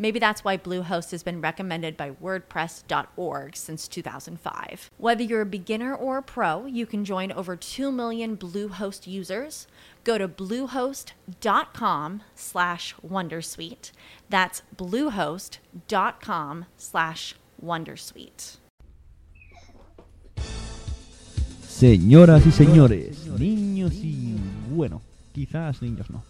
Maybe that's why Bluehost has been recommended by WordPress.org since 2005. Whether you're a beginner or a pro, you can join over 2 million Bluehost users. Go to bluehost.com slash Wondersuite. That's bluehost.com slash Wondersuite. Señoras y señores, niños y bueno, quizás niños no.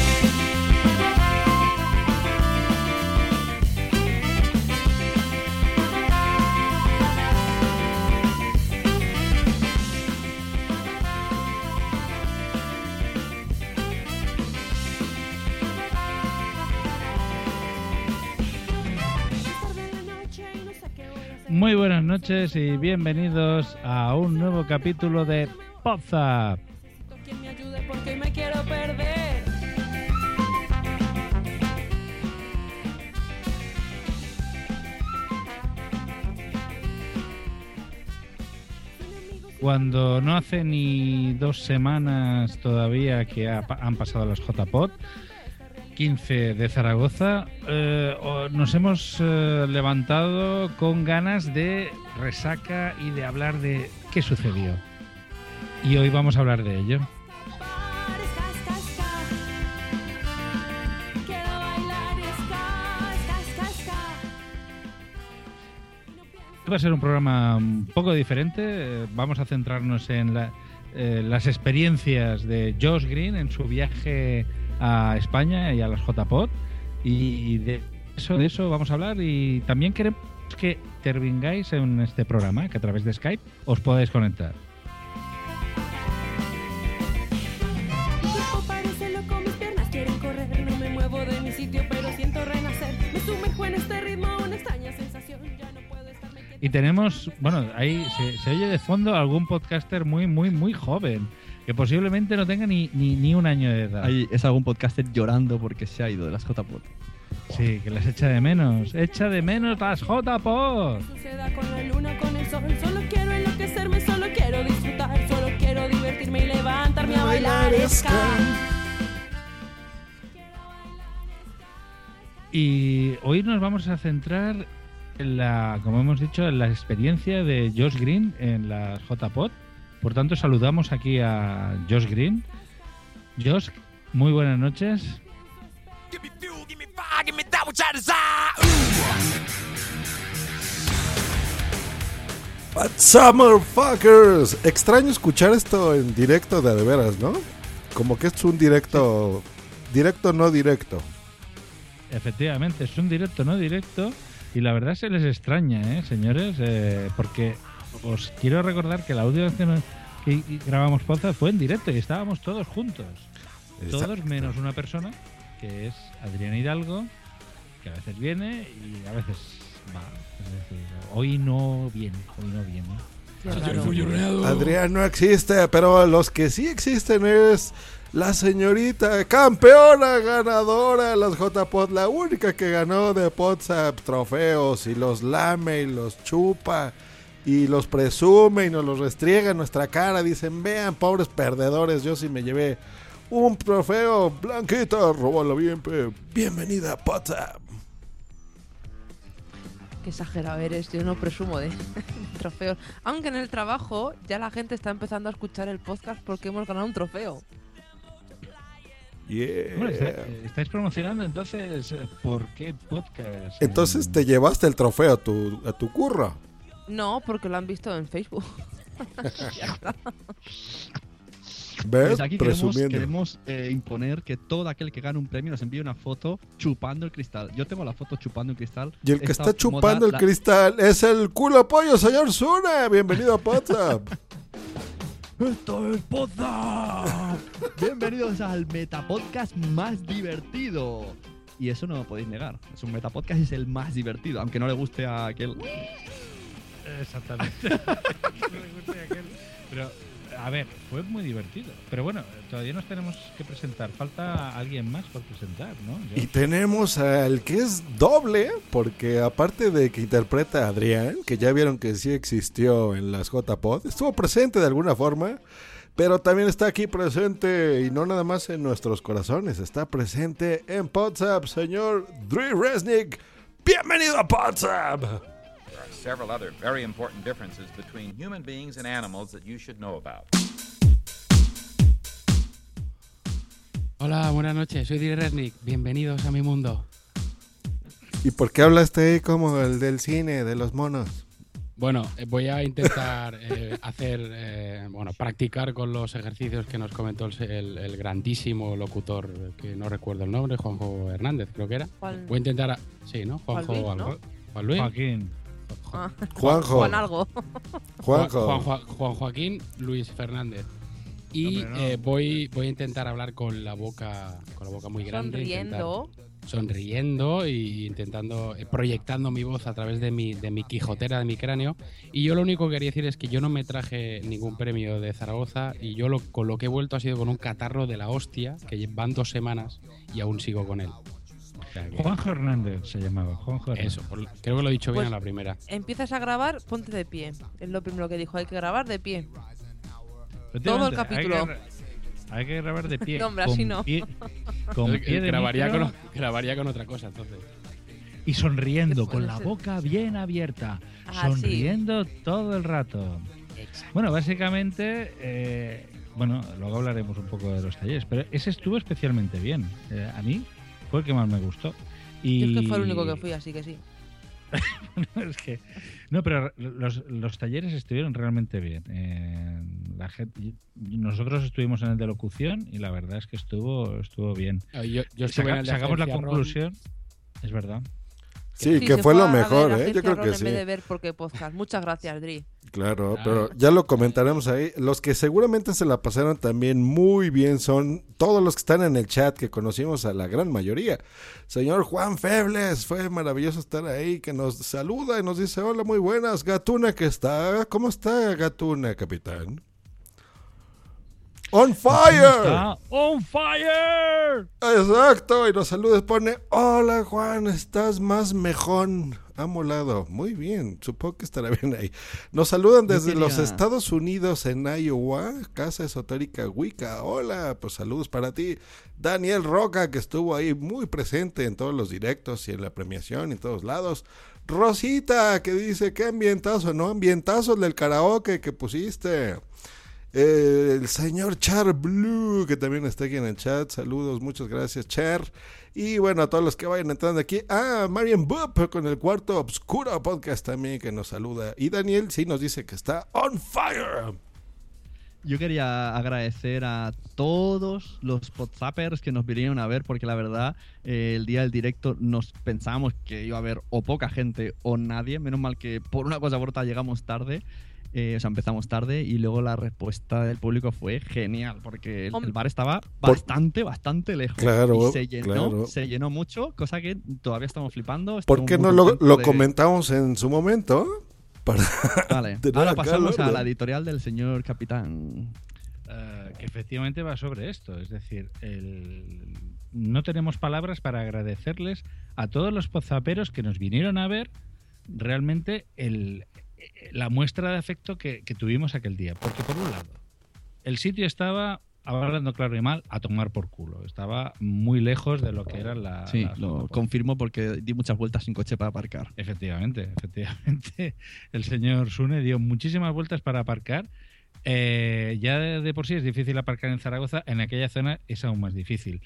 Muy buenas noches y bienvenidos a un nuevo capítulo de Podzap. Cuando no hace ni dos semanas todavía que ha- han pasado las JPOT, 15 de Zaragoza, eh, nos hemos eh, levantado con ganas de resaca y de hablar de qué sucedió. Y hoy vamos a hablar de ello. Va a ser un programa un poco diferente. eh, Vamos a centrarnos en la- las experiencias de Josh Green en su viaje a España y a las JPOT. Y de eso, de eso vamos a hablar. Y también queremos que intervengáis en este programa, que a través de Skype os podáis conectar. Este. Y tenemos, bueno, ahí se, se oye de fondo algún podcaster muy, muy, muy joven, que posiblemente no tenga ni, ni, ni un año de edad. Ahí es algún podcaster llorando porque se ha ido de las JPOT. Sí, que las echa de menos. Echa de menos las JPOT. Suceda con la luna, con el sol. Solo quiero enloquecerme, solo quiero disfrutar. Solo quiero divertirme y levantarme a bailar ska. Y hoy nos vamos a centrar en la, como hemos dicho, en la experiencia de Josh Green en la JPOT. Por tanto, saludamos aquí a Josh Green. Josh, muy buenas noches. What's up, motherfuckers? Extraño escuchar esto en directo de de veras, ¿no? Como que es un directo. Directo, no directo. Efectivamente, es un directo, no directo. Y la verdad se les extraña, ¿eh, señores? Eh, porque os quiero recordar que la última vez que, nos- que grabamos podcast fue en directo y estábamos todos juntos. Todos menos una persona, que es Adrián Hidalgo, que a veces viene y a veces va. Es decir, hoy no viene, hoy no viene. Adrián no existe, pero los que sí existen es la señorita campeona ganadora de las JPOT, la única que ganó de WhatsApp trofeos y los lame y los chupa y los presume y nos los restriega en nuestra cara. Dicen, vean, pobres perdedores, yo sí me llevé un trofeo. Blanquita, robalo bien, pe. Bienvenida a WhatsApp. Qué exagerado eres, yo no presumo de, de trofeos. Aunque en el trabajo ya la gente está empezando a escuchar el podcast porque hemos ganado un trofeo. Yeah. Está- estáis promocionando entonces eh, ¿por qué podcast? Entonces te llevaste el trofeo a tu, a tu curro. No, porque lo han visto en Facebook. ya está. ¿Ves? Pues aquí queremos, Presumiendo. queremos, eh, imponer que todo aquel que gane un premio nos envíe una foto chupando el cristal. Yo tengo la foto chupando el cristal. Y el que Esta está chupando moda el la- cristal es el culo pollo, señor Zuna. Bienvenido a WhatsApp. ¡Esto es Poza! Bienvenidos al Metapodcast más divertido. Y eso no lo podéis negar. Es un Metapodcast y es el más divertido, aunque no le guste a aquel. Exactamente. Pero, a ver, fue muy divertido. Pero bueno, todavía nos tenemos que presentar. Falta alguien más por presentar, ¿no? Yo- Y tenemos al que es doble, porque aparte de que interpreta a Adrián, que ya vieron que sí existió en las JPod, estuvo presente de alguna forma, pero también está aquí presente, y no nada más en nuestros corazones, está presente en WhatsApp, señor Dre Resnick. Bienvenido a WhatsApp. Several other very important differences between human beings and animals that you should know about. Hola, buenas noches, soy Dire Resnick. Bienvenidos a mi mundo. ¿Y por qué hablaste ahí como el del cine, de los monos? Bueno, eh, voy a intentar eh, hacer, eh, bueno, practicar con los ejercicios que nos comentó el, el- el grandísimo locutor, que no recuerdo el nombre, Juanjo Hernández, creo que era. Juan- Voy a intentar, a- sí, ¿no? Juan Juanjo Luis, ¿no? algo. Juan Luis. Joaquín. Juanjo. Juan algo. Juanjo. Juan, Juan- Juan Joaquín Luis Fernández. Y no. eh, voy, voy a intentar hablar con la boca, con la boca muy grande. Sonriendo. sonriendo y intentando eh, proyectando mi voz a través de mi, de mi quijotera de mi cráneo y yo lo único que quería decir es que yo no me traje ningún premio de Zaragoza y yo lo, con lo que he vuelto ha sido con un catarro de la hostia que van dos semanas y aún sigo con él Juanjo Hernández se llamaba. Juanjo Hernández. eso por- creo que lo he dicho bien Pues- a la primera Empiezas a grabar, ponte de pie. Es lo primero que dijo, hay que grabar de pie. Todo el hay que capítulo. Hay que, grabar de pie. No, hombre, con así no. pie- con pie de grabaría, con, grabaría con otra cosa entonces y sonriendo, con la boca bien abierta. Ah, sí. sonriendo todo el rato. Bueno, básicamente, eh, bueno, luego hablaremos un poco de los talleres, pero ese estuvo especialmente bien. Eh, a mí fue el que más me gustó. Y Yo es que fue el único que fui, así que sí. es que- no, pero los, los talleres estuvieron realmente bien. Eh, la gente, nosotros estuvimos en el de locución y la verdad es que estuvo, estuvo bien. Eh, yo, yo estuve Saca- sacamos la Agencia Ron. conclusión, es verdad. Sí, Sí, que fue lo ver mejor, ¿eh? Yo creo que sí. de ver porque podcast. Muchas gracias, Dri. Claro, Ah. pero ya lo comentaremos ahí. Los que seguramente se la pasaron también muy bien son todos los que están en el chat, que conocimos a la gran mayoría. Señor Juan Febles, fue maravilloso estar ahí, que nos saluda y nos dice, hola, muy buenas. Gatuna que está, ¿cómo está Gatuna, capitán? ¡On fire! Está ¡On fire! Exacto, y nos saluda y pone, hola Juan, estás más mejón, amolado. Muy bien, supongo que estará bien ahí. Nos saludan desde los Estados Unidos en Iowa, Casa Esotérica Wicca. Hola, pues saludos para ti. Daniel Roca, que estuvo ahí muy presente en todos los directos y en la premiación y en todos lados. Rosita, que dice, qué ambientazo, ¿no? Ambientazo el del karaoke que pusiste. Eh, el señor Char Blue, que también está aquí en el chat. Saludos, muchas gracias, Char. Y bueno, a todos los que vayan entrando aquí. Ah, Marian Boop con el cuarto Obscuro Podcast también que nos saluda. Y Daniel sí nos dice que está on fire. Yo quería agradecer a todos los podzappers que nos vinieron a ver, porque la verdad, eh, el día del directo nos pensábamos que iba a haber o poca gente o nadie. Menos mal que por una cosa por llegamos tarde. Eh, o sea, empezamos tarde y luego la respuesta del público fue genial, porque el, bar estaba Por- bastante, bastante lejos. Claro, y se llenó, claro. se llenó mucho, cosa que todavía estamos flipando. ¿Por qué no lo, contentos lo de- comentamos en su momento? Para Vale, ahora pasamos a la editorial del señor capitán. Eh, que efectivamente va sobre esto. Es decir, el- no tenemos palabras para agradecerles a todos los pozaperos que nos vinieron a ver realmente el- la muestra de afecto que, que tuvimos aquel día. Porque por un lado, el sitio estaba hablando claro y mal, a tomar por culo. Estaba muy lejos de lo que eran la, Sí, lo confirmo porque di muchas vueltas sin coche para aparcar. Efectivamente, efectivamente. El señor Sune dio muchísimas vueltas para aparcar. Eh, ya de, de por sí es difícil aparcar en Zaragoza, en aquella zona es aún más difícil.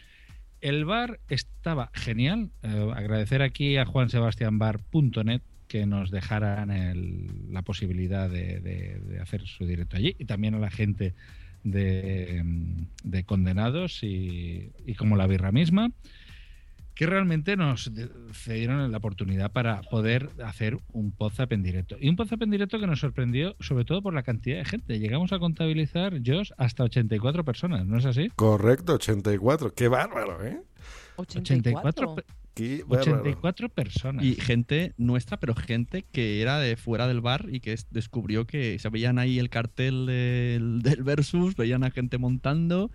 El bar estaba genial. Eh, agradecer aquí a juansebastianbar.net que nos dejaran el- la posibilidad de, de- de hacer su directo allí y también a la gente de, de condenados y, y como la birra misma que realmente nos cedieron la oportunidad para poder hacer un WhatsApp en directo. Y un WhatsApp en directo que nos sorprendió sobre todo por la cantidad de gente. Llegamos a contabilizar, Josh, hasta 84 personas, ¿no es así? Correcto, 84. Qué bárbaro, ¿eh? 84. pe- Qué bárbaro. 84 personas. Y gente nuestra, pero gente que era de fuera del bar y que es- descubrió que se veían ahí el cartel del, del Versus, veían a gente montando,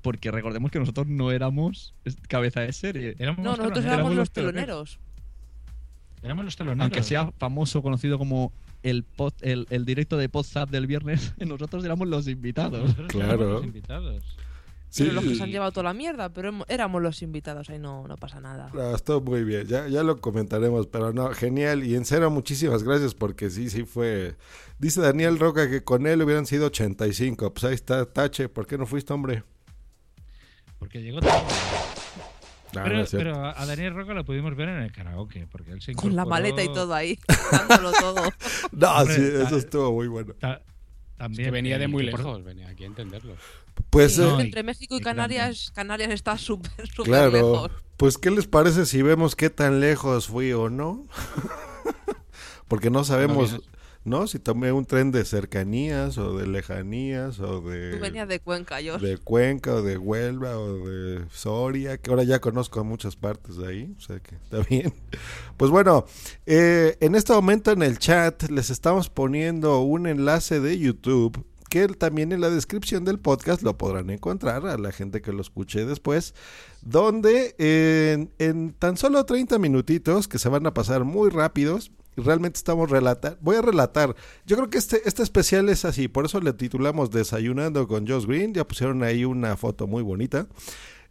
porque recordemos que nosotros no éramos cabeza de serie. Éramos No, nosotros teloneros. éramos los teloneros. teloneros. Éramos los teloneros. Aunque sea famoso, conocido como el, pod- el, el directo de WhatsApp del viernes, nosotros éramos los invitados. Nosotros Claro. éramos los invitados. Sí, Pero los que se han llevado toda la mierda, pero éramos los invitados, ahí no, no pasa nada. Ah, estuvo muy bien, ya, ya lo comentaremos, pero no, genial. Y en serio, muchísimas gracias porque sí, sí fue. Dice Daniel Roca que con él hubieran sido 85. Pues ahí está, Tache, ¿por qué no fuiste, hombre? Porque llegó tarde. Ah, no pero, es cierto. pero a Daniel Roca lo pudimos ver en el karaoke, porque él se Con la incorporó- maleta y todo ahí, dándolo todo. No, hombre, sí, eso estuvo muy bueno. Ta- Es también que venía de muy lejos, venía aquí a entenderlo. Pues Sí, eh, entre México y y grande. Canarias, Canarias está súper, súper claro, lejos. pues ¿qué les parece si vemos qué tan lejos fui o no? porque no sabemos, ¿no? Si tomé un tren de cercanías o de lejanías o de... Tú venías de Cuenca, yo. de Cuenca o de Huelva o de Soria, que ahora ya conozco muchas partes de ahí, o sea que está bien. Pues bueno, eh, en este momento en el chat les estamos poniendo un enlace de YouTube que también en la descripción del podcast lo podrán encontrar a la gente que lo escuche después, donde en, en tan solo 30 minutitos, que se van a pasar muy rápidos, realmente estamos relatar, voy a relatar, yo creo que este, este especial es así, por eso le titulamos Desayunando con Josh Green, ya pusieron ahí una foto muy bonita.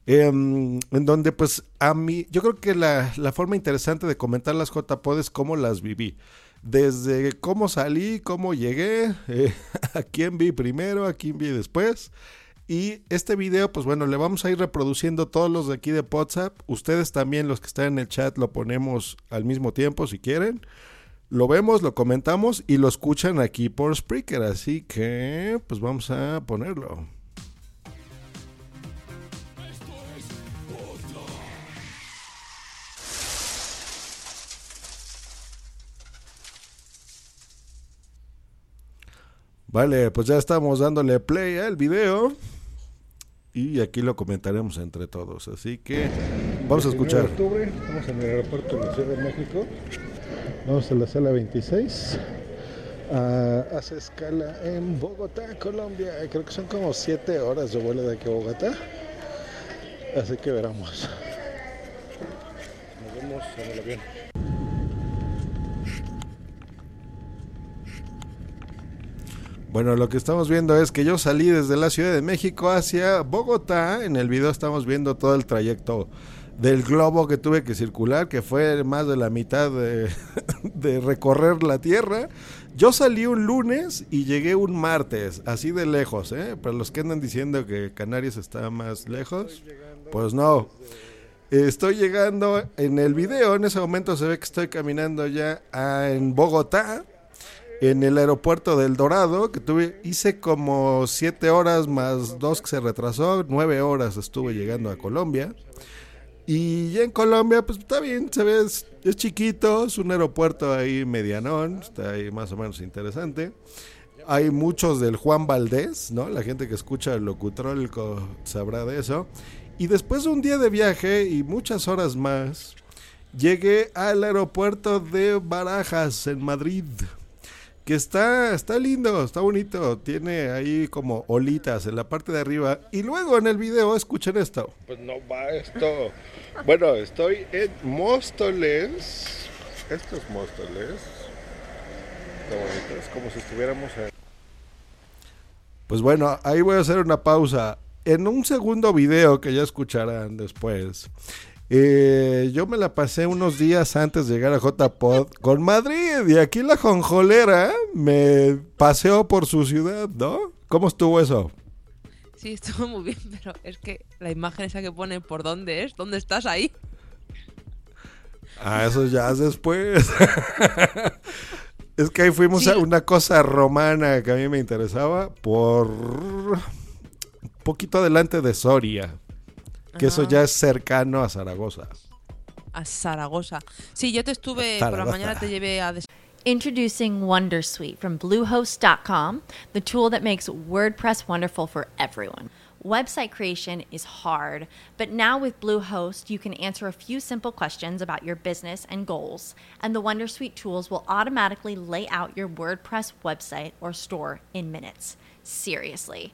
em, en donde pues a mí, yo creo que la, la forma interesante de comentar las JPod es cómo las viví. Desde cómo salí, cómo llegué, eh, a quién vi primero, a quién vi después. Y este video, pues bueno, le vamos a ir reproduciendo todos los de aquí de WhatsApp. Ustedes también, los que están en el chat, lo ponemos al mismo tiempo si quieren. Lo vemos, lo comentamos y lo escuchan aquí por Spreaker. Así que, pues vamos a ponerlo. Vale, pues ya estamos dándole play al video. Y aquí lo comentaremos entre todos. Así que vamos a escuchar. octubre, estamos en el aeropuerto de la Ciudad de México. Vamos a la sala 26. Ah, hace escala en Bogotá, Colombia. Creo que son como 7 horas de vuelo de aquí a Bogotá. Así que veremos. Nos vemos en el avión. Bueno, lo que estamos viendo es que yo salí desde la Ciudad de México hacia Bogotá. En el video estamos viendo todo el trayecto del globo que tuve que circular, que fue más de la mitad de, de recorrer la Tierra. Yo salí un lunes y llegué un martes, así de lejos, ¿eh? Para los que andan diciendo que Canarias está más lejos, pues no. Estoy llegando en el video, en ese momento se ve que estoy caminando ya a- en Bogotá, en el aeropuerto del Dorado, que tuve, hice como siete horas más dos que se retrasó, nueve horas estuve llegando a Colombia. Y ya en Colombia, pues está bien, se ve, es, es chiquito, es un aeropuerto ahí medianón, está ahí más o menos interesante. Hay muchos del Juan Valdés, ¿no? La gente que escucha el locutrólico sabrá de eso. Y después de un día de viaje y muchas horas más, llegué al aeropuerto de Barajas, en Madrid que está, está lindo, está bonito, tiene ahí como olitas en la parte de arriba. Y luego en el video escuchen esto. Pues no va esto. Bueno, estoy en Móstoles. Esto es Móstoles. Está bonito, es como si estuviéramos en... Pues bueno, ahí voy a hacer una pausa. en un segundo video que ya escucharán después, eh, yo me la pasé unos días antes de llegar a JPod con Madrid y aquí la jonjolera me paseó por su ciudad, ¿no? ¿Cómo estuvo eso? Sí, estuvo muy bien, pero es que la imagen esa que pone por dónde es, ¿dónde estás ahí? Ah, eso ya es después. es que ahí fuimos Sí. a una cosa romana que a mí me interesaba por un poquito adelante de Soria, que eso ya es cercano a Zaragoza. A Zaragoza. Sí, yo te estuve, por la mañana te llevé a... Introducing Wondersuite from Bluehost.com, the tool that makes WordPress wonderful for everyone. Website creation is hard, but now with Bluehost, you can answer a few simple questions about your business and goals, and the Wondersuite tools will automatically lay out your WordPress website or store in minutes. Seriously.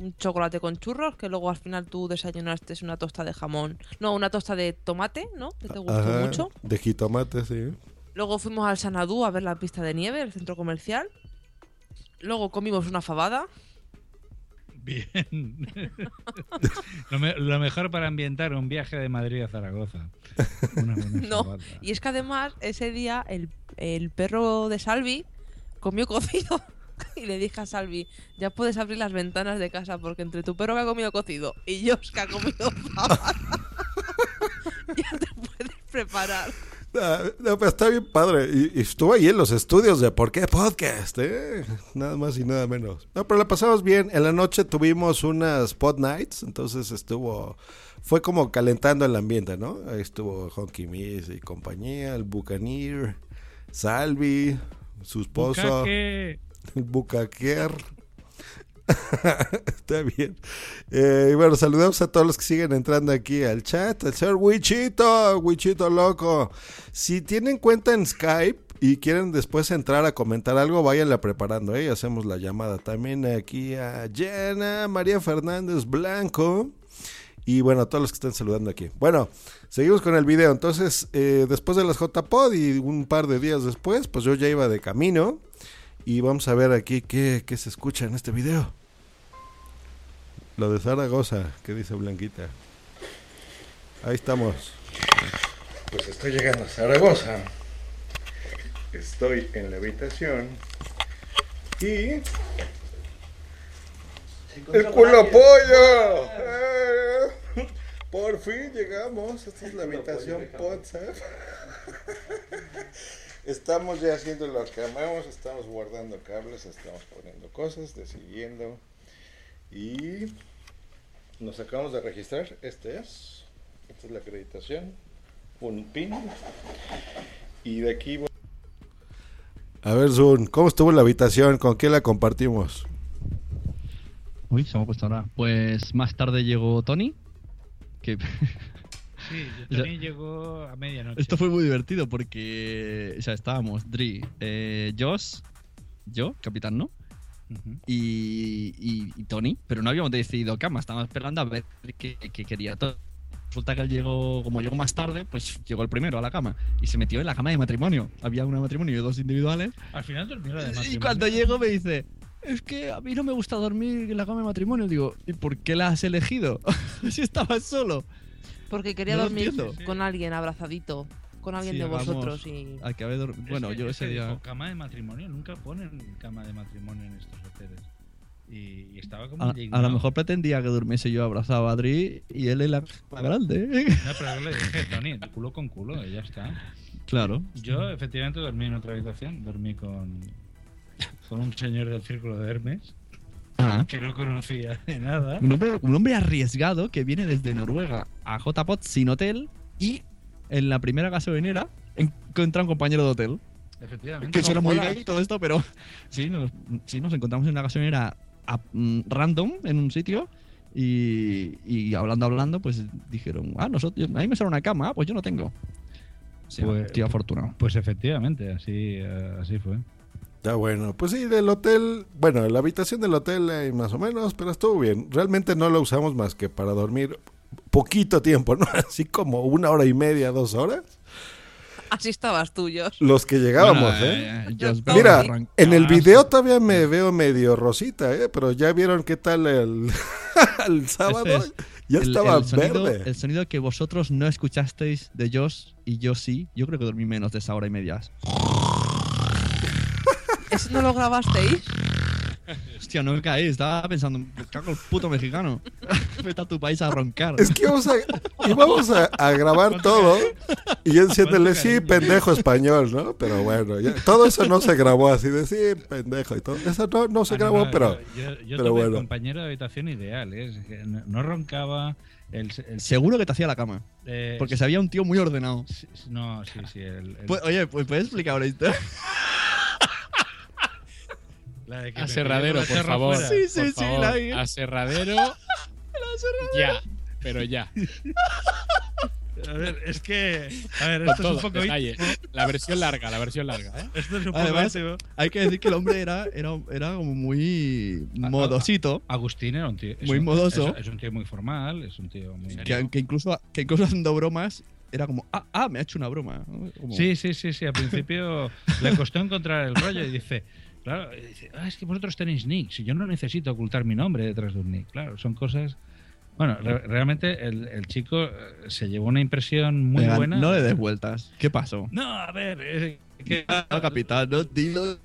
un chocolate con churros, que luego al final tú desayunaste una tosta de jamón. No, una tosta de tomate, ¿no? Que te gustó Ajá, mucho. De jitomate, sí. Luego fuimos al Sanadú a ver la pista de nieve, el centro comercial. Luego comimos una fabada. Bien. lo, me- lo mejor para ambientar un viaje de Madrid a Zaragoza. Una buena No, fabada. y es que además ese día el, el perro de Salvi comió cocido. Y le dije a Salvi, ya puedes abrir las ventanas de casa porque entre tu perro que ha comido cocido y yo que ha comido fabada, ya te puedes preparar. No, pero está bien padre. Y, y estuvo ahí en los estudios de ¿Por qué podcast? eh? Nada más y nada menos. No, pero la pasamos bien. En la noche tuvimos unas pod nights, entonces estuvo... Fue como calentando el ambiente, ¿no? Ahí estuvo Honky Miss y compañía, el Buccaneer, Salvi, su esposo, Bucaque. el Bucaquer. Está bien. Eh, y bueno, saludamos a todos los que siguen entrando aquí al chat. El señor Wichito, Wichito loco. Si tienen cuenta en Skype y quieren después entrar a comentar algo, váyanla preparando. ¿eh? Hacemos la llamada también aquí a Jenna, María Fernández Blanco. Y bueno, a todos los que están saludando aquí. Bueno, seguimos con el video. Entonces, eh, después de las JPod y un par de días después, pues yo ya iba de camino. Y vamos a ver aquí qué, qué se escucha en este video. Lo de Zaragoza, que dice Blanquita. Ahí estamos. Pues estoy llegando a Zaragoza. Estoy en la habitación. Y... ¡El culo pollo! ¡Eh! Por fin llegamos. Esta es la habitación WhatsApp. Estamos ya haciendo lo que amamos. Estamos guardando cables, estamos poniendo cosas, decidiendo. Y nos acabamos de registrar. Este es. Esta es la acreditación. Un pin. Y de aquí. A ver, Zun, ¿cómo estuvo la habitación? ¿Con quién la compartimos? Uy, se me ha puesto ahora. Pues más tarde llegó Tony. Que Sí, O sea, Tony llegó a medianoche. esto fue muy divertido porque sea, estábamos Dri, eh, Josh, yo, capitán, ¿no? Y, y- y Tony, pero no habíamos decidido cama, estábamos esperando a ver qué, qué quería Tony. Resulta que él llegó, como llegó más tarde, pues llegó el primero a la cama y se metió en la cama de matrimonio. Había una matrimonio y dos individuales. Al final durmió la de Y matrimonio. cuando llego me dice, es que a mí no me gusta dormir en la cama de matrimonio. Digo, ¿y por qué la has elegido? si estabas solo. Porque quería No dormir entiendo. con alguien abrazadito. Con alguien Sí, de vamos vosotros y. a que haber dorm- Bueno, Es que- yo es que ese día. dijo, cama de matrimonio, nunca ponen cama de matrimonio en estos hoteles. Y, y estaba como A, a lo mejor pretendía que durmiese yo abrazado a Adri y él en la cama grande. No, pero yo le dije, Tony, culo con culo, y ya está. Claro. Yo, efectivamente, dormí en otra habitación. Dormí con, con un señor del círculo de Hermes, Ah. que no conocía de nada. Un hombre, un hombre arriesgado que viene desde Noruega a JPOT sin hotel y en la primera gasolinera encuentra un compañero de hotel. Efectivamente. Que suena muy Hola. gay todo esto, pero sí nos, sí, nos encontramos en una gasolinera a- mm, random en un sitio y, y hablando, hablando, pues dijeron, ah, nosotros, a mí me sale una cama, ah, pues yo no tengo. Sea, Pues- estoy afortunado. Pues efectivamente, así, eh, así fue. Ya bueno, pues sí, del hotel, bueno, la habitación del hotel hay más o menos, pero estuvo bien. Realmente no lo usamos más que para dormir poquito tiempo, ¿no? Así como una hora y media, dos horas. Así estabas tú, Josh. Los que llegábamos, Bueno, ¿eh? eh, Mira, en el video todavía me veo medio rosita, ¿eh? Pero ya vieron qué tal el, el sábado. Es ya el- estaba el sonido, verde. El sonido que vosotros no escuchasteis de Josh y yo sí. Yo creo que dormí menos de esa hora y media. ¿Eso no lo grabasteis? Hostia, no me caí. Estaba pensando, me cago el puto mexicano. Vete a tu país a roncar. Es que íbamos a, íbamos a, a grabar todo y yo diciéndole, sí, pendejo español, ¿no? Pero bueno, ya- todo eso no se grabó así de sí, pendejo y todo. Eso no, no se Ah, no, grabó, no, pero, Yo, yo pero tuve bueno. compañero de habitación ideal, ¿eh? No, no roncaba. El, el- Seguro que te hacía la cama. eh, Porque se había un tío muy ordenado. No, sí, sí. el- el- Pues, oye, pues puedes explicar ahora historia. la de que Aserradero, por favor. fuera. Sí, sí, por sí, favor. la vi. Aserradero. Ya, pero ya. A ver, es que. A ver, esto es un todo, poco detalle. La versión larga, la versión larga, ¿eh? Esto es un poco Además, íntimo. hay que decir que el hombre era, era, era como muy modosito. Agustín era un tío. es Muy un- modoso. Es, es un tío muy formal, es un tío muy. Que, que incluso, que incluso haciendo bromas era como, ah, ah, me ha hecho una broma. Sí, sí, sí, sí. Al principio le costó encontrar el rollo y dice, claro, dice, ah, es que vosotros tenéis nicks yo no necesito ocultar mi nombre detrás de un nick. Claro, son cosas. Bueno, re- realmente el, el chico eh, se llevó una impresión muy buena. No le des vueltas. ¿Qué pasó? No, a ver, eh, que No, capitán, no, dilo.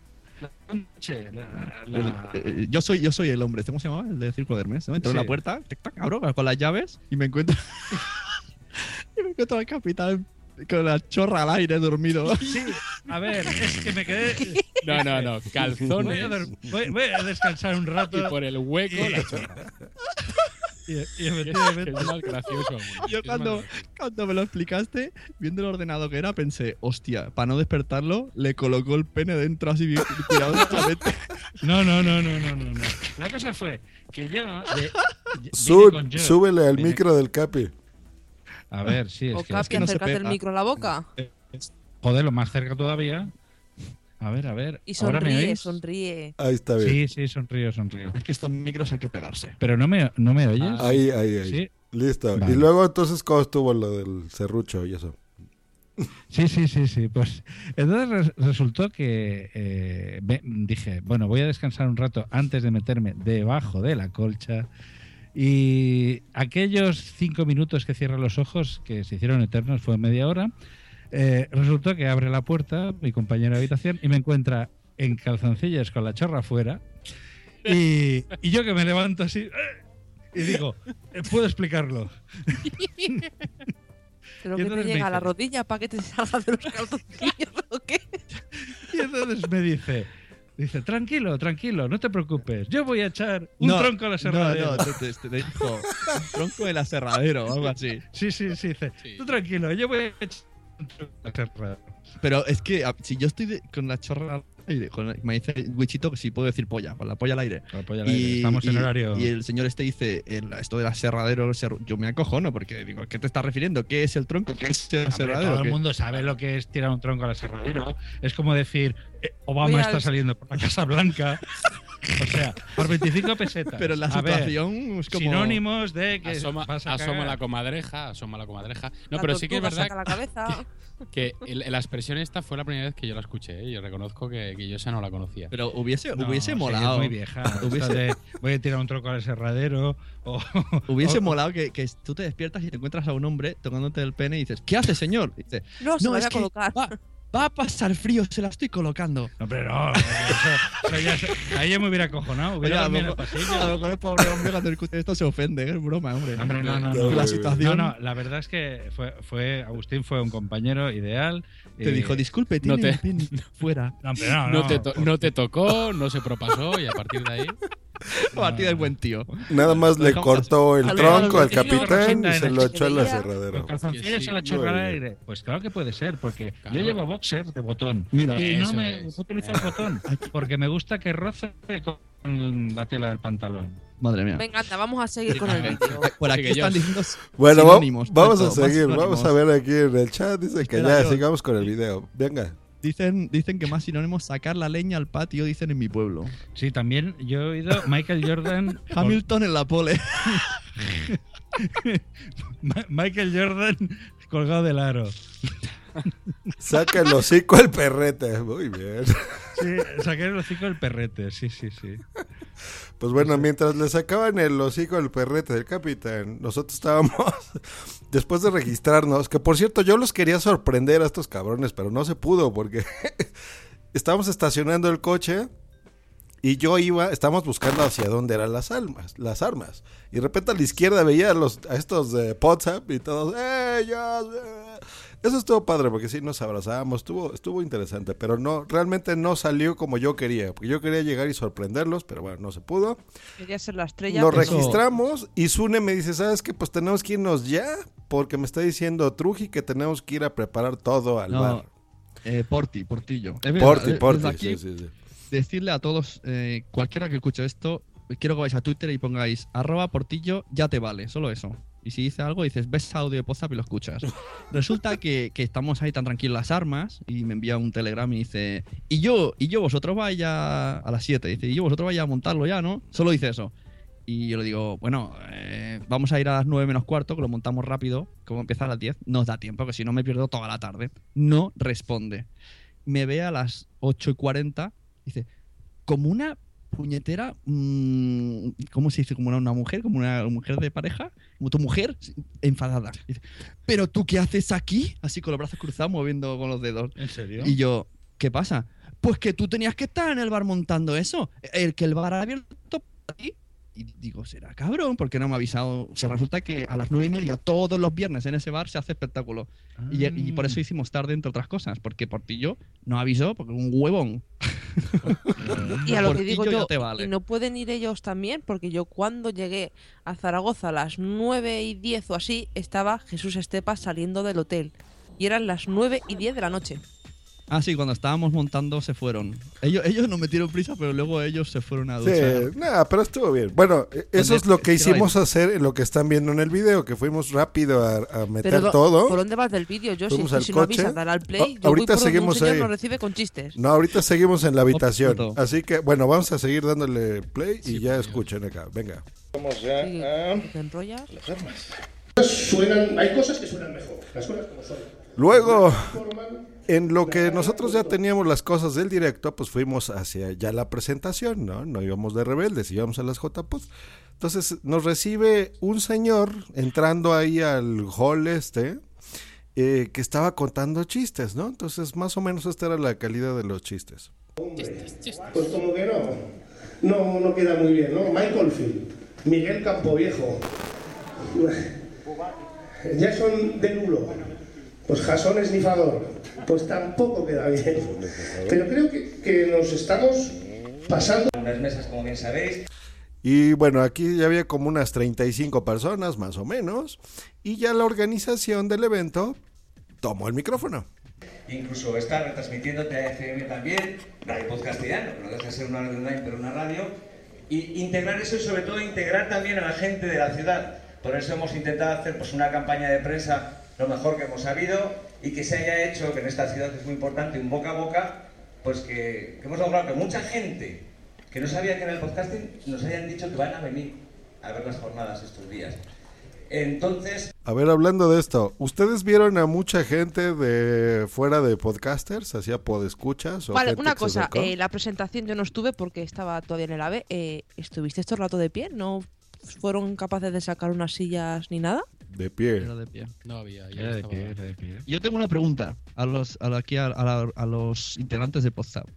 La- la- Eh, Yo soy, yo soy el hombre, ¿cómo se llamaba? El del círculo de Hermes. ¿no? Entro en la puerta, tic, tac, abro con las llaves y me encuentro. y me encuentro al capitán con la chorra al aire dormido. Sí, a ver, es que me quedé. No, no, no. Voy a, Calzones voy- voy a descansar un rato. y por el hueco la chorra. Y, y es, efectivamente. es más gracioso. Yo cuando, gracioso. cuando me lo explicaste, viendo el ordenado que era, pensé, hostia, para no despertarlo, le colocó el pene dentro así bien cuidadosamente. No, no, no, no, no, no, no. La cosa fue que yo. de- con Josh. súbele al micro del Capi. A ver, sí, o es que. Capi, que no acércate el micro a la boca. Joder, lo más cerca todavía. A ver, a ver. Y ¿Ahora me sonríe, sonríe. Ahí está bien. Sí, sí, sonrío, sonrío. es que estos micros hay que pegarse. Pero no me, no me oyes. Ahí, ahí, ahí. Sí, Listo. Vale. Y luego entonces, ¿cómo estuvo lo del serrucho y eso? sí, sí, sí, sí. Pues entonces res- resultó que eh, dije, bueno, voy a descansar un rato antes de meterme debajo de la colcha. Y aquellos cinco minutos que cierra los ojos, que se hicieron eternos, fue media hora. eh, resultó que abre la puerta mi compañero de habitación y me encuentra en calzoncillos con la chorra afuera. Y, y yo que me levanto así ¡eh! y digo, eh, puedo explicarlo. Pero Y que te llega a la rodilla para que te salga de los calzoncillos o qué. Y entonces me dice, dice, tranquilo, tranquilo, no te preocupes, yo voy a echar un No, tronco a la No, no, te, te- te dijo un tronco del aserradero o algo así. Sí, sí, sí, dice, Sí. tú tranquilo, yo voy a echar un tronco a la serradera. Pero es que si yo estoy de- con la chorra al con me dice Wichito que si puedo decir polla, con la polla al aire. Al aire, Estamos en y- horario. y el señor este dice el- esto del aserradero, yo me acojono porque digo, ¿a ¿qué te estás refiriendo? ¿Qué es el tronco? ¿Qué es el Hombre, aserradero? todo el ¿Qué- mundo sabe lo que es tirar un tronco a la serradera. Es como decir, eh, Obama Voy está al- saliendo por la Casa Blanca. O sea, por 25 pesetas. Pero la situación es como- Sinónimos de que Asoma, vas a asoma cagar. la comadreja, asoma la comadreja. No, La pero sí que es verdad saca la cabeza. que el- la expresión esta fue la primera vez que yo la escuché. ¿eh? Yo reconozco que, que yo esa no la conocía. Pero hubiese, No, hubiese molado. Es muy vieja. Hubiese, de, voy a tirar un troco al serradero. O, hubiese o- molado que, que tú te despiertas y te encuentras a un hombre tocándote el pene y dices, ¿qué hace, señor? Y dice, No, se no, es a que colocar. va, va a pasar frío, se la estoy colocando. No, pero no. Eso, eso ya se- ahí ya me hubiera acojonado. Hubiera Oye, a, lo a lo mejor el pobre hombre cuando escuche esto se ofende, ¿eh? es broma, hombre. Hombre, no, no, no. La situación No, no, la verdad es que fue, fue Agustín fue un compañero ideal. te dijo, disculpe, no tiene te- el pene fuera. No, pero no, No, no. te to- no te tocó, no se propasó y a partir de ahí. A partir del buen tío. Nada más le cortó el A tronco al capitán y se lo la echó. Los calzoncillos se la bien. aire. Pues claro que puede ser, porque Claro. yo llevo boxer de botón. Mira, y no me es. utilizo el botón, porque me gusta que roce con la tela del pantalón. Madre mía. Venga, anda, vamos a seguir con el vídeo. Por aquí están diciendo Bueno, sinónimos, vamos a seguir. Vamos a ver aquí en el chat. Dice que Espera, ya yo- sigamos con el video. Venga. Dicen, dicen que más sinónimos sacar la leña al patio, dicen en mi pueblo. Sí, también yo he oído Michael Jordan. Hamilton en la pole. Michael Jordan colgado del aro. Saca el hocico el perrete. Muy bien. Sí, saqué el hocico del perrete, sí, sí, sí. Pues bueno, mientras le sacaban el hocico al perrete del capitán, nosotros estábamos, después de registrarnos, que por cierto yo los quería sorprender a estos cabrones, pero no se pudo porque estábamos estacionando el coche y yo iba, estábamos buscando hacia dónde eran las almas, las armas. Y de repente a la izquierda veía a, los, a estos de WhatsApp y todos, ¡eh, eh". Eso estuvo padre porque sí nos abrazábamos, estuvo, estuvo interesante, pero no, realmente no salió como yo quería, porque yo quería llegar y sorprenderlos, pero bueno, no se pudo. Quería ser la estrella. Lo pero- registramos y Sune me dice, ¿sabes qué? Pues tenemos que irnos ya, porque me está diciendo Truji que tenemos que ir a preparar todo al No, bar. Eh, Porti, Portillo. Es verdad, Porti, eh, Porti, aquí, sí, sí, sí. decirle a todos, eh, cualquiera que escuche esto, quiero que vayáis a Twitter y pongáis arroba portillo, ya te vale, solo eso. Y si dice algo, dices, ves audio de WhatsApp y lo escuchas. Resulta que, que estamos ahí tan tranquilos las armas y me envía un telegram y dice, y yo, y yo vosotros vais a, las 7, dice, y yo vosotros vais a montarlo ya, ¿no? Solo dice eso. Y yo le digo, bueno, eh, vamos a ir a las 9 menos cuarto, que lo montamos rápido, como empieza a las 10, nos da tiempo, que si no me pierdo toda la tarde. No responde. Me ve a las 8 y 40, dice, como una puñetera, mm, ¿cómo se dice? Como una, una mujer, como una mujer de pareja, como tu mujer, enfadada. Dice, Pero tú qué haces aquí, así con los brazos cruzados, moviendo con los dedos. ¿En serio? Y yo, ¿qué pasa? Pues que tú tenías que estar en el bar montando eso. El que el bar ha abierto para ti. Y digo, será cabrón, porque no me ha avisado. O sea, resulta que a las nueve y media, todos los viernes en ese bar se hace espectáculo. Y, y por eso hicimos tarde, entre otras cosas, porque Portillo no avisó, porque un huevón. Y a lo que digo yo, te vale. y no pueden ir ellos también, porque yo cuando llegué a Zaragoza a las 9 y 10 o así, estaba Jesús Estepa saliendo del hotel. Y eran las 9 y 10 de la noche. Ah, sí, cuando estábamos montando se fueron. Ellos, ellos no metieron prisa, pero luego ellos se fueron a Sí, duchar. nada, pero estuvo bien. Bueno, eh, eso es lo que no hicimos hacer en lo que están viendo en el video, que fuimos rápido a, a meter Pero todo. ¿por dónde vas del vídeo? Yo si, al si no avisa, dar al play, Ah, yo voy ahorita por seguimos un señor ahí. nos recibe con chistes. No, ahorita seguimos en la habitación. Foto. Así que, bueno, vamos a seguir dándole play y ya escuchen acá. Venga. Vamos ya Sí, a ¿Te enrollas? las armas. Suenan, hay cosas que suenan mejor, las cosas como son. Luego, en lo que nosotros ya teníamos las cosas del directo, pues fuimos hacia ya la presentación, ¿no? No íbamos de rebeldes, íbamos a las JPOD. Entonces nos recibe un señor entrando ahí al hall este, eh, que estaba contando chistes, ¿no? Entonces más o menos esta era la calidad de los chistes. Pues como que no, no, no queda muy bien, ¿no? Michael Field, Miguel Campoviejo, Jason Derulo, pues Jason Esnifador, pues tampoco queda bien. Pero creo que, que nos estamos pasando. Unas mesas, como bien sabéis, Y bueno, aquí ya había como unas 35 personas, más o menos, y ya la organización del evento tomó el micrófono. incluso está retransmitiéndote a FM también, Radio Pod Castellano, que no deja de ser una radio online, pero una radio, y integrar eso y sobre todo integrar también a la gente de la ciudad. Por eso hemos intentado hacer pues, una campaña de prensa lo mejor que hemos sabido y que se haya hecho, que en esta ciudad es muy importante, un boca a boca, pues que, que hemos logrado que mucha gente que no sabía que era el podcasting, nos hayan dicho que van a venir a ver las jornadas estos días. Entonces, A ver, hablando de esto, ¿ustedes vieron a mucha gente de fuera de podcasters? ¿Hacía podescuchas? o Vale, una cosa, eh, la presentación yo no estuve porque estaba todavía en el AVE. Eh, ¿Estuviste todo el rato de pie? ¿No fueron capaces de sacar unas sillas ni nada? De pie. Era de pie. No había. yo Era de estaba- pie, era de pie. Yo tengo una pregunta a los, a, aquí a, a la- a los integrantes de Podzap.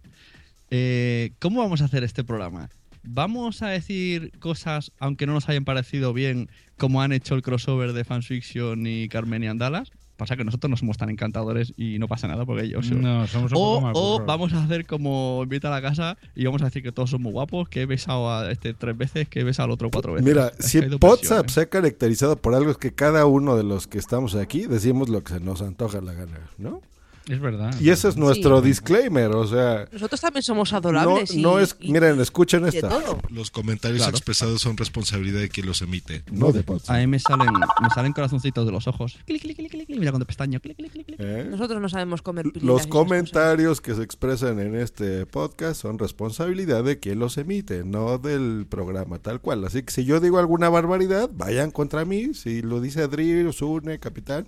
Eh, ¿Cómo vamos a hacer este programa? ¿Vamos a decir cosas, aunque no nos hayan parecido bien, como han hecho el crossover de Fansfiction y Carmen y Andalas? Pasa que nosotros no somos tan encantadores y no pasa nada porque ellos... No, somos un o, poco más o vamos a hacer como invita a la casa y vamos a decir que todos son muy guapos, que he besado a este tres veces, que he besado al otro cuatro veces. Mira, Es si. WhatsApp se ha caracterizado por algo es que cada uno de los que estamos aquí decimos lo que se nos antoja la gana, ¿no? Es verdad. Y ese es nuestro Sí. disclaimer, o sea, Nosotros también somos adorables. no es, y- miren, escuchen esta. Los comentarios Claro. expresados son responsabilidad de quien los emite. No de WhatsApp. A mí me salen, me salen corazoncitos de los ojos. Clic, clic, clic, clic, mira con pestaño. Clic, clic, clic, clic. ¿eh? Nosotros no sabemos comer Los comentarios que se expresan en este podcast son responsabilidad de quien los emite, no del programa tal cual. Así que si yo digo alguna barbaridad, vayan contra mí. Si lo dice Adri, Sune, Capitán,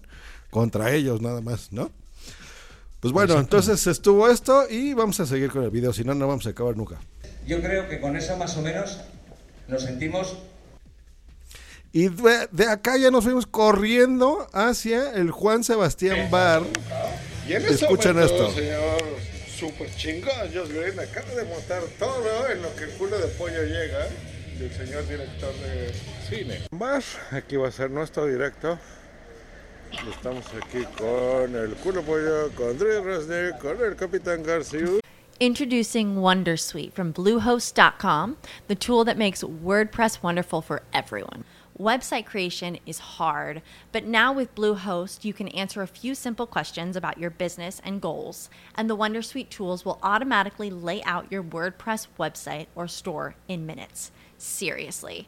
contra ellos nada más, ¿no? Pues bueno, entonces estuvo esto y vamos a seguir con el video, si no, no vamos a acabar nunca. yo creo que con eso más o menos nos sentimos Y de, de acá ya nos fuimos corriendo hacia el Juan Sebastián Bar. Y en ese Escuchen momento, esto. señor super chingón, Josh Green acaba de montar todo en lo que el culo de pollo llega del señor director de cine. Más, aquí va a ser nuestro directo. Estamos aquí con el culo pollo, con Resnick, con el Capitán. Introducing Wondersuite from Bluehost.com, the tool that makes WordPress wonderful for everyone. Website creation is hard, but now with Bluehost, you can answer a few simple questions about your business and goals, and the Wondersuite tools will automatically lay out your WordPress website or store in minutes. Seriously.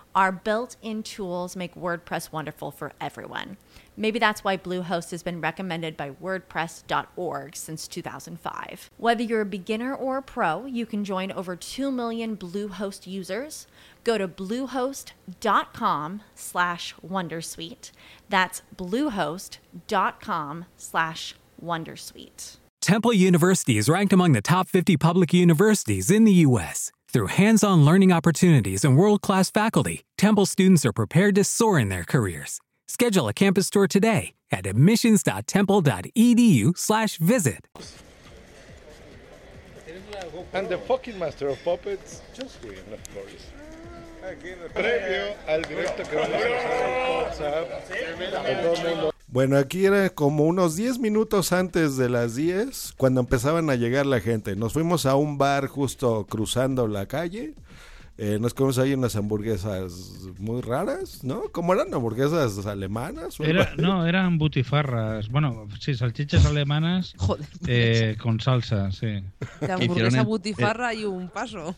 our built in tools make WordPress wonderful for everyone. Maybe that's why Bluehost has been recommended by WordPress.org since 2005. Whether you're a beginner or a pro, you can join over 2 million Bluehost users. Go to bluehost.com slash wondersuite. That's bluehost.com slash wondersuite. Temple University is ranked among the top 50 public universities in the U.S. Through hands on learning opportunities and world class faculty, Temple students are prepared to soar in their careers. Schedule a campus tour today at admissions.temple.edu/slash visit. And the fucking master of puppets, Josh Green, of course. Previo al directo que vamos a hacer en WhatsApp. Bueno, aquí era como unos 10 minutos antes de las 10, cuando empezaban a llegar la gente. Nos fuimos a un bar justo cruzando la calle. Eh, nos comimos ahí unas hamburguesas muy raras, ¿no? ¿Cómo eran? ¿Hamburguesas alemanas? Era, no, eran butifarras. Bueno, sí, salchichas alemanas eh, con salsa, sí. De hamburguesa butifarra y un paso.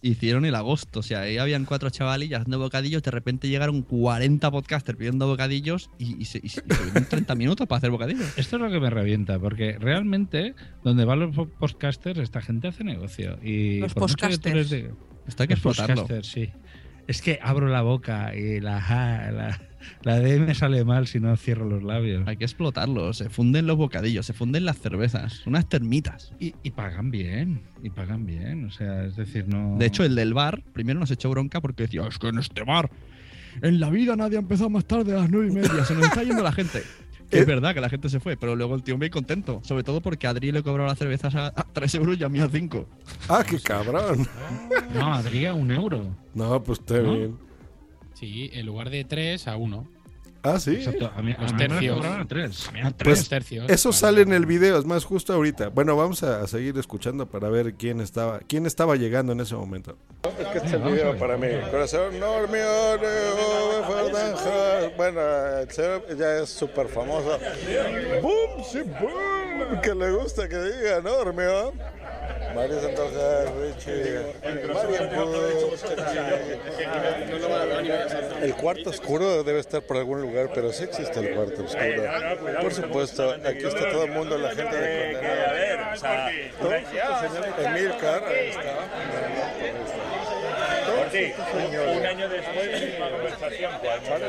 Hicieron el agosto, o sea, ahí habían cuatro chavalillas haciendo bocadillos, de repente llegaron 40 podcasters pidiendo bocadillos y, y se, y se- y se tuvieron 30 minutos para hacer bocadillos. Esto es lo que me revienta, porque realmente donde van los po- podcasters, esta gente hace negocio. Y Los podcasters. Esto hay que Los explotarlo. podcasters, sí. Es que abro la boca y la, la D me sale mal si no cierro los labios. Hay que explotarlo, se funden los bocadillos, se funden las cervezas, unas termitas. Y, y pagan bien, y pagan bien, o sea, es decir, no... De hecho, el del bar primero nos echó bronca porque decía, es que en este bar, en la vida nadie ha empezado más tarde a las nueve y media, se nos está yendo la gente. Que es verdad que la gente se fue, pero luego el tío me contento. Sobre todo porque a Adri le cobró las cervezas a, a 3 euros y a mí a 5. Ah, qué cabrón. No, Adrián, un euro. No, pues está ¿No? bien. Sí, en lugar de 3 a 1. Ah, sí. Exacto. A mí, a Los mí me lo tercios. a tres. A mí a tres. Pues tercios. eso Vale, sale en el video, es más, justo ahorita. Bueno, vamos a seguir escuchando para ver quién estaba, quién estaba llegando en ese momento. Es que este video para mí. Corazón Fernanja. Bueno, ya es súper famoso. ¡Boom! ¡Sí, boom! Que le gusta que diga Normión. María Santoja, Richie, El cuarto oscuro debe estar por algún lugar, pero sí existe el cuarto oscuro. Por supuesto, aquí está todo el mundo, la gente de condenado. Todos estos señores, Emil Carr, ahí está. Señores. Un año después de la conversación, de WhatsApp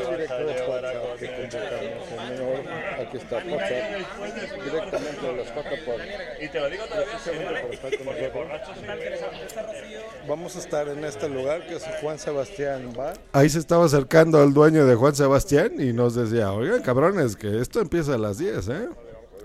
que convocamos, señor, aquí está WhatsApp, directamente de los JPOD. Y te lo digo otra Vamos a estar en este lugar que es Juan Sebastián Bar. Ahí se estaba acercando el dueño de Juan Sebastián y nos decía, oigan cabrones, que esto empieza a las 10, ¿eh?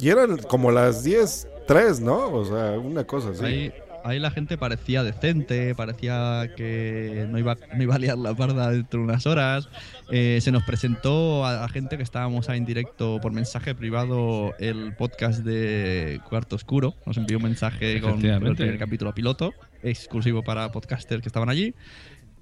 Y eran como las 10, 3, ¿no? O sea, una cosa así. Ahí, ahí la gente parecía decente, parecía que no iba, no iba a liar la parda dentro de unas horas. Eh, se nos presentó a, a gente que estábamos ahí en directo por mensaje privado el podcast de Cuarto Oscuro. Nos envió un mensaje con el primer capítulo piloto, exclusivo para podcasters que estaban allí.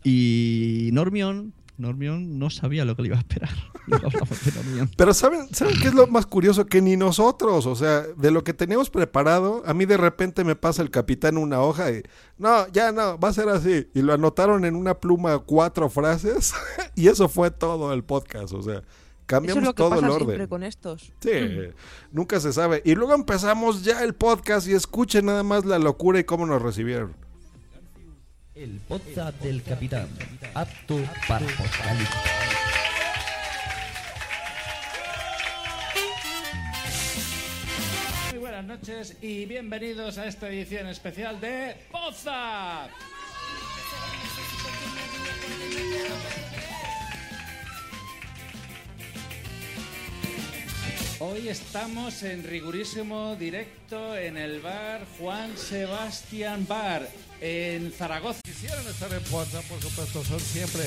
Y Normion, Normion no sabía lo que le iba a esperar. No de. Pero ¿saben, ¿saben qué es lo más curioso? Que ni nosotros, o sea, de lo que teníamos preparado, a mí de repente me pasa el capitán una hoja y, no, ya no, va a ser así. Y lo anotaron en una pluma cuatro frases y eso fue todo el podcast, o sea, Eso cambiamos es lo que todo pasa el siempre orden. con estos. Sí, nunca se sabe. Y luego empezamos ya el podcast y escuchen nada más la locura y cómo nos recibieron. El podcast del capitán, apto para. Muy buenas noches y bienvenidos a esta edición especial de Poza. Hoy estamos en rigurísimo directo en el bar Juan Sebastián Bar en Zaragoza. Quisieran estar en Poza, por supuesto, son siempre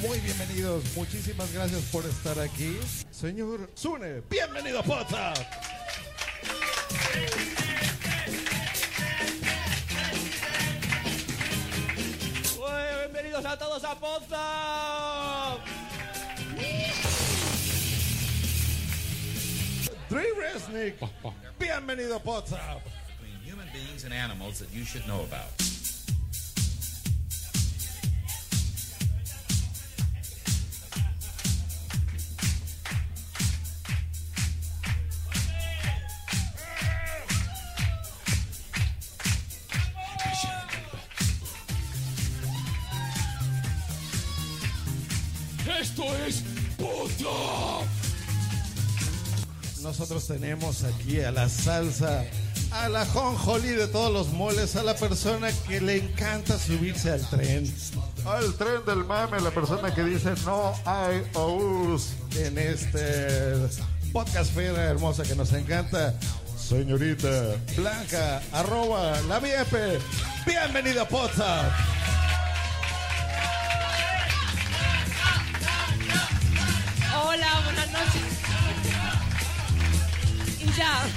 muy bienvenidos. Muchísimas gracias por estar aquí. Señor Zune, bienvenido a Poza. Bienvenidos a todos a Poza. Dre Resnick, bienvenido a Poza. Between human beings and animals that you should know about. Esto es Poza. Nosotros tenemos aquí a la salsa, a la jonjolí de todos los moles, a la persona que le encanta subirse al tren. Al tren del mame, la persona que dice no hay OUs en este podcast fera hermosa que nos encanta. Señorita Blanca, arroba la VIP. Bienvenida a Poza. Hola, buenas noches. Y ya.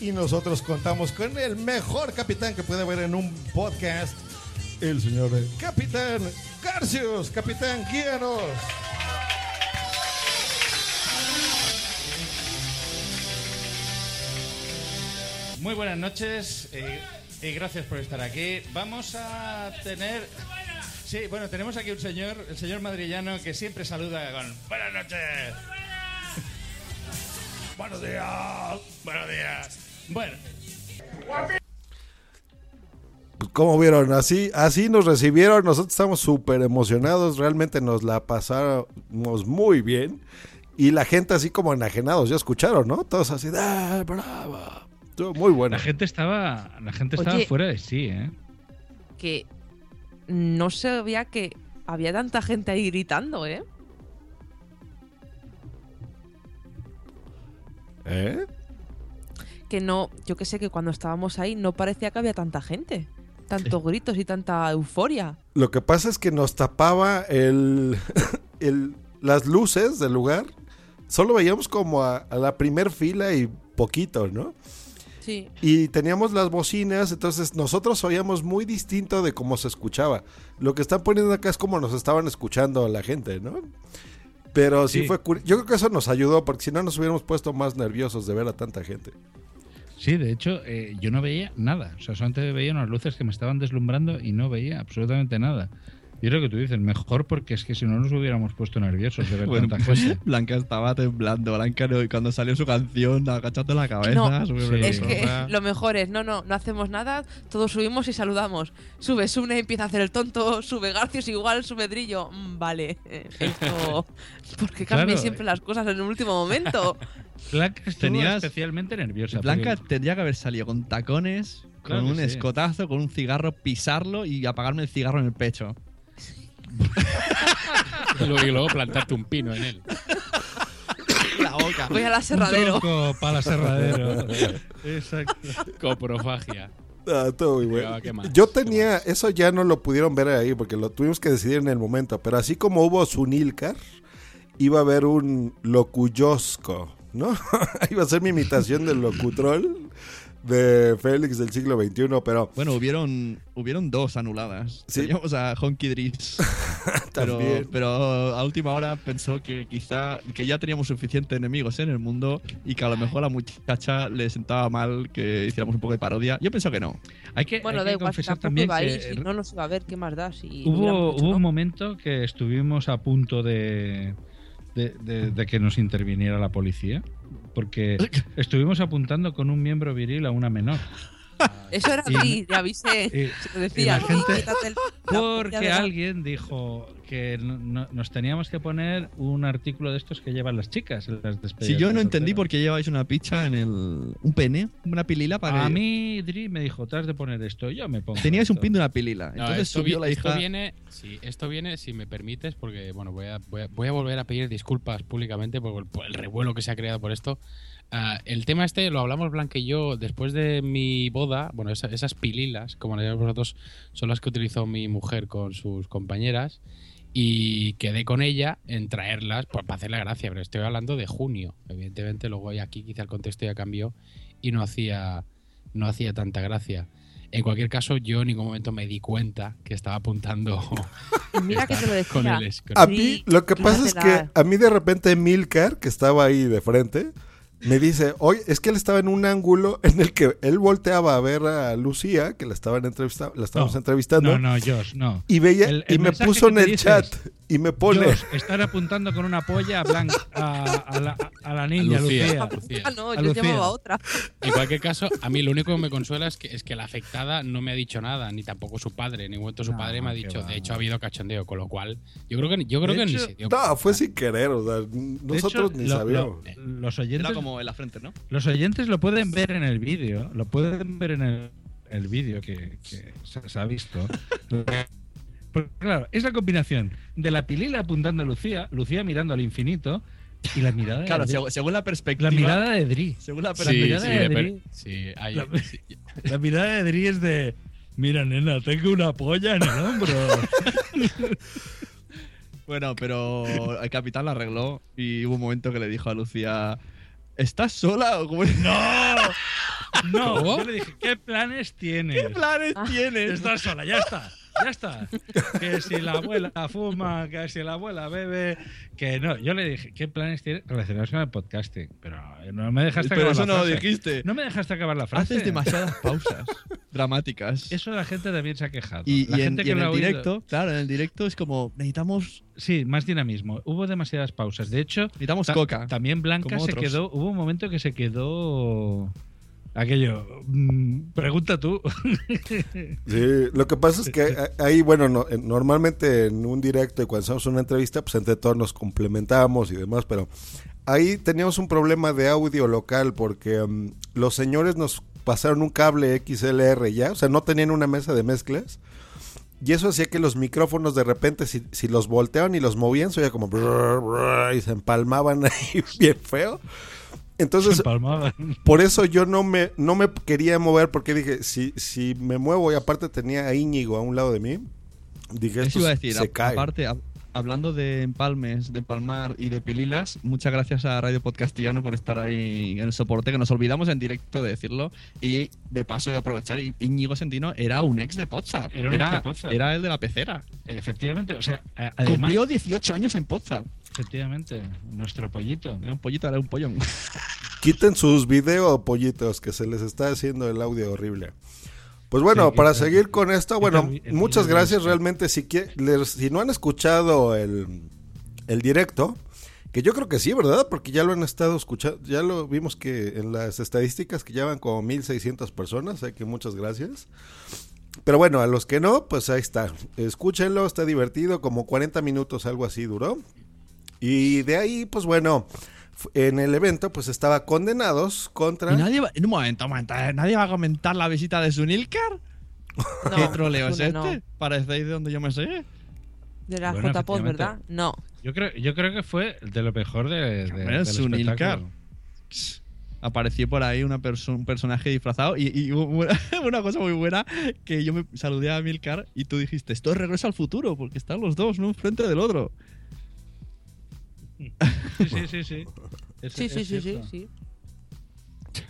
Y nosotros contamos con el mejor capitán que puede haber en un podcast, el señor Capitán Garcius. Capitán, guíanos. Muy buenas noches eh, y gracias por estar aquí. Vamos a tener... Sí, bueno, tenemos aquí un señor, el señor madrillano, que siempre saluda con buenas noches. Buenos días. Buenos días. Bueno, Como vieron, así, así nos recibieron. Nosotros estamos súper emocionados. Realmente nos la pasamos muy bien. Y la gente así como enajenados, ya escucharon, ¿no? Todos así, ¡ah, bravo! Estuvo muy bueno. la gente estaba, la gente estaba Oye. fuera de sí, ¿eh? Que no sabía que había tanta gente ahí gritando, ¿eh? ¿Eh? Que no, yo que sé que cuando estábamos ahí no parecía que había tanta gente. Tantos gritos y tanta euforia. Lo que pasa es que nos tapaba el, el- las luces del lugar. Solo veíamos como a, a la primer fila y poquito, ¿no? Sí. Y teníamos las bocinas, entonces nosotros oíamos muy distinto de cómo se escuchaba. Lo que están poniendo acá es como nos estaban escuchando la gente, ¿no? Pero sí, Sí. fue curi- Yo creo que eso nos ayudó, porque si no nos hubiéramos puesto más nerviosos de ver a tanta gente. Sí, de hecho, eh, yo no veía nada. O sea, solamente veía unas luces que me estaban deslumbrando y no veía absolutamente nada. Yo creo que tú dices, mejor porque es que si no nos hubiéramos puesto nerviosos de ver Bueno, tanta pues gente. Blanca estaba temblando. Blanca no- y cuando salió su canción, agachando la cabeza. No, súper es que lo mejor es, no, no, no hacemos nada, todos subimos y saludamos. Sube Sune, empieza a hacer el tonto, sube Garcios igual, sube Drillo. Mm, vale, eh, esto... porque cambian Claro. siempre las cosas en el último momento. Blanca Tenías- especialmente nerviosa. Blanca porque- tendría que haber salido con tacones, Claro con un sí. escotazo, con un cigarro, pisarlo y apagarme el cigarro en el pecho. Y luego, plantarte un pino en él. La boca. Voy al aserradero. Un tronco para el aserradero. Exacto. Coprofagia. Ah. Yo tenía, eso ya no lo pudieron ver ahí porque lo tuvimos que decidir en el momento, pero así como hubo Sunilcar, iba a haber un Locuyosco, ¿no? iba a ser mi imitación del locutrol de Félix del siglo XXI, pero Bueno, hubieron, hubieron dos anuladas. Sí. Teníamos a Honky Driss. pero, También. pero a última hora pensó que quizá que ya teníamos suficientes enemigos en el mundo y que a lo mejor a la muchacha le sentaba mal que hiciéramos un poco de parodia. Yo pienso que no. Hay que, Bueno, hay da que igual, si confesar tampoco también iba a ir, que si no nos iba a ver, ¿qué más da? Si hubo, hubo ¿no? un momento que estuvimos a punto de, de, de- de que nos interviniera la policía. Porque estuvimos apuntando con un miembro viril a una menor. Eso era Dri, le avisé. y- Se lo decía, y la gente- quítate el- la polla Porque de la- alguien dijo que no- no- nos teníamos que poner un artículo de estos que llevan las chicas en las despedidas. Si yo no entendí por qué lleváis una picha en el. un pene, una pilila para A que. mí, Dri me dijo, te has de poner esto. Yo me pongo. Teníais un esto". pin de una pilila. No, Entonces esto, subió vi- la esto hija. viene, sí, esto viene, si me permites, porque bueno, voy a, voy a, voy a volver a pedir disculpas públicamente por por el revuelo que se ha creado por esto. Ah, el tema este lo hablamos Blanca y yo después de mi boda. Bueno, esa- esas pililas, como le llamáis vosotros, son las que utilizó mi mujer con sus compañeras. Y quedé con ella en traerlas pues, para hacerle gracia, pero estoy hablando de junio. Evidentemente, luego ya aquí quizá el contexto ya cambió y no hacía, no hacía tanta gracia. En cualquier caso, yo en ningún momento me di cuenta que estaba apuntando Mira que te lo decía. con el con A mí, lo que pasa es que a mí de repente Milcar, que estaba ahí de frente, me dice, oye, es que él estaba en un ángulo en el que él volteaba a ver a Lucía, que la estaban entrevista la estábamos No, entrevistando. No, no, Josh, no. Y veía, El- y me puso en el dices, chat y me pone. Josh, estar apuntando con una polla a, Blan- a, a la, a la niña, Lucía, Lucía. Lucía. Ah, no, A yo Lucía. llamaba a otra. En cualquier caso, a mí lo único que me consuela es que, es que la afectada no me ha dicho nada, ni tampoco su padre. En ningún momento su No, padre me ha dicho, va. de hecho ha habido cachondeo, con lo cual yo creo que, yo creo De que hecho, ni se dio No, fue sin querer, o sea, nosotros hecho, ni lo- sabíamos. lo- los oyentes Era como en la frente, ¿no? Los oyentes lo pueden ver en el vídeo, lo pueden ver en el, el vídeo que, que se, se ha visto. Porque, claro, es la combinación de la pilila apuntando a Lucía, Lucía mirando al infinito y la mirada Claro, de Dri. seg- según la perspectiva. La mirada de Dri. Según la Sí, La mirada sí, de Dri. sí, hay- La- sí. La mirada de Dri es de. Mira, nena, tengo una polla en el hombro. Bueno, pero el capitán la arregló y hubo un momento que le dijo a Lucía: ¿Estás sola o cómo es? ¡No! No, ¿Cómo? yo le dije, ¿qué planes tienes? ¿Qué planes Ah. tienes? Estás sola, ya está. Ya está. Que si la abuela fuma, que si la abuela bebe, que no. Yo le dije, ¿qué planes tienes relacionados con el podcasting? Pero no me dejaste Pero acabar eso la no lo dijiste. No me dejaste acabar la frase. Haces demasiadas pausas dramáticas. Eso la gente también se ha quejado. Y, la y en, gente y que en lo ha el oído- directo, claro, en el directo es como necesitamos Sí, más dinamismo. Hubo demasiadas pausas. De hecho, necesitamos ta- coca. también Blanca como se otros. quedó. Hubo un momento que se quedó. Aquello. mm, pregunta tú. Sí, lo que pasa es que ahí, bueno, no- eh, normalmente en un directo y cuando hacemos una entrevista, pues entre todos nos complementamos y demás, pero ahí teníamos un problema de audio local porque mm, los señores nos pasaron un cable XLR ya, o sea, no tenían una mesa de mezclas. Y eso hacía que los micrófonos de repente, si, si los volteaban y los movían, se oía como... brrr, brrr, y se empalmaban ahí bien feo. Entonces, por eso yo no me, no me quería mover porque dije, si, si me muevo y aparte tenía a Íñigo a un lado de mí, dije, Eso iba a decir, se a- cae. aparte, a- hablando de empalmes, de empalmar y de pililas, muchas gracias a Radio Podcastillano por estar ahí en el soporte, que nos olvidamos en directo de decirlo. Y de paso de aprovechar, Íñigo Sentino era un ex de Potsdam. Era Potsdam. era el de la pecera. Efectivamente, o sea, además, Cumplió 18 años en Potsdam. Efectivamente, nuestro pollito. Era un pollito, era un pollón. Quiten sus video pollitos que se les está haciendo el audio horrible. Pues bueno, Sí, para seguir con esto, bueno, el vi- el muchas gracias realmente. Si, les- si no han escuchado el, el directo, que yo creo que sí, ¿verdad? Porque ya lo han estado escuchando, ya lo vimos que en las estadísticas que llevan como 1600 personas, así que muchas gracias. Pero bueno, a los que no, pues ahí está. Escúchenlo, está divertido, como 40 minutos, algo así duró. Y de ahí, pues bueno, en el evento, pues estaba condenados contra... Y nadie va, en un momento, un momento, ¿eh? ¿nadie va a comentar la visita de Sunilkar? ¿Qué troleo es este? no. ¿Parecéis de donde yo me sé? De la Bueno, JPod, efectivamente. ¿verdad? No. Yo creo, yo creo que fue de lo mejor de, de- Sunilkar. espectáculo. Apareció por ahí una perso- un personaje disfrazado y, y hubo una, una cosa muy buena que yo me saludé a Milcar y tú dijiste, esto es regreso al futuro porque están los dos, uno enfrente del otro. Sí, sí, sí, sí. Es- Sí, sí, es sí, sí.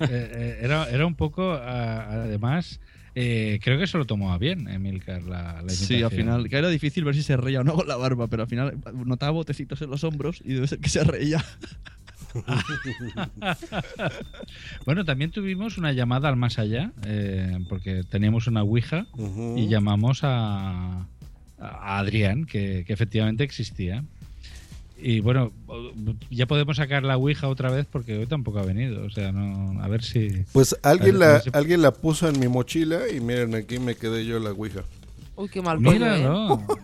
Eh, eh, era, era un poco, además, eh, creo que se lo tomó a bien Emilcar la, la Sí, al final, que era difícil ver si se reía o no con la barba, pero al final notaba botecitos en los hombros y debe ser que se reía. bueno, también tuvimos una llamada al más allá, eh, porque teníamos una Ouija y llamamos a, a Adrián, que, que efectivamente existía. Y bueno, ya podemos sacar la Ouija otra vez porque hoy tampoco ha venido. O sea, no, a ver si. Pues alguien ver- la, si- alguien la puso en mi mochila y miren, aquí me quedé yo la ouija. Uy, qué mal pollo, ¿eh? Míralo.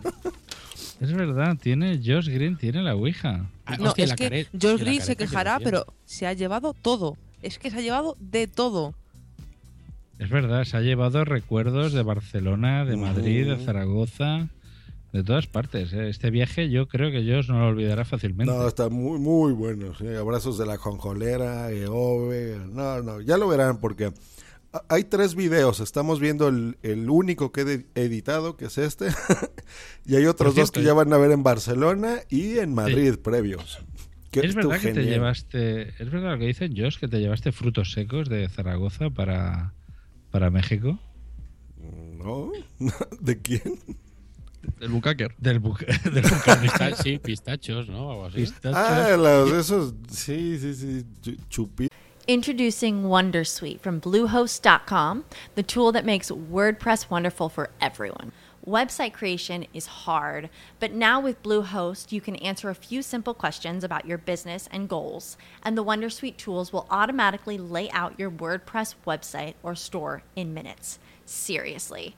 Es verdad, tiene Josh Green tiene la Ouija. No, es que Josh Green se quejará, pero se ha llevado todo. Es que se ha llevado de todo. Es verdad, se ha llevado recuerdos de Barcelona, de Madrid, de. Zaragoza, de todas partes. ¿eh? Este viaje yo creo que Josh no lo olvidará fácilmente. No, está muy, muy bueno. sí, Abrazos de la conjolera, Eove. No, no, ya lo verán porque hay tres videos. Estamos viendo el, el único que he editado, que es este. y hay otros Por dos cierto, que ya van a ver en Barcelona y en Madrid previos. Que es verdad que te genial. llevaste, es verdad lo que dicen Josh, que te llevaste frutos secos de Zaragoza para, para México. ¿No? ¿De quién? Del bucaker. Del, buca- del bucaque. Pista- sí, pistachos, ¿no? Algo así. Ah, los esos. Sí, sí, sí. Chupi. Introducing Wondersuite from Bluehost.com, the tool that makes WordPress wonderful for everyone. Website creation is hard, but now with Bluehost, you can answer a few simple questions about your business and goals, and the Wondersuite tools will automatically lay out your WordPress website or store in minutes. Seriously.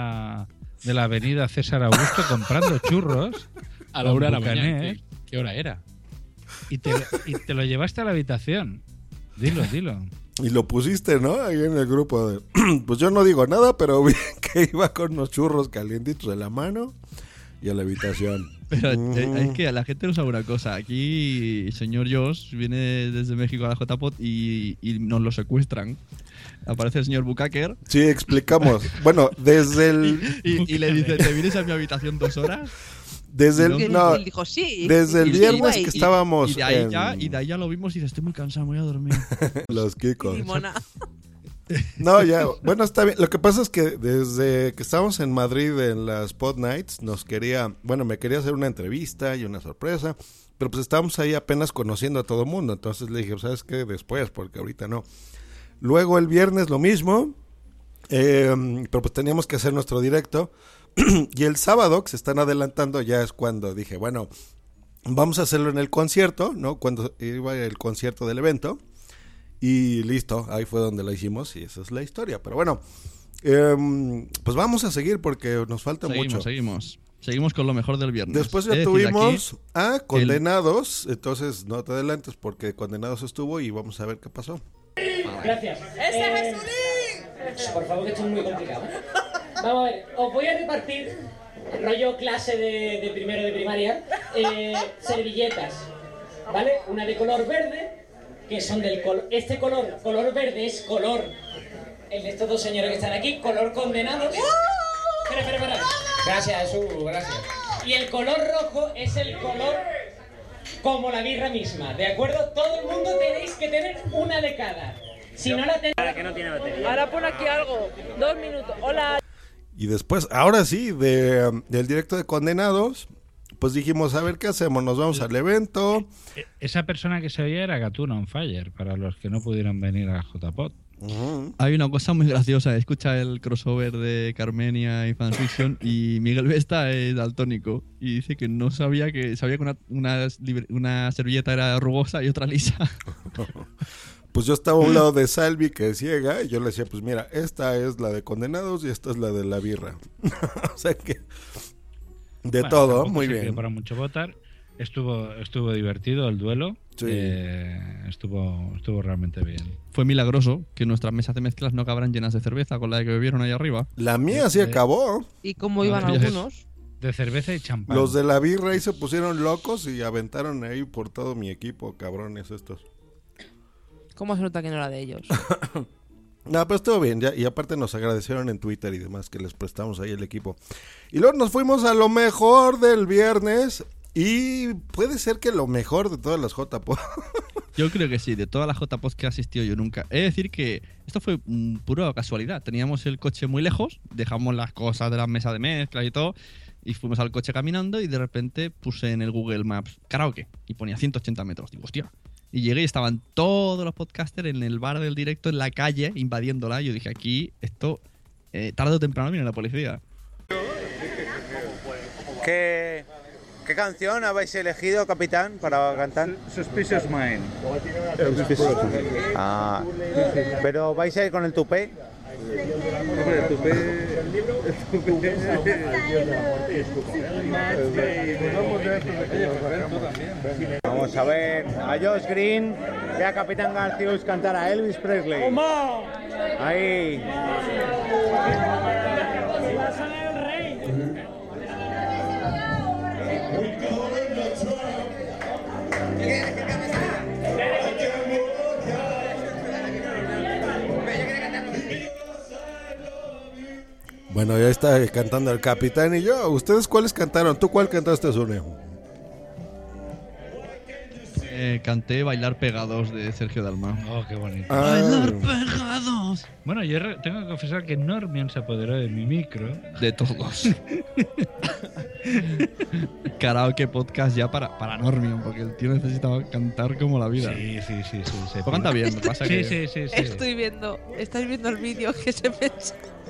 de la avenida César Augusto comprando churros. A la una de la mañana. ¿Qué, qué hora era? Y te, y te lo llevaste a la habitación. Dilo, dilo. Y lo pusiste, ¿no? Ahí en el grupo de... pues yo no digo nada, pero vi que iba con unos churros calientitos de la mano. y a la habitación. Pero eh, es que a la gente no sabe una cosa. Aquí, el señor Josh viene desde México a la JPOT y, y nos lo secuestran. Aparece el señor Bukaker. Sí, explicamos. Bueno, desde el. Y, y le dice: ¿Te vienes a mi habitación dos horas? Desde el. no- dijo sí. desde el viernes que estábamos. Y de, ahí en ya, y de ahí ya lo vimos y dice: Estoy muy cansado, me voy a dormir. Los Kikos. Limona. No, ya, bueno, está bien. Lo que pasa es que desde que estábamos en Madrid en las Pod Nights, nos quería, bueno, me quería hacer una entrevista y una sorpresa, pero pues estábamos ahí apenas conociendo a todo el mundo, entonces le dije, ¿sabes qué? Después, porque ahorita no. Luego el viernes lo mismo, eh, pero pues teníamos que hacer nuestro directo. y el sábado, que se están adelantando, ya es cuando dije, bueno, vamos a hacerlo en el concierto, ¿no? Cuando iba el concierto del evento. Y listo, ahí fue donde lo hicimos y esa es la historia. Pero bueno, em, pues vamos a seguir porque nos falta seguimos, mucho. seguimos. Seguimos con lo mejor del viernes. Después ya decir tuvimos aquí a el- Condenados, entonces no te adelantes porque Condenados estuvo y vamos a ver qué pasó. Gracias. Eh, Por favor, que esto es muy complicado. Vamos a ver, os voy a repartir, rollo clase de, de primero de primaria, eh, servilletas, ¿vale? Una de color verde, que son del color... Este color, color verde, es color... El de estos dos señores que están aquí, color condenados. Espera, espera, espera. Gracias, Jesús, gracias. Y el color rojo es el color como la birra misma, ¿de acuerdo? Todo el mundo tenéis que tener una de cada. Si no la tenéis... que no tiene batería. Ahora pon aquí algo. Dos minutos. Hola. Y después, ahora sí, de, del directo de Condenados, pues dijimos, a ver qué hacemos, nos vamos al evento. E- Esa persona que se oía era Gatuna on Fire, para los que no pudieron venir a Hay una cosa muy graciosa. Escucha el crossover de Carmenia y Fanfiction y Miguel Vesta es daltónico y dice que no sabía que sabía que una, una, servilleta era rugosa y otra lisa. Pues yo estaba a un lado de Salvi que es ciega y yo le decía, pues mira, esta es la de Condenados y esta es la de la birra. o sea que de Bueno, todo, muy bien. para mucho votar. Estuvo, estuvo divertido el duelo. Sí. Eh, estuvo, estuvo realmente bien. Fue milagroso que nuestras mesas de mezclas no acabaran llenas de cerveza con la que bebieron ahí arriba. La mía sí acabó. ¿Y cómo iban algunos? De cerveza y champán. Los de la birra ahí se pusieron locos y aventaron ahí por todo mi equipo, cabrones estos. ¿Cómo se nota que no era de ellos? No, pues estuvo bien, ya, y aparte nos agradecieron en Twitter y demás que les prestamos ahí el equipo. Y luego nos fuimos a lo mejor del viernes y puede ser que lo mejor de todas las JPO. Yo creo que sí, de todas las JPOs que he asistido yo nunca. He de decir que esto fue mm, pura casualidad. Teníamos el coche muy lejos, dejamos las cosas de la mesa de mezcla y todo, y fuimos al coche caminando y de repente puse en el Google Maps karaoke y ponía 180 metros. Digo, hostia. Y llegué y estaban todos los podcasters en el bar del directo, en la calle, invadiéndola. Y yo dije, aquí, esto, eh, tarde o temprano viene la policía. ¿Qué, ¿Qué canción habéis elegido, capitán, para cantar? Suspicious Mind. Ah, ¿pero vais a ir con el tupé? Vamos a ver a Josh Green y a Capitán Garcius cantar a Elvis Presley. Ahí. Bueno, ya está cantando el capitán y yo. ¿Ustedes cuáles cantaron? ¿Tú cuál cantaste, Zune? Eh, canté Bailar Pegados de Sergio Dalma. Oh, qué bonito. Ah. Bailar pegados. Bueno, yo tengo que confesar que Normion se apoderó de mi micro. De todos. Karaoke podcast ya para, para Normion, porque el tío necesitaba cantar como la vida. Sí, sí, sí, sí. se Pues canta bien, que pasa sí, que- sí, sí, sí. Estoy viendo, estáis viendo el vídeo que se me...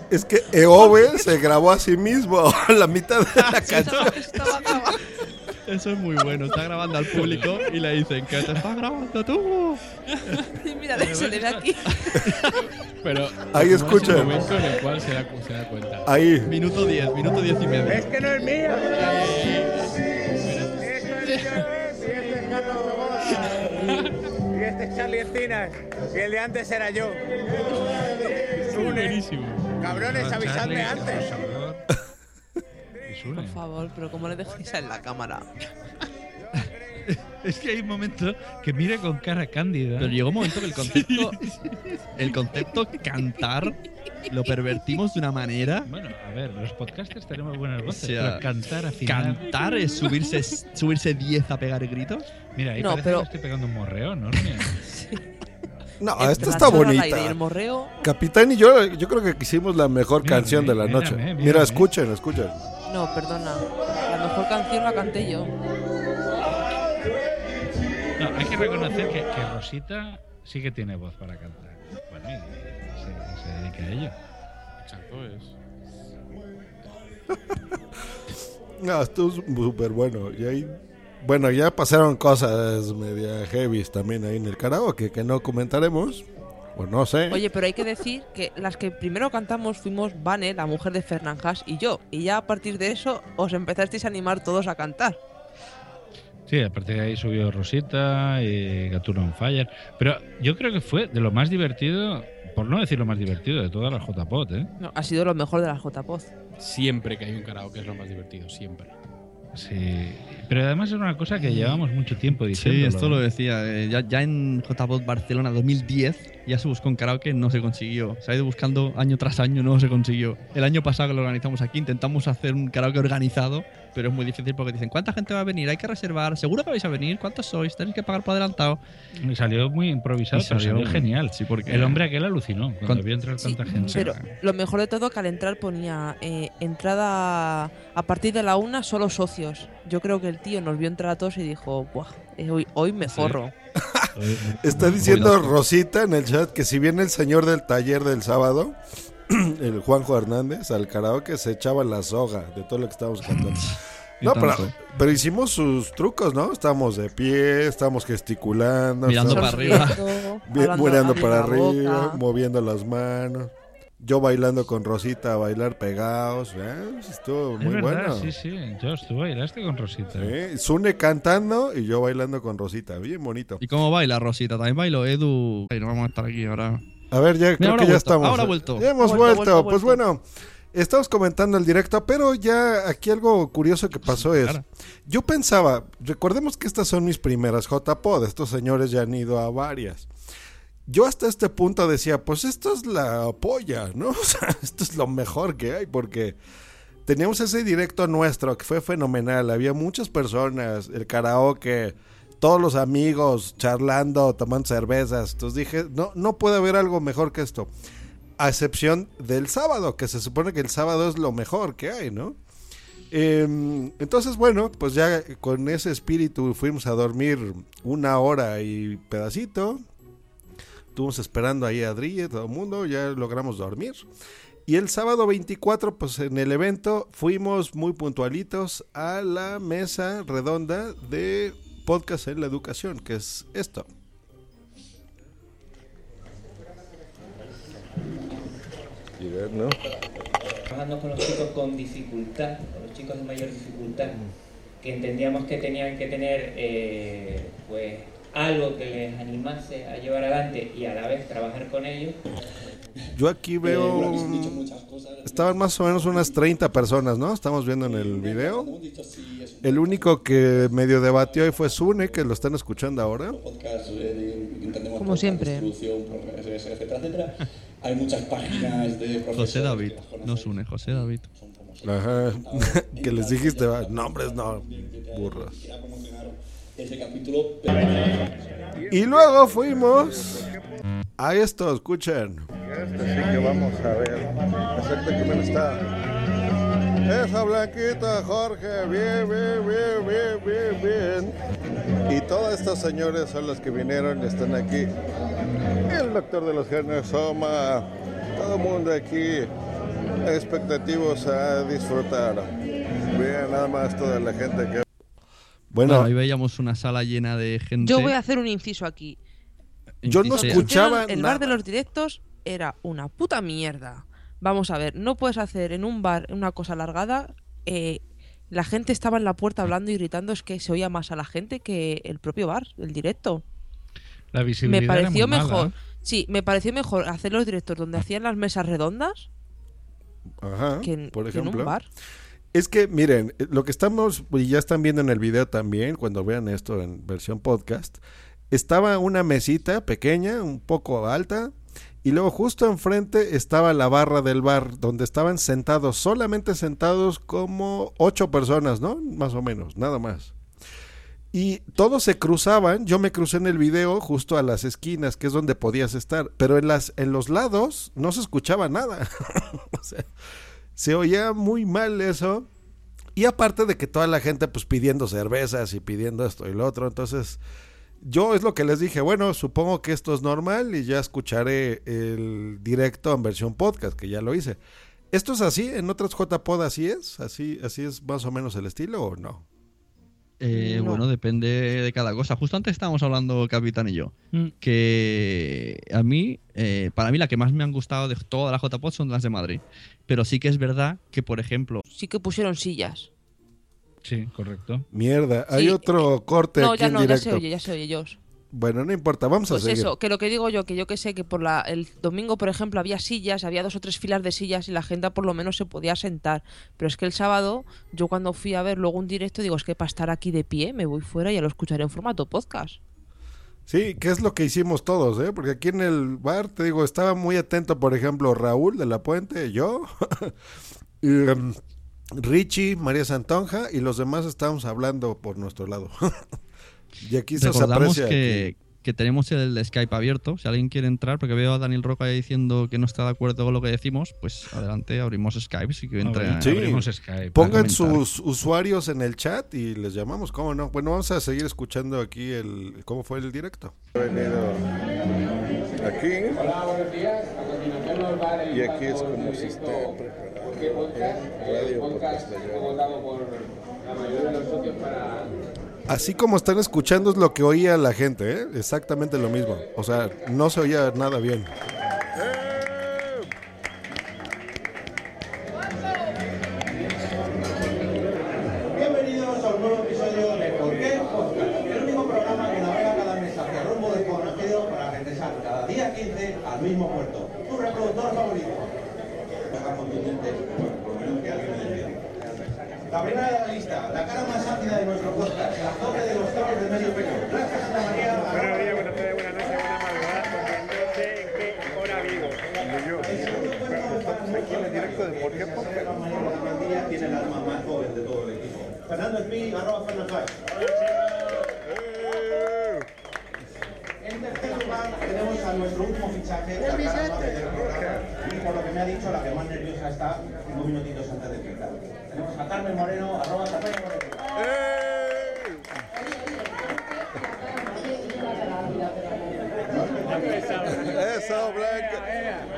Es que Eove se grabó a sí mismo la mitad de la canción. Eso es muy bueno. Está grabando al público y le dicen que te estás grabando tú. Mira, se le ve aquí. Pero Ahí ¿cómo es escucha. el momento en el cual se da, se da cuenta. Ahí. Minuto 10, minuto 10 y medio. Es que no es mío. Y este es Charlie Encinas. Y el de antes era yo. Cabrones, Ah, avisadme antes. Por favor. Sune. Por favor, pero ¿cómo le dejáis en la cámara? Es que hay un momento que mira con cara cándida. Pero llegó un momento que el concepto, el concepto cantar lo pervertimos de una manera. Bueno, a ver, los podcasters tenemos buenas O voces, sea, pero cantar afinar. cantar es subirse subirse 10 a pegar gritos. Mira, ahí No, parece pero- que estoy pegando un morreo enorme. No, Entre esta está al bonita. aire y el morreo. Capitán y yo, yo creo que hicimos la mejor Mírame, canción de la mírame, noche. mírame. Mira, escuchen, escuchen. No, perdona. La mejor canción la canté yo. No, hay que reconocer que, que Rosita sí que tiene voz para cantar. Bueno, y se, se dedica a ello. Exacto, es. No, estuvo súper bueno. Y ahí, bueno, ya pasaron cosas media heavy también ahí en el karaoke que no comentaremos. O no sé. Oye, pero hay que decir que las que primero cantamos fuimos Vane, la mujer de Fernán Haas, y yo. Y ya a partir de eso os empezasteis a animar todos a cantar. Sí, a partir de ahí subió Rosita y Gatuno on Fire. Pero yo creo que fue de lo más divertido, por no decir lo más divertido, de todas las JPOT, ¿eh? No, ha sido lo mejor de las JPOZ. Siempre que hay un karaoke es lo más divertido, siempre. Sí. Pero además es una cosa que llevamos mucho tiempo diciendo. Sí, esto lo decía. eh, ya, ya en JPOT Barcelona 2010 ya se buscó un karaoke, no se consiguió. Se ha ido buscando año tras año, no se consiguió. El año pasado que lo organizamos aquí intentamos hacer un karaoke organizado, pero es muy difícil porque dicen, ¿cuánta gente va a venir? Hay que reservar. ¿Seguro que vais a venir? ¿Cuántos sois? Tenéis que pagar por adelantado. Y salió muy improvisado, Y pero salió- salió genial. sí, porque- El hombre aquel alucinó cuando Con- vio entrar tanta gente. Pero lo mejor de todo que al entrar ponía eh, entrada a partir de la una solo socios. Yo creo que el tío nos vio entrar a todos y dijo, Buah, eh, hoy, hoy me forro. Está diciendo Rosita en el chat que si viene el señor del taller del sábado, el Juanjo Hernández, al karaoke se echaba la soga de todo lo que estábamos cantando. No, pero, pero hicimos sus trucos, ¿no? Estábamos de pie, estábamos gesticulando. Mirando estábamos- para arriba. Bien, mirando para arriba, boca. moviendo las manos. Yo bailando con Rosita, a bailar pegados. ¿eh? Estuvo Es muy verdad, bueno. sí, sí. Yo estuve bailaste con Rosita. ¿Eh? Sune cantando y yo bailando con Rosita. Bien bonito. ¿Y cómo baila Rosita? También bailo Edu. Ay, no vamos a estar aquí ahora. A ver, ya creo que ya vuelto, estamos. ahora vuelto. Ya hemos vuelto. vuelto, vuelto, Pues vuelto. bueno, estamos comentando el directo, pero ya aquí algo curioso que pasó es. Yo pensaba, recordemos que estas son mis primeras JPod. Estos señores ya han ido a varias. Yo hasta este punto decía, pues esto es la polla, ¿no? O sea, esto es lo mejor que hay, porque teníamos ese directo nuestro que fue fenomenal. Había muchas personas, el karaoke, todos los amigos charlando, tomando cervezas. Entonces dije, no, no puede haber algo mejor que esto. A excepción del sábado, que se supone que el sábado es lo mejor que hay, ¿no? Em, entonces, bueno, pues ya con ese espíritu fuimos a dormir una hora y pedacito. Estuvimos esperando ahí a y todo el mundo, ya logramos dormir. Y el sábado 24, pues en el evento fuimos muy puntualitos a la mesa redonda de podcast en la educación, que es esto. Y ver, ¿no? trabajando con los chicos con dificultad, con los chicos de mayor dificultad, que entendíamos que tenían que tener eh, pues algo que les animase a llevar adelante y a la vez trabajar con ellos. Yo aquí veo. muchas cosas. Estaban más o menos unas 30 personas, ¿no? Estamos viendo en el video. El único que medio debatió hoy fue Sune, que lo están escuchando ahora. eh, Como siempre. Hay muchas páginas de José David. No Sune, José David. Ajá. que les dijiste, nombres no, burros. Ese capítulo. Y luego fuimos a esto, escuchen. Este sí que vamos a ver. Exacto, ¿quién está? Esa blanquita, Jorge, bien, bien, bien, bien, bien, bien. Y todos estos señores son los que vinieron y están aquí. El doctor de los genes, Soma, todo el mundo aquí expectativos a disfrutar. Bien, nada más toda la gente que... Bueno, Bueno, ahí veíamos una sala llena de gente. Yo voy a hacer un inciso aquí. yo no escuchaba El nada. bar de los directos era una puta mierda. Vamos a ver, no puedes hacer en un bar una cosa alargada. eh, la gente estaba en la puerta hablando y gritando, es que se oía más a la gente que el propio bar, el directo. La visibilidad Me era pareció mala, mejor. ¿eh? Sí, me pareció mejor hacer los directos donde hacían las mesas redondas Ajá, que en, por que en ejemplo. un bar. Es que, miren, eh, lo que estamos, y ya están viendo en el video también, cuando vean esto en versión podcast, estaba una mesita pequeña, un poco alta, y luego justo enfrente estaba la barra del bar, donde estaban sentados, solamente sentados como ocho personas, ¿no? Más o menos, nada más. Y todos se cruzaban, yo me crucé en el video justo a las esquinas, que es donde podías estar, pero en, las, en los lados no se escuchaba nada. o sea, se oía muy mal eso. Y aparte de que toda la gente pues pidiendo cervezas y pidiendo esto y lo otro, entonces yo es lo que les dije, bueno, supongo que esto es normal y ya escucharé el directo en versión podcast, que ya lo hice. ¿Esto es así? ¿En otras JPod así es? ¿Así, ¿Así es más o menos el estilo o no? Eh, No. Bueno, depende de cada cosa. Justo antes estábamos hablando, Capitán y yo, Mm. que a mí, eh, para mí, la que más me han gustado de todas las JPOD son las de Madrid. Pero sí que es verdad que, por ejemplo, Sí que pusieron sillas. Sí, correcto. Mierda, hay Sí, otro corte No, aquí ya en no, ya se oye, ya se oye, Josh. Bueno, no importa, vamos Pues a seguir. eso, que lo que digo yo, que yo que sé que por la, el domingo, por ejemplo, había sillas, había dos o tres filas de sillas y la gente por lo menos se podía sentar. Pero es que el sábado, yo cuando fui a ver luego un directo, digo, es que para estar aquí de pie me voy fuera y ya lo escucharé en formato podcast. Sí, que es lo que hicimos todos, ¿eh? Porque aquí en el bar, te digo, estaba muy atento, por ejemplo, Raúl de la Puente, yo, y, em, Richie, María Santonja, y los demás estábamos hablando por nuestro lado. y aquí se os recordamos aprecia que, que tenemos el Skype abierto. Si alguien quiere entrar, porque veo a Daniel Roca ahí diciendo que no está de acuerdo con lo que decimos, pues adelante, abrimos Skype. Si quiere entrar, Sí, abrimos Skype. pongan a sus usuarios en el chat y les llamamos, ¿cómo no? Bueno, vamos a seguir escuchando aquí el cómo fue el directo. He venido aquí y aquí es como se está preparando el radio Así como están escuchando es lo que oía la gente, ¿eh? Exactamente lo mismo. O sea, no se oía nada bien. Dicho, la que más nerviosa está cinco minutitos antes de empezar. Tenemos a Carmen Moreno, arroba Carmen Moreno. Esa blanca.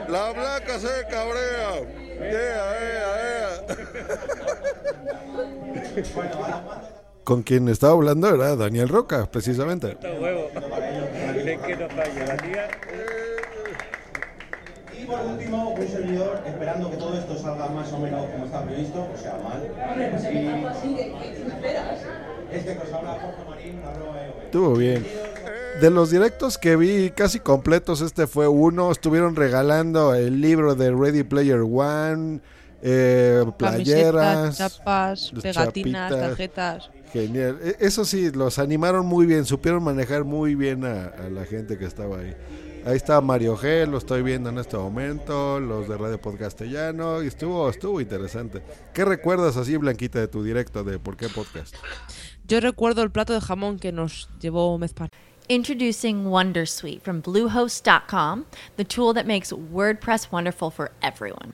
La blanca se cabrea. Con quien estaba hablando era Daniel Roca, precisamente. huevo. ¿De qué nos falla la tía? Y por último, un servidor esperando que todo esto salga más o menos como está previsto, o sea, mal. Y este que os habla Jorge Marín, arroba EOB. Estuvo bien. De los directos que vi casi completos, este fue uno. Estuvieron regalando el libro de Ready Player One, eh, playeras, Camisetas, chapas, pegatinas, chapitas. tarjetas. Genial. E- Eso sí, los animaron muy bien, supieron manejar muy bien a, a la gente que estaba ahí. Ahí está Mario G, lo estoy viendo en este momento, los de Radio Podcastellano, y estuvo, estuvo interesante. ¿Qué recuerdas así, Blanquita, de tu directo de ¿Por qué Podcast? Yo recuerdo el plato de jamón que nos llevó Mezpar. Introducing Wondersuite from Bluehost.com, the tool that makes WordPress wonderful for everyone.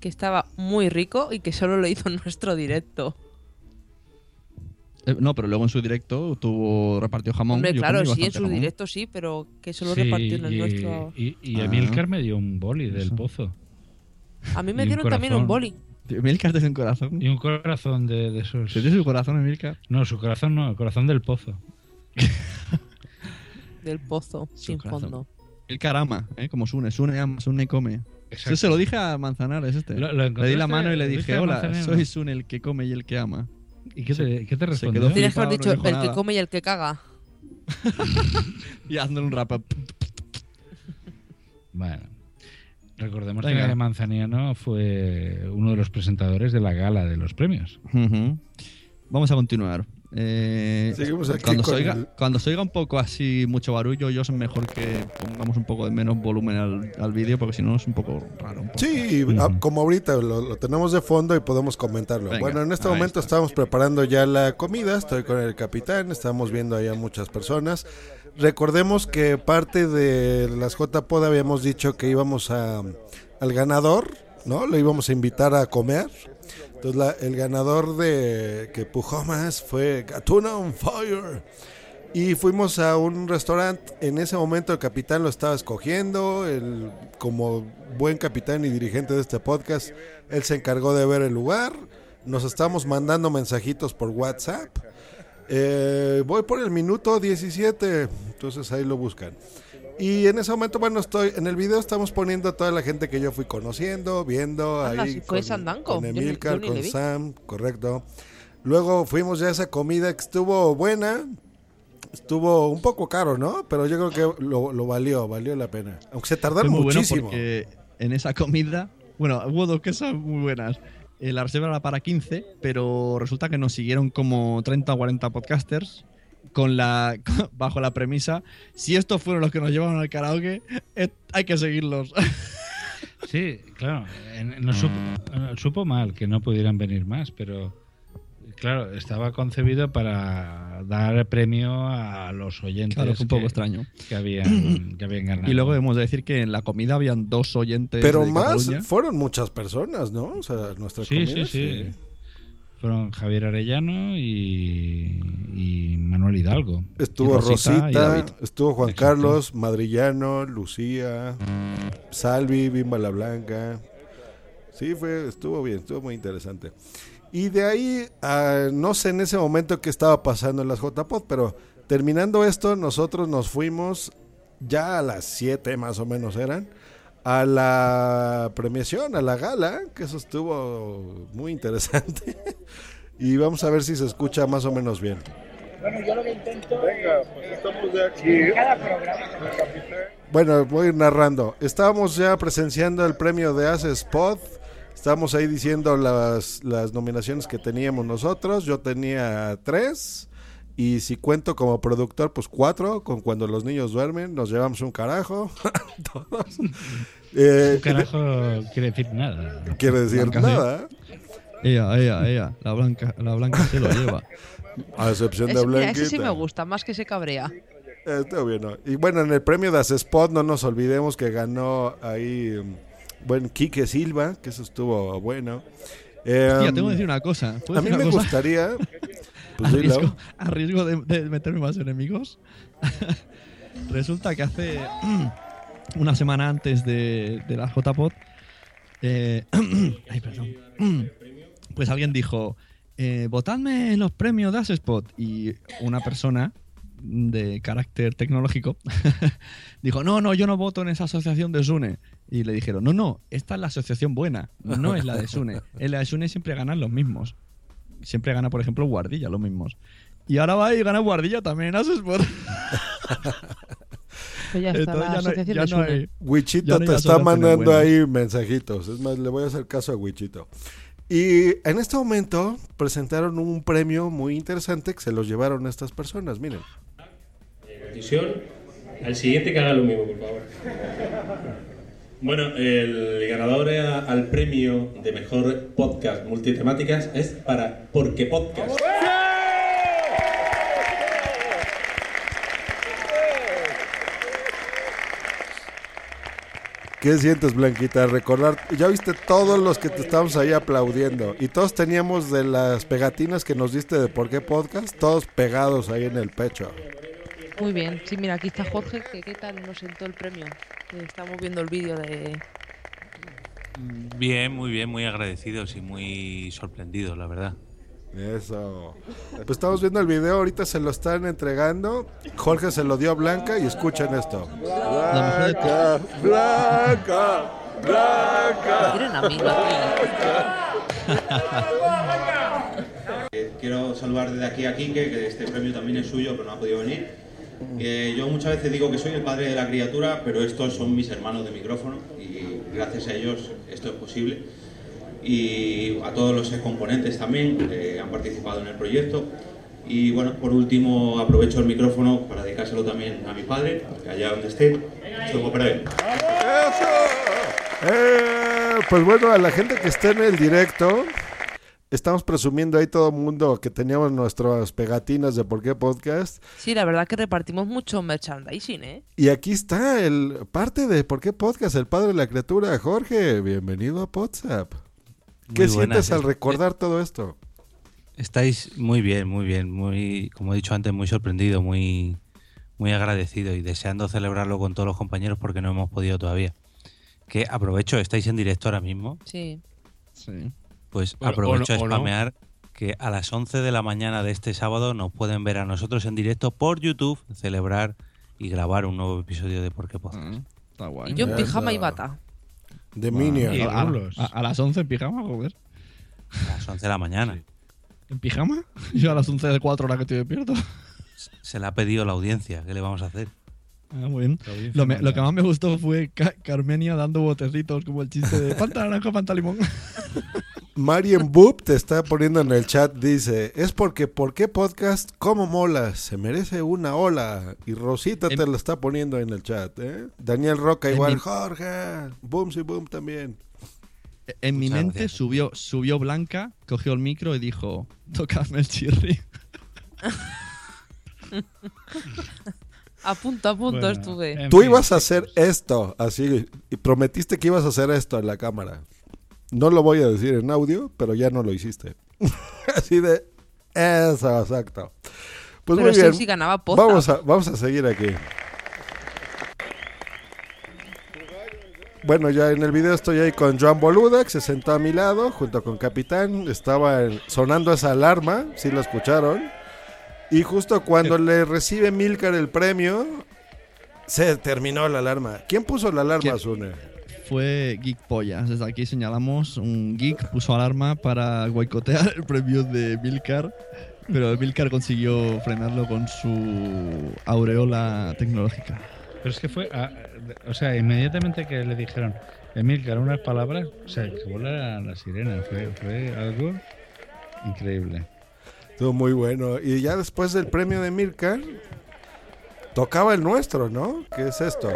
Que estaba muy rico y que solo lo hizo en nuestro directo. Eh, no, pero luego en su directo tuvo repartió jamón. Hombre, yo claro, sí, en su jamón. directo sí, pero que solo Sí, repartió en el y, nuestro. Y, y Ah. Emilcar me dio un boli del pozo. A mí me un dieron también un boli. Emilcar te dio un corazón. Y un corazón de, de esos. ¿Te dio su corazón, Emilcar? No, su corazón no, el corazón del pozo. Del pozo, sin corazón. fondo. Emilcar ama, ¿eh? como Sune. Sune ama, Sune come. Exacto. Yo se lo dije a Manzanares este. Lo- lo le di la mano y le dije, hola, soy ¿no? Sune el que come y el que ama. ¿Y qué te, qué te respondió? Tienes que haber dicho no el que come y el que caga. Y haciendo un rap. Bueno. Recordemos Venga. que Manzaniano fue uno de los presentadores de la gala de los premios. Vamos a continuar. Eh, Seguimos aquí cuando, se oiga, el- cuando se oiga un poco así mucho barullo, yo es mejor que pongamos un poco de menos volumen al, al vídeo porque si no es un poco raro. un poco. Sí, ah, como ahorita lo, lo tenemos de fondo y podemos comentarlo. Venga, bueno, en este momento estamos preparando ya la comida, estoy con el capitán, estamos viendo ahí a muchas personas. Recordemos que parte de las JPod habíamos dicho que íbamos a, al ganador, ¿no? Lo íbamos a invitar a comer. Entonces la- el ganador de que pujó más fue Gatuna on Fire. Y fuimos a un restaurante. En ese momento el capitán lo estaba escogiendo. El, como buen capitán y dirigente de este podcast, él se encargó de ver el lugar. Nos estamos mandando mensajitos por WhatsApp. Eh, voy por el minuto 17. Entonces ahí lo buscan. Y en ese momento, bueno, estoy en el video estamos poniendo a toda la gente que yo fui conociendo, viendo Anda, ahí fue con, Sandanco. con Emilcar, con. Sam, correcto. Luego fuimos ya a esa comida que estuvo buena. Estuvo un poco caro, ¿no? Pero yo creo que lo, lo valió, valió la pena. Aunque se tardaron muy bueno muchísimo. porque en esa comida, bueno, hubo dos cosas muy buenas. Eh, la reserva era para 15, pero resulta que nos siguieron como 30 o 40 podcasters con la bajo la premisa, si estos fueron los que nos llevaron al karaoke, eh, hay que seguirlos. Sí, claro. nos supo, supo mal que no pudieran venir más, pero claro, estaba concebido para dar premio a los oyentes. Claro, fue un poco que- extraño. Que habían, que habían ganado. Y luego hemos de decir que en la comida habían dos oyentes Pero de más, Cataluña. fueron muchas personas, ¿no? O sea, nuestra Sí, comida. sí, sí. Fueron Javier Arellano y, y Manuel Hidalgo. Estuvo Y Rosita, y estuvo Juan Exacto. Carlos, Madrillano, Lucía, Salvi, Bimba la Blanca. Sí, fue, estuvo bien, estuvo muy interesante. Y de ahí, ah, no sé en ese momento qué estaba pasando en las JPod, pero terminando esto, nosotros nos fuimos ya a las 7 más o menos eran, a la premiación, a la gala, que eso estuvo muy interesante. y vamos a ver si se escucha más o menos bien. Bueno, yo lo que intento Venga, pues estamos de aquí. En cada programa, Bueno, voy a ir narrando. Estábamos ya presenciando el premio de Ace Spot. Estábamos ahí diciendo las, las nominaciones que teníamos nosotros. Yo tenía tres. Y si cuento como productor, pues cuatro. Con cuando los niños duermen, nos llevamos un carajo. Todos. Eh, Un carajo quiere decir nada. Quiere decir Blanca, nada. Ella, ella, ella. La blanca, la blanca se lo lleva. A excepción de Ese, mira, ese Blanquita. sí me gusta, más que se cabrea. Eh, Está bien, ¿no? Y bueno, en el premio de Spot no nos olvidemos que ganó ahí mm, buen Quique Silva, que eso estuvo bueno. Eh, Hostia, tengo que decir una cosa. ¿Puedo A mí me cosa? gustaría. Pues a, riesgo, a riesgo de, de meterme más enemigos. Resulta que hace una semana antes de, de la JPod, eh, ay, perdón, pues alguien dijo, eh, votadme en los premios de Spot. Y una persona de carácter tecnológico dijo, no, no, yo no voto en esa asociación de Sune. Y le dijeron, no, no, esta es la asociación buena, no es la de Sune. En la de Sune siempre ganan los mismos. Siempre gana, por ejemplo, Guardilla, los mismos. Y ahora va y gana Guardilla también en Asesport. Pues ya está, Sune. Wichito ya no hay te está mandando ahí mensajitos. Es más, le voy a hacer caso a Wichito. Y en este momento presentaron un premio muy interesante que se los llevaron estas personas. Miren. Decisión. Al siguiente que haga lo mismo, por favor. Bueno, el ganador al premio de mejor podcast multitemáticas es para Porque Podcast. ¿Qué sientes, Blanquita? Recordar, ya viste todos los que te estábamos ahí aplaudiendo. Y todos teníamos de las pegatinas que nos diste de por qué podcast, todos pegados ahí en el pecho. Muy bien. Sí, mira, aquí está Jorge, que qué tal nos sentó el premio. Estamos viendo el vídeo de... Bien, muy bien, muy agradecidos y muy sorprendidos, la verdad. Eso. Pues estamos viendo el video, ahorita se lo están entregando. Jorge se lo dio a Blanca y escuchen esto. Blanca, Blanca, Blanca. Tienen amigos Eh, Quiero saludar desde aquí a Quique, que este premio también es suyo, pero no ha podido venir. Eh, yo muchas veces digo que soy el padre de la criatura, pero estos son mis hermanos de micrófono y gracias a ellos esto es posible. Y a todos los componentes también que han participado en el proyecto. Y bueno, por último aprovecho el micrófono para dedicárselo también a mi padre, que allá donde esté, estoy para él. Eh, pues bueno, a la gente que esté en el directo, estamos presumiendo ahí todo el mundo que teníamos nuestras pegatinas de por qué podcast. Sí, la verdad que repartimos mucho merchandising, ¿eh? Y aquí está el parte de por qué podcast, el padre de la criatura, Jorge. Bienvenido a WhatsApp. ¿Qué buenas, sientes al eh. recordar todo esto? Estáis muy bien, muy bien, muy, como he dicho antes, muy sorprendido, muy, muy agradecido y deseando celebrarlo con todos los compañeros porque no hemos podido todavía. Que aprovecho, estáis en directo ahora mismo, Sí. Sí. Pues Bueno, aprovecho o a no- o no. spamear que a las 11 de la mañana de este sábado nos pueden ver a nosotros en directo por YouTube, celebrar y grabar un nuevo episodio de Por qué Podcast. Está guay. Y yo en pijama y bata. De Minion. A, a- rulos. a- a las 11 en pijama, joder. A las 11 de la mañana. ¿En pijama? Yo a las 11 de 4 horas que estoy despierto. Se la ha pedido la audiencia, ¿qué le vamos a hacer? Ah, muy bien. Lo, me- manda. lo que más me gustó fue Ca- Carmenia dando botecitos, como el chiste de Fanta naranja, Fanta limón. Marian Boop te está poniendo en el chat, dice, es porque ¿por qué podcast como mola? Se merece una ola. Y Rosita te lo está poniendo en el chat, ¿eh? Daniel Roca En igual, mi- Jorge, Boom y Boom también. En mi mente gracias. subió, subió Blanca, cogió el micro y dijo, tocadme el chirri. A punto, a punto Bueno, estuve. Tú ibas a hacer esto, así, y prometiste que ibas a hacer esto en la cámara. No lo voy a decir en audio, pero ya no lo hiciste. así de, eso, exacto. Pues Pero muy bien. Sexy ganaba. Vamos a, vamos a seguir aquí. Bueno, ya en el video estoy ahí con Joan Boluda, que se sentó a mi lado, junto con Capitán. Estaba sonando esa alarma, si lo escucharon. Y justo cuando le recibe Milcar el premio, se terminó la alarma. ¿Quién puso la alarma, Sune? Fue Geek Pollas. Desde aquí señalamos, un geek puso alarma para boicotear el premio de Milcar, pero Milcar consiguió frenarlo con su aureola tecnológica. Pero es que fue, ah, o sea, inmediatamente que le dijeron, Emilcar, unas palabras, o sea, que volara la sirena, fue, fue algo increíble. Estuvo muy bueno. Y ya después del premio de Milcar, tocaba el nuestro, ¿no? ¿Qué es esto?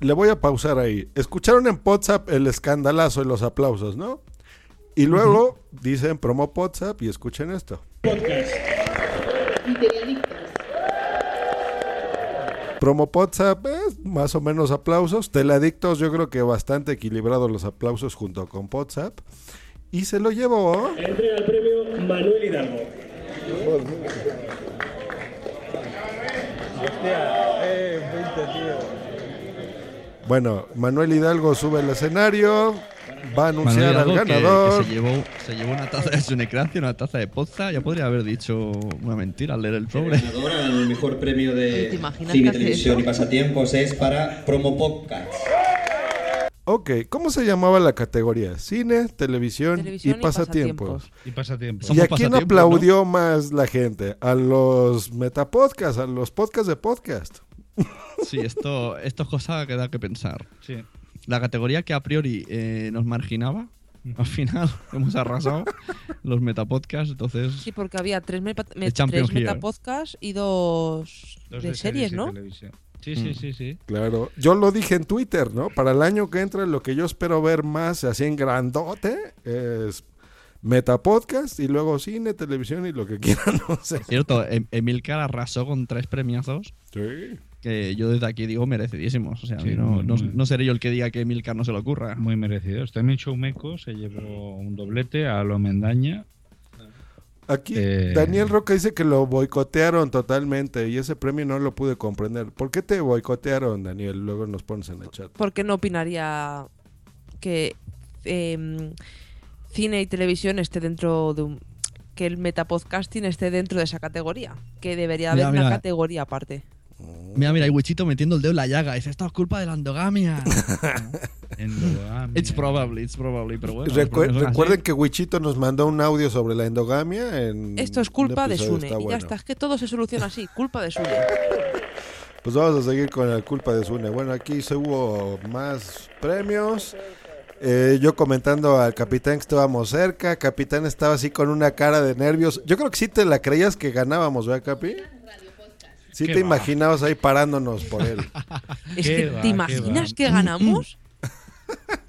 Le voy a pausar ahí. Escucharon en WhatsApp el escandalazo y los aplausos, ¿no? Y luego dicen promo WhatsApp y escuchen esto. Promo WhatsApp es más o menos aplausos. Teladictos, yo creo que bastante equilibrados los aplausos junto con WhatsApp. Y se lo llevó. Entrega el premio Manuel Hidalgo. Hostia, eh, 20, tío. Bueno, Manuel Hidalgo sube al escenario, va a anunciar Manuel al que- ganador. Que, se, llevó, se llevó una taza de Sunecracia, una taza de Poza. Ya podría haber dicho una mentira al leer el sobre. ganador al mejor premio de ¿Te imaginas cine, televisión eso? y pasatiempos es para Promo Podcast. Ok, ¿cómo se llamaba la categoría? Cine, televisión, Televisión y, y pasatiempos. Y pasatiempos. ¿Y a quién aplaudió más la gente? A los metapodcasts, a los podcasts de podcast. Sí, esto, esto es cosa que da que pensar. Sí. La categoría que a priori eh, nos marginaba, al final hemos arrasado los metapodcasts, entonces... Sí, porque había tres, me- tres metapodcasts y dos, Dos de, series, ¿no? televisión. Sí, sí, Mm. sí, sí. Claro, yo lo dije en Twitter, ¿no? Para el año que entra, lo que yo espero ver más, así en grandote, es metapodcast y luego cine, televisión y lo que quieran, no sé. Es cierto, Em- Emilcar arrasó con tres premiazos. Sí. Que yo desde aquí digo merecidísimos. O sea, Sí, no, muy, no- muy. no seré yo el que diga que Emilcar no se le ocurra. Muy merecidos. También Showmeco se llevó un doblete a lo Mendaña. Aquí Eh, Daniel Roca dice que lo boicotearon totalmente y ese premio no lo pude comprender. ¿Por qué te boicotearon, Daniel? Luego nos pones en el chat. Porque no opinaría que em, cine y televisión esté dentro de un. que el metapodcasting esté dentro de esa categoría. Que debería Mira, haber una categoría aparte. Mira, mira, y Wichito metiendo el dedo en la llaga. Dice, esto es culpa de la endogamia. Endogamia. It's probably, it's probably, pero bueno. los Recu- premios son así. recuerden que Wichito nos mandó un audio sobre la endogamia. En Esto es culpa de Sune. está Y ya bueno. está, es que todo se soluciona así. Culpa de Sune. Pues vamos a seguir con la culpa de Sune. Bueno, aquí se hubo más premios. Eh, yo comentando al capitán que estábamos cerca. Capitán estaba así con una cara de nervios. Yo creo que sí te la creías que ganábamos, ¿verdad, Capi? Sí ¿Qué te va? imaginabas ahí parándonos por él. Es ¿Qué que, va, ¿te imaginas que ganamos?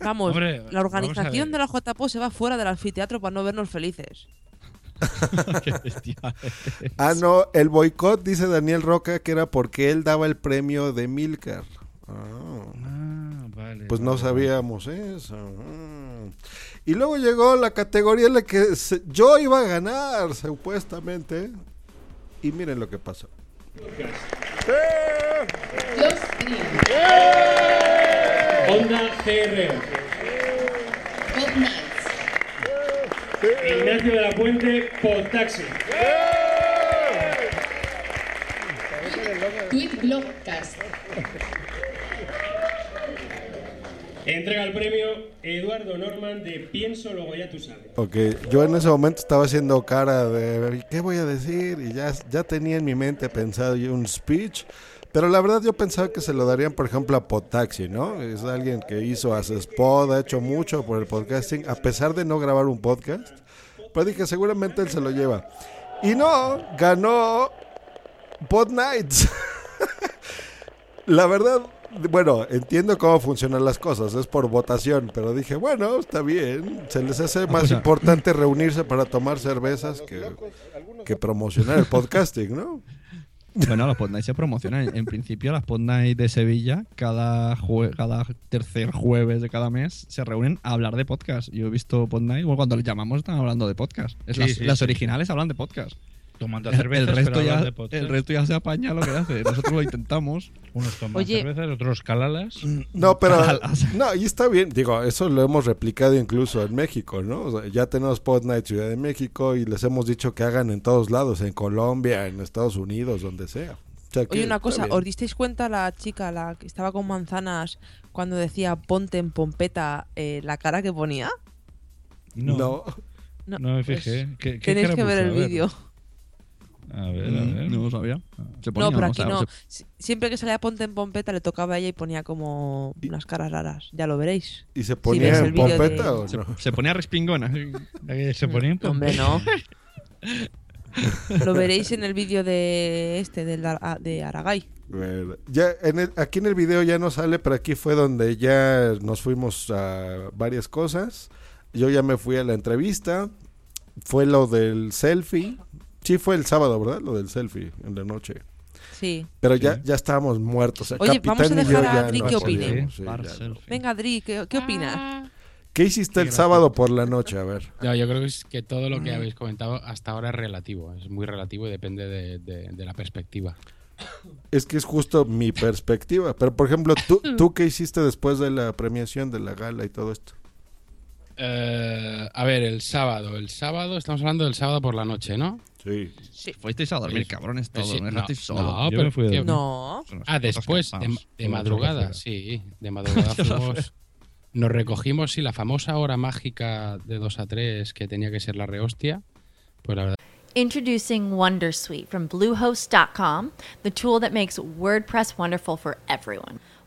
Vamos, Hombre, la organización de la JPO se va fuera del anfiteatro para no vernos felices. Ah, no, el boicot, dice Daniel Roca, que era porque él daba el premio de Milcar. Ah. Ah, vale. Pues no vale, sabíamos eso. Mm. Y luego llegó la categoría en la que se- yo iba a ganar, supuestamente. Y miren lo que pasó. Honda GR. Ignacio de la Puente, Podtaxi. Tweet Blogcast. Entrega el premio Eduardo Norman de Pienso, luego ya tú sabes. Ok, yo en ese momento estaba haciendo cara de ¿qué voy a decir? Y ya, ya tenía en mi mente pensado un speech. Pero la verdad yo pensaba que se lo darían, por ejemplo, a Podtaxi, ¿no? Es alguien que hizo spot, ha hecho mucho por el podcasting, a pesar de no grabar un podcast. Pero dije, seguramente él se lo lleva. Y no, ganó Pod Nights. la verdad, bueno, entiendo cómo funcionan las cosas, es por votación, pero dije, bueno, está bien. Se les hace más ah. importante reunirse para tomar cervezas que, que promocionar el podcasting, ¿no? Bueno, los Pod Nights se promocionan. En principio, las Pod Nights de Sevilla, cada, jue- cada tercer jueves de cada mes, se reúnen a hablar de podcast. Yo he visto Pod Nights, bueno, cuando les llamamos están hablando de podcast. Es Sí, las, sí, las sí. originales hablan de podcast. Tomando cervezas, el, resto ya, el resto ya se apaña lo que hace. Nosotros lo intentamos. Unos toman Oye. cervezas, otros calalas. No, pero no, y está bien, digo, eso lo hemos replicado incluso en México, ¿no? O sea, ya tenemos Pod Night Ciudad de México y les hemos dicho que hagan en todos lados, en Colombia, en Estados Unidos, donde sea. O sea, que Oye, una cosa. ¿os disteis cuenta la chica, la que estaba con manzanas, cuando decía ponte en pompeta, eh, la cara que ponía? No. No, No me pues, fijé. ¿Qué- qué tenéis que ver el vídeo. A ver, a Mm, ver. No lo sabía. Se No, ponía, pero o aquí sea, no. se- Siempre que salía ponte en pompeta le tocaba a ella y ponía como unas caras raras. Ya lo veréis. ¿Y se ponía en de- pompeta o se, no? se ponía respingona. Se ponía en Hombre, no. Lo veréis en el vídeo de este, del Ar- de Aragay. Bueno, Ya en el- aquí en el video ya no sale, pero aquí fue donde ya nos fuimos a varias cosas. Yo ya me fui a la entrevista. Fue lo del selfie. Sí, fue el sábado, ¿verdad? Lo del selfie en la noche. Sí. Pero ya, ya estábamos muertos. Oye, vamos a capitán y yo dejar a Adri no que opine. sí. Venga, Adri, ¿qué, qué opinas? ¿Qué hiciste el sábado por la noche? A ver. No, yo creo que, es que todo lo que habéis comentado hasta ahora es relativo. Es muy relativo y depende de, de- de la perspectiva. Es que es justo mi perspectiva. Pero, por ejemplo, ¿tú, ¿tú qué hiciste después de la premiación, de la gala y todo esto? Eh, a ver, el sábado. El sábado, estamos hablando del sábado por la noche, ¿no? Sí. Sí. Fuisteis a dormir, cabrones, todos. sí, no, dejasteis solo. no, pero fui a. No. Ah, después, de, de madrugada, sí. De madrugada fuimos- Nos recogimos, sí, la famosa hora mágica de 2 a 3 que tenía que ser la rehostia. Pues la verdad. Introducing Wondersuite from Bluehost.com, the tool that makes WordPress wonderful for everyone.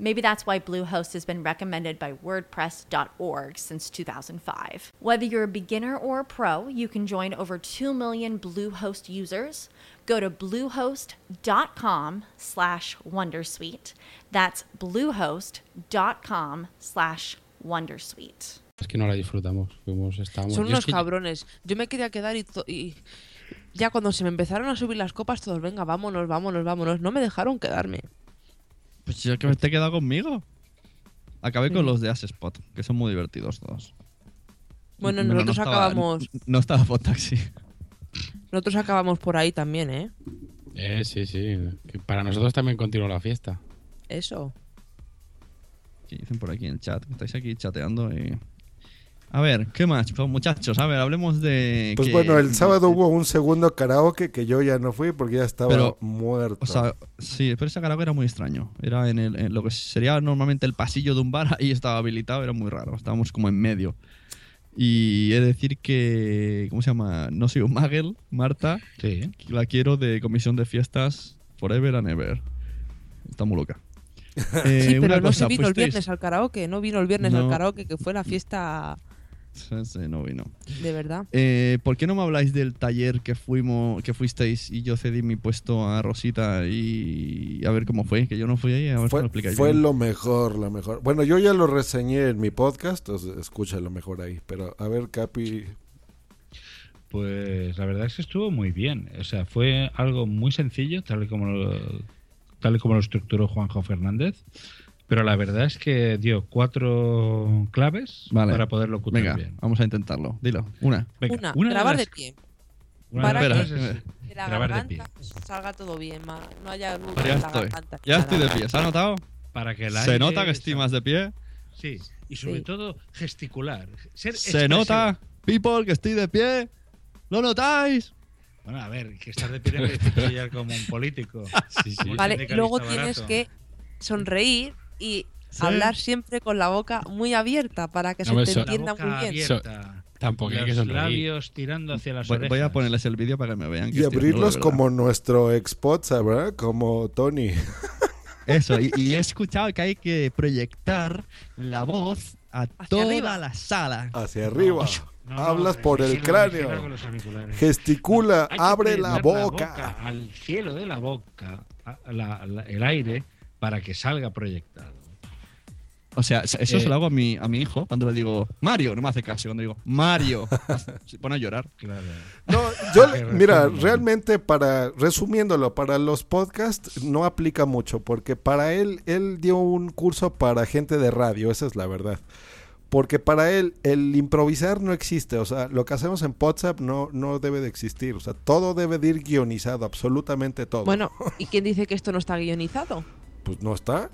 Maybe that's why Bluehost has been recommended by WordPress.org since 2005. Whether you're a beginner or a pro, you can join over 2 million Bluehost users. Go to bluehost.com slash Wondersuite. That's bluehost.com slash Wondersuite. Es que no la disfrutamos. Fuimos, estábamos. Son unos cabrones. Yo me quería quedar y, y ya cuando se me empezaron a subir las copas, todos, venga, vámonos, vámonos, vámonos. No me dejaron quedarme. Pues yo que me te he quedado conmigo. Acabé con los de Spot, que son muy divertidos todos. Bueno, nosotros no estaba- acabamos. No estaba Taxi. Nosotros acabamos por ahí también, ¿eh? Eh, sí, sí. Que para nosotros también continuó la fiesta. Eso. ¿Qué dicen por aquí en el chat? Estáis aquí chateando y... A ver, ¿qué más? Pues, muchachos, a ver, hablemos de... Pues que- bueno, el sábado hubo un segundo karaoke que yo ya no fui porque ya estaba Pero, muerto. O sea, sí, pero ese karaoke era muy extraño. Era en, el, en lo que sería normalmente el pasillo de un bar, ahí estaba habilitado, era muy raro. Estábamos como en medio. Y he de decir que. ¿Cómo se llama? No soy un Magel, Marta. Sí. La quiero de comisión de fiestas Forever and Ever. Está muy loca. Eh, sí, pero una no cosa, se vino el fuisteis- viernes al karaoke. No vino el viernes al karaoke, que fue la fiesta Sí, no vino. de verdad. Eh, ¿Por qué no me habláis del taller que fuimos, que fuisteis y yo cedí mi puesto a Rosita y a ver cómo fue? Que yo no fui ahí, a ver si Fue, me lo explicáis fue bien. lo mejor, lo mejor. Bueno, yo ya lo reseñé en mi podcast, entonces escúchalo mejor ahí. Pero a ver, Capi, Pues la verdad es que estuvo muy bien. O sea, fue algo muy sencillo, tal y como lo, tal y como lo estructuró Juanjo Fernández. Pero la verdad es que dio cuatro claves Vale. para poder locutar Venga, bien. vamos a intentarlo. Dilo, una. Venga, Una, de grabar las- de pie. una Para de que es de la grabar de garganta salga todo bien, ma- no haya ruido Ya en la estoy. garganta. Ya estoy de pie. ¿Se ha notado? Para que el Se aire nota que sa- estimas de pie. Sí, y sobre Sí. todo gesticular. Ser Se expresivo. nota, people, que estoy de pie. ¿Lo notáis? Bueno, a ver, que estar de pie chillar como un político. Sí, sí. Vale, luego barato. tienes que sonreír y Sí. hablar siempre con la boca muy abierta para que No se te so- entienda La muy boca bien. abierta, Tampoco hay que sonreír. labios tirando hacia las Voy, orejas. voy a ponerles el vídeo para que me vean. que y abrirlos como nuestro ex ¿verdad? Como Tony. Eso, y, y he escuchado que hay que proyectar la voz a toda arriba. la sala. Hacia arriba. No, no, Hablas eh, por el cráneo. Gesticula, abre la prender boca. al cielo de la boca, a- la- la- el aire, para que salga proyectado. O sea, eso Eh. se lo hago a mi, a mi hijo cuando le digo Mario, no me hace caso. Cuando digo Mario, se pone a llorar. Claro. No, yo, mira, realmente para, resumiéndolo, para los podcasts no aplica mucho, porque para él, él dio un curso para gente de radio, esa es la verdad. Porque para él el improvisar no existe, o sea, lo que hacemos en WhatsApp no, no debe de existir, o sea, todo debe de ir guionizado, absolutamente todo. Bueno, ¿y quién dice que esto no está guionizado? Pues no está.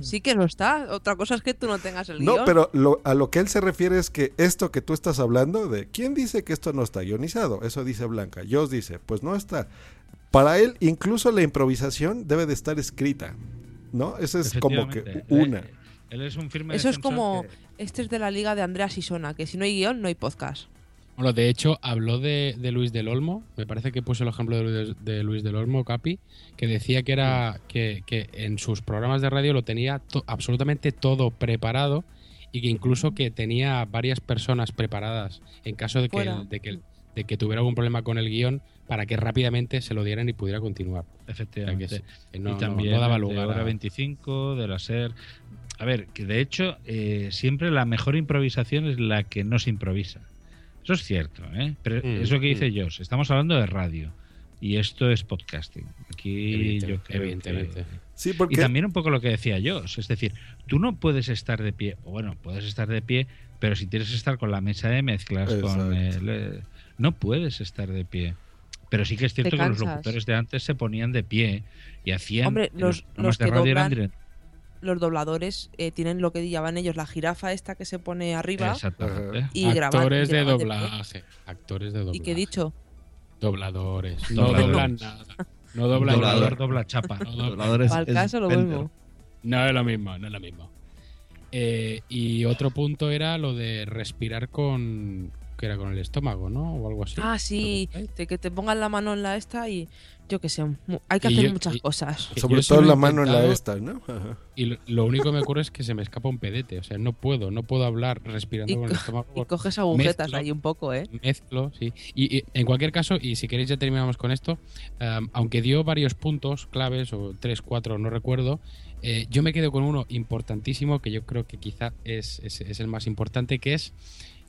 Sí que no está. Otra cosa es que tú no tengas el No, guion. pero lo- a lo que él se refiere es que esto que tú estás hablando de, ¿quién dice que esto no está guionizado? Eso dice Blanca. Yo dice, pues no está. Para él, incluso la improvisación debe de estar escrita, ¿no? Esa es como que una. Él, él es un firme Eso es como. que- Este es de la liga de Andrea Sisona, que si no hay guion, no hay podcast. Bueno, de hecho, habló de, de Luis del Olmo. Me parece que puso el ejemplo de Luis, de Luis del Olmo, Capi, que decía que era que, que en sus programas de radio lo tenía to- absolutamente todo preparado y que incluso que tenía varias personas preparadas en caso de que, de que, de que tuviera algún problema con el guion para que rápidamente se lo dieran y pudiera continuar. Efectivamente. O sea, que no- y no- también no daba el de lugar hora a- 25, de la SER. A ver, que de hecho eh, siempre la mejor improvisación es la que no se improvisa. Eso es cierto, ¿eh? Pero Mm, eso que dice mm. Josh, estamos hablando de radio y esto es podcasting. Aquí Evidente- yo creo evidentemente. que- Sí, porque Y también un poco lo que decía Josh, es decir, tú no puedes estar de pie, o bueno, puedes estar de pie, pero si tienes que estar con la mesa de mezclas, con el, eh, no puedes estar de pie. Pero sí que es cierto que los locutores de antes se ponían de pie y hacían Hombre, los, de que radio eran doblan, los dobladores eh, tienen lo que llaman ellos la jirafa esta que se pone arriba Exactamente. y graban. actores de graban doblaje. Actores de doblaje. ¿Y qué he dicho? Dobladores. No Dobladores. doblan nada. No doblan Doblador nada. dobla chapa. No doblan- Dobladores Al caso lo mismo. No es lo mismo, no es lo mismo. Eh, y otro punto era lo de respirar con. Que era con el estómago, ¿no? O algo así. Ah, sí, de que te pongan la mano en la esta y yo que sé, hay que Y hacer yo- muchas y- cosas. Sobre todo la mano en la esta, ¿no? Ajá. Y lo, lo único que me ocurre es que se me escapa un pedete. O sea, no puedo, no puedo hablar respirando Y, con el estómago. y coges agujetas Mezclo. ahí un poco, ¿eh? Mezclo, sí. Y, y en cualquier caso, y si queréis ya terminamos con esto, um, aunque dio varios puntos claves, o tres, cuatro, no recuerdo, eh, yo me quedo con uno importantísimo que yo creo que quizá es, es- es el más importante, que es,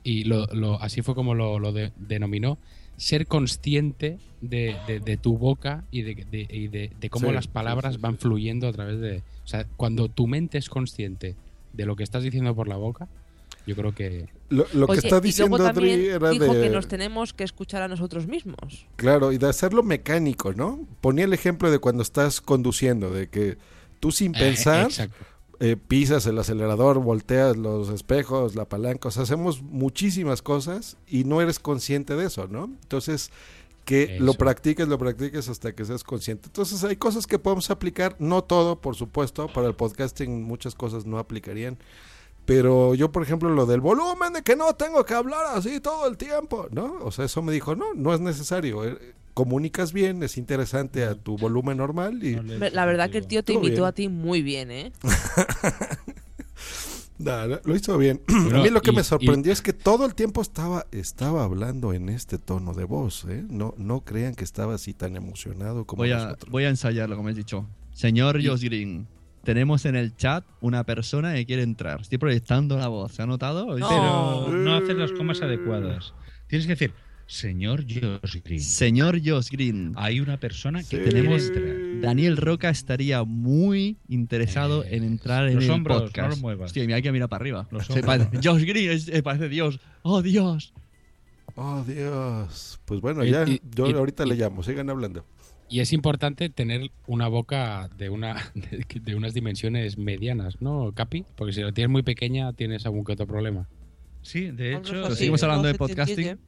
y lo, lo- así fue como lo, lo de- denominó, ser consciente de, de- de tu boca y de, de- y de- de cómo Sí, las palabras sí, sí. van fluyendo a través de... O sea, cuando tu mente es consciente de lo que estás diciendo por la boca, yo creo que... Lo, lo que está diciendo Adri era dijo de... que nos tenemos que escuchar a nosotros mismos. Claro, y de hacerlo mecánico, ¿no? Ponía el ejemplo de cuando estás conduciendo, de que tú sin Eh, pensar exacto. Eh, pisas el acelerador, volteas los espejos, la palanca, o sea, hacemos muchísimas cosas y no eres consciente de eso, ¿no? Entonces, que lo practiques, lo practiques hasta que seas consciente. Entonces, hay cosas que podemos aplicar, no todo, por supuesto, para el podcasting muchas cosas no aplicarían. Pero yo, por ejemplo, lo del volumen, de que no tengo que hablar así todo el tiempo, ¿no? O sea, eso me dijo, no, no es necesario. Comunicas bien, es interesante a tu volumen normal y... La verdad que el tío te imitó bien. a ti muy bien, ¿eh? Nah, lo- hizo bien. A mí lo que y- me y- sorprendió es que todo el tiempo estaba, estaba hablando en este tono de voz. ¿eh? No, no crean que estaba así tan emocionado como Voy a, nosotros. voy a ensayarlo, como has dicho. Señor Y- Josh Green, tenemos en el chat una persona que quiere entrar. Estoy proyectando la voz. ¿Se ha notado? Pero no haces las comas adecuadas. Tienes que decir, señor Josh Green, Señor Josh Green, hay una persona que Sí. tenemos. Daniel Roca estaría muy interesado Eh, en entrar en los el hombros, no podcast. los muevas. Hostia, mira que mira para arriba. Se parece- Josh Green es- parece Dios. ¡Oh, Dios! Oh, Dios. Pues bueno, Y- ya y- yo y- ahorita y- le llamo. Sigan hablando. Y es importante tener una boca de una de, de unas dimensiones medianas, ¿no, Capi? Porque si la tienes muy pequeña tienes algún que otro problema. Sí, de hecho, pues sí, seguimos hablando de no podcasting.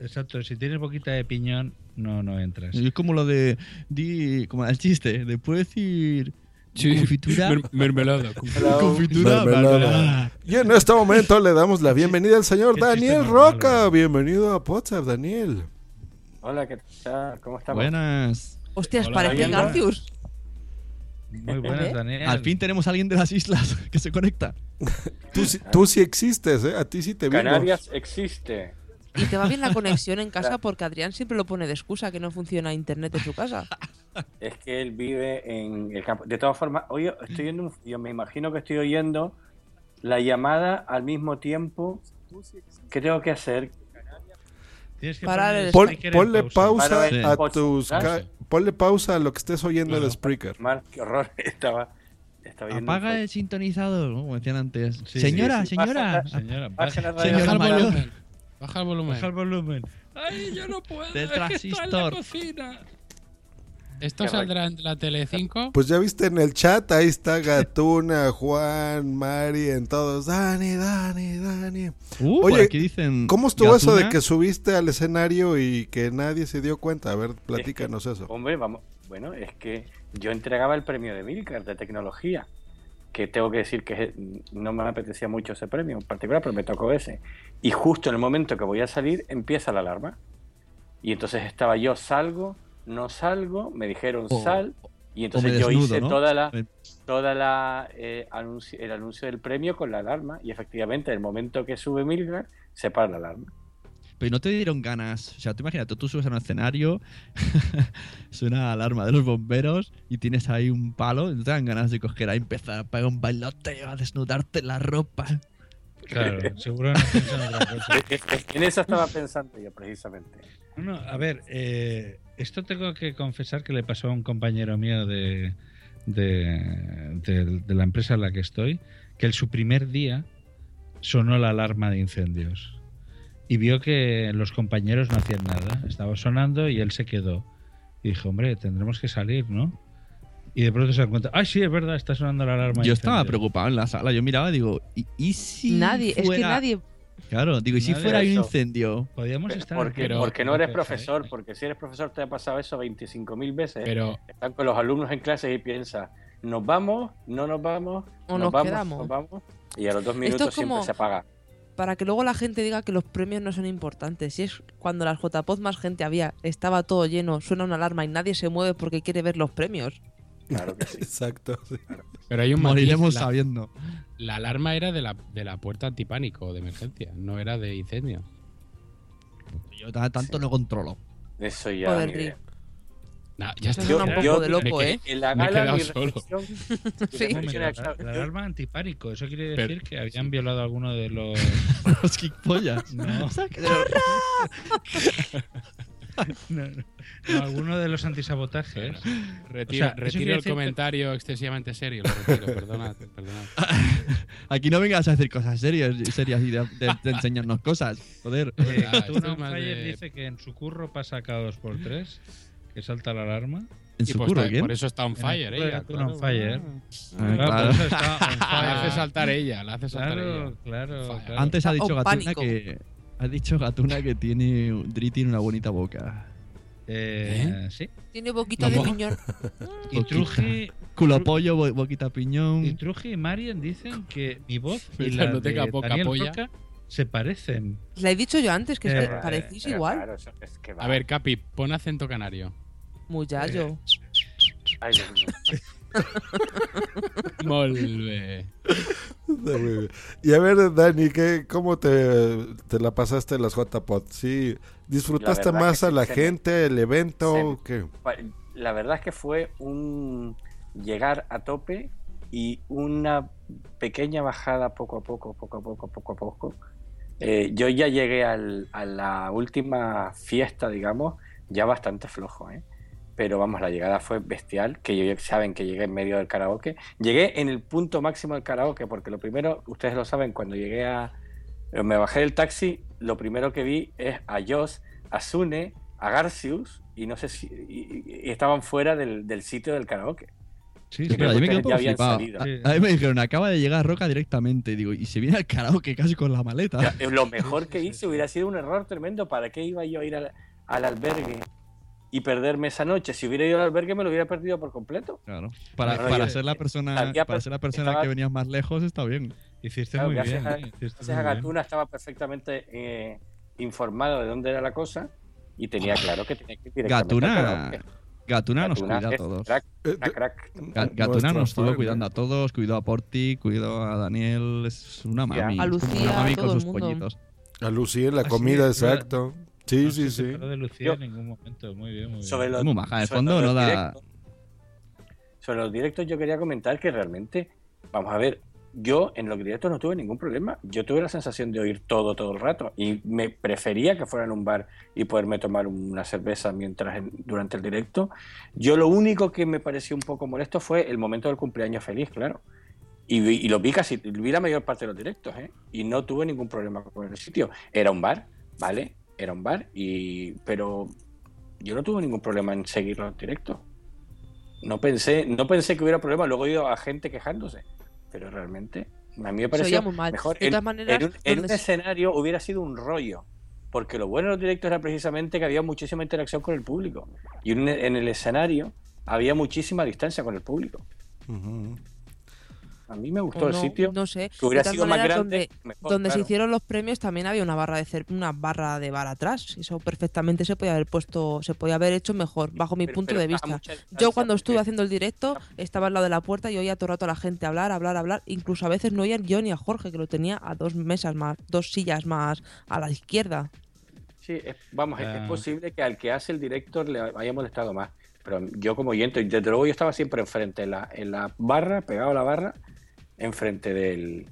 Exacto, si tienes boquita de piñón, no, no entras. Es como lo de. Di, como el chiste. De puedo decir. Confitura. Mer- mermelada. Confitura. Mermelada. mermelada. Y en este momento le damos la bienvenida al señor Daniel Roca. malo. Bienvenido a WhatsApp, Daniel. Hola, ¿qué tal? ¿Cómo estamos? Buenas. Hostias, parece. Garcius. Muy buenas, ¿Eh? Daniel. Al fin tenemos a alguien de las islas que se conecta. Tú, sí- tú sí existes, ¿eh? A ti sí te vimos. Canarias existe. Y te va bien la conexión en casa porque Adrián siempre lo pone de excusa que no funciona internet en su casa. Es que él vive en el campo. De todas formas, oye, estoy oyendo yo me imagino que estoy oyendo la llamada al mismo tiempo. ¿Qué tengo que hacer? Tienes que Parar poner el- Pon- speaker ponle pausa Para ver a tus... Ponle pausa a lo que estés oyendo Claro. Spreaker. Mar, qué horror. Estaba, un Apaga el sintonizador, como decían antes. Sí, señora, sí, sí. señora. Baja- Señora, Baja la baja, radio. Señora Baja el volumen. Baja el volumen. Ay, yo no puedo. Del es que está en la transistor. cocina. ¿Esto saldrá en la tele 5? Pues ya viste en el chat, ahí está Gatuna, Juan, Mari, en todos. Dani, Dani, Dani. Uh, Oye, aquí dicen. ¿Cómo estuvo eso de que subiste al escenario y que nadie se dio cuenta? A ver, platícanos eso. Hombre, vamos. Bueno, es que yo entregaba el premio de Milcar de tecnología, que tengo que decir que no me apetecía mucho ese premio en particular, pero me tocó ese. Y justo en el momento que voy a salir, empieza la alarma. Y entonces estaba yo, salgo, no salgo, me dijeron Oh. sal, Y entonces me yo desnudo, hice ¿no? toda la, toda la eh, anuncio- el anuncio del premio con la alarma y efectivamente el momento que sube Milgar se para la alarma. Pero no te dieron ganas. O sea, tú imagínate, tú subes a un escenario, suena la alarma de los bomberos y tienes ahí un palo. y No te dan ganas de coger ahí, empezar a pegar un bailoteo, a desnudarte la ropa. Claro, seguro no piensan en otra cosa. en eso estaba pensando yo precisamente. No, no, a ver, eh, esto tengo que confesar que le pasó a un compañero mío de, de, de- de la empresa en la que estoy, que en su primer día sonó la alarma de incendios y vio que los compañeros no hacían nada, estaba sonando y él se quedó. Y dijo, hombre, tendremos que salir, ¿no? Y de pronto se da cuenta, ¡ay, sí, es verdad, está sonando la alarma! Yo estaba incendios". preocupado en la sala. Yo miraba y digo, ¿y, y si Nadie, es que fuera- nadie. Claro, digo, ¿y si Nadie fuera un incendio? Podíamos Pero- estar porque, aquí, porque no eres ¿eh? profesor, porque si eres profesor te ha pasado eso 25.000 veces. Pero- Están con los alumnos en clase y piensas, ¿nos vamos? ¿No nos vamos? O nos vamos? quedamos. ¿Nos vamos? Y a los dos minutos es siempre como- se apaga. Para que luego la gente diga que los premios no son importantes. Si es cuando las JPOD más gente había, estaba todo lleno, suena una alarma y nadie se mueve porque quiere ver los premios. Claro que sí. Exacto. sí. Pero hay un matiz, Moriremos la- sabiendo. La alarma era de la, de la puerta antipánico de emergencia, no era de incendio. Yo ta- tanto no controlo. Eso ya. Joder, Nah, ya está. suena un Yo- poco de yo- loco, me ¿eh? En la Me he gala, quedado mi reflexión- Sí. La, yo- alarma antipánico, eso quiere Pero- decir que habían violado a alguno de los... Los kickpollas. No. No, no. No, alguno de los antisabotajes. Retiro, O sea, retiro el decir que- comentario excesivamente serio, lo retiro, perdonad, perdonad. Aquí no vengas a decir cosas serias, serias y de, de- de enseñarnos cosas. Joder. Eh, Ah, Fire de- dice que en su curro pasa cada dos por tres, que salta la alarma. ¿En Y su pues curro está- quién? por eso está on el fire de ella. On claro. Fire. Ah, Claro, claro. por eso está on La hace saltar ella, la hace saltar Claro, ella. claro, Fire. claro. Antes ha dicho Gatuna pánico. que. Ha dicho Gatuna que tiene. Dri tiene una bonita boca. Eh, Sí. Tiene boquita de piñón. Y Truji, Culo pollo, bo- boquita piñón. y Truji y Marian dicen que mi voz y Mientras la no tenga de poca Daniel polla. Roca se parecen. La he dicho yo antes, que es que Eh, parecís igual. claro, es que va. A ver, Capi, pon acento canario. Muchacho. Ay, Dios mío. Molve. Está muy bien. Y a ver, Dani, ¿qué, ¿cómo te, te la pasaste en las JPOT? ¿Sí disfrutaste más a la se gente, el evento? se- ¿Qué? La verdad es que fue un llegar a tope y una pequeña bajada poco a poco, poco a poco, poco a poco. Eh, yo ya llegué al- a la última fiesta, digamos, ya bastante flojo, ¿eh? Pero vamos, la llegada fue bestial, que yo, saben que llegué en medio del karaoke. Llegué en el punto máximo del karaoke, porque lo primero, ustedes lo saben, cuando llegué a... Me bajé del taxi, lo primero que vi es a Joss, a Sune, a Garcius, y no sé si... y- y- y estaban fuera del, del sitio del karaoke. Sí, sí. creo Espera, yo me que quedo ustedes todo ya habían flipado. salido. A, a mí me dijeron, acaba de llegar Roca directamente. Y digo, y se viene al karaoke casi con la maleta. Eh, Lo mejor que hice hubiera sido un error tremendo. ¿Para qué iba yo a ir al, al albergue y perderme esa noche? Si hubiera ido al albergue me lo hubiera perdido por completo. Claro. Para, Claro, para yo- ser la persona, para ser la persona estaba- que venías más lejos está bien. Hiciste Claro, muy gracias bien. a-. Hiciste Gracias muy a bien. Gatuna estaba perfectamente eh, informado de dónde era la cosa y tenía claro que tenía que ir directamente Gatuna, karaoke. Gatuna nos Gatuna cuida a todos. Crack, Eh, crack. Gatuna nos estuvo cuidando a todos, cuidó a Porti, cuidó a Daniel, es una mami. A Lucía, una mami a con sus mundo. pollitos. A Lucía la comida, exacto. Sí, No sí, se sí. de Lucía Yo- en ningún momento. Muy bien, muy bien. Sobre los, Es muy maja, de sobre fondo los no da- directos- sobre los directos yo quería comentar que realmente, vamos a ver, yo en los directos no tuve ningún problema. Yo tuve la sensación de oír todo todo el rato y me prefería que fuera en un bar y poderme tomar una cerveza mientras en- durante el directo. Yo lo único que me pareció un poco molesto fue el momento del cumpleaños feliz, claro. Y, vi- y lo vi casi, vi la mayor parte de los directos, ¿eh? Y no tuve ningún problema con el sitio. Era un bar, ¿vale? Era un bar, y pero yo no tuve ningún problema en seguir los directos. No pensé, no pensé que hubiera problema, luego he oído a gente quejándose, pero realmente a mí me pareció mal. mejor. De en, todas maneras, en un, en un escenario hubiera sido un rollo, porque lo bueno de los directos era precisamente que había muchísima interacción con el público y en, en el escenario había muchísima distancia con el público. Ujú. A mí me gustó O el no, sitio. No sé. Que hubiera sido más grande. Donde, mejor, donde se hicieron los premios también había una barra de cer una barra de bar atrás. Eso perfectamente se podía haber puesto, se podía haber hecho mejor, bajo mi Pero- punto pero de vista. mucha Yo cuando estuve haciendo el directo estaba al lado de la puerta y oía todo el rato a la gente hablar, hablar, hablar. Incluso a veces no oía yo ni a Jorge, que lo tenía a dos mesas más, dos sillas más a la izquierda. Sí, es- vamos, es- Ah. es posible que al que hace el director le haya molestado más. Pero yo como oyente, desde luego yo estaba siempre enfrente, en la, en la barra, pegado a la barra, enfrente del...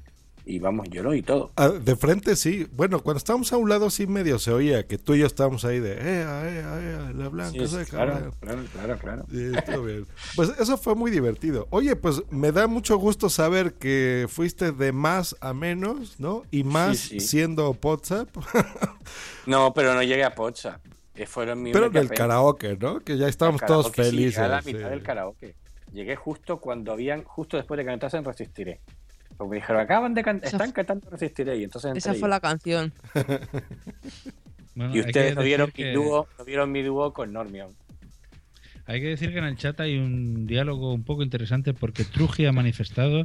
Y vamos, lo oí todo. Ah, de frente sí. Bueno, cuando estábamos a un lado sí medio se oía que tú y yo estábamos ahí de, eh, eh, eh, la blanca, Sí, claro, cabrón". claro, claro, claro. Sí, estuvo bien. Pues eso fue muy divertido. Oye, pues me da mucho gusto saber que fuiste de más a menos, ¿no? Y más Sí, siendo WhatsApp. No, pero no llegué a. Que fueron mi Pero en el karaoke, ¿no? Que ya estábamos todos felices. a la mitad del karaoke. Llegué justo cuando habían, justo después de que cantasen Resistiré. Porque me dijeron, acaban de cantar, están cantando Resistiré. Y entonces Esa fue la canción. Bueno, Y ustedes no vieron, que- mi dúo, no vieron mi dúo con Normion. Hay que decir que en el chat hay un diálogo un poco interesante porque Truji ha manifestado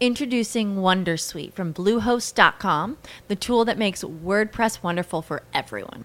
Introducing Wondersuite from Bluehost.com, the tool that makes WordPress wonderful for everyone.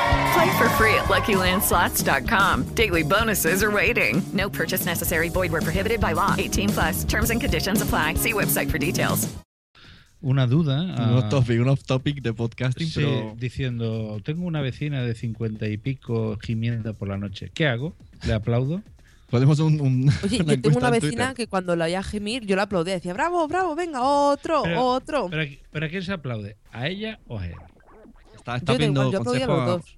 Play for free at LuckyLandSlots.com. Daily bonuses are waiting. No purchase necessary. Void where prohibited by law. 18 plus. Terms and conditions apply. See website for details. una duda. Un off topic, un off topic de podcasting, Sí, pero. diciendo, tengo una vecina de cincuenta y pico gimiendo por la noche. ¿Qué hago? ¿Le aplaudo? Podemos un, un- Oye, yo tengo una vecina que cuando la oía gemir, yo la aplaudía. Decía, bravo, bravo, venga, otro, Pero- otro. ¿Pero, a- pero a quién se aplaude? ¿A ella o a él? Está, está Yo da pidiendo, igual, yo aplaudía a los dos.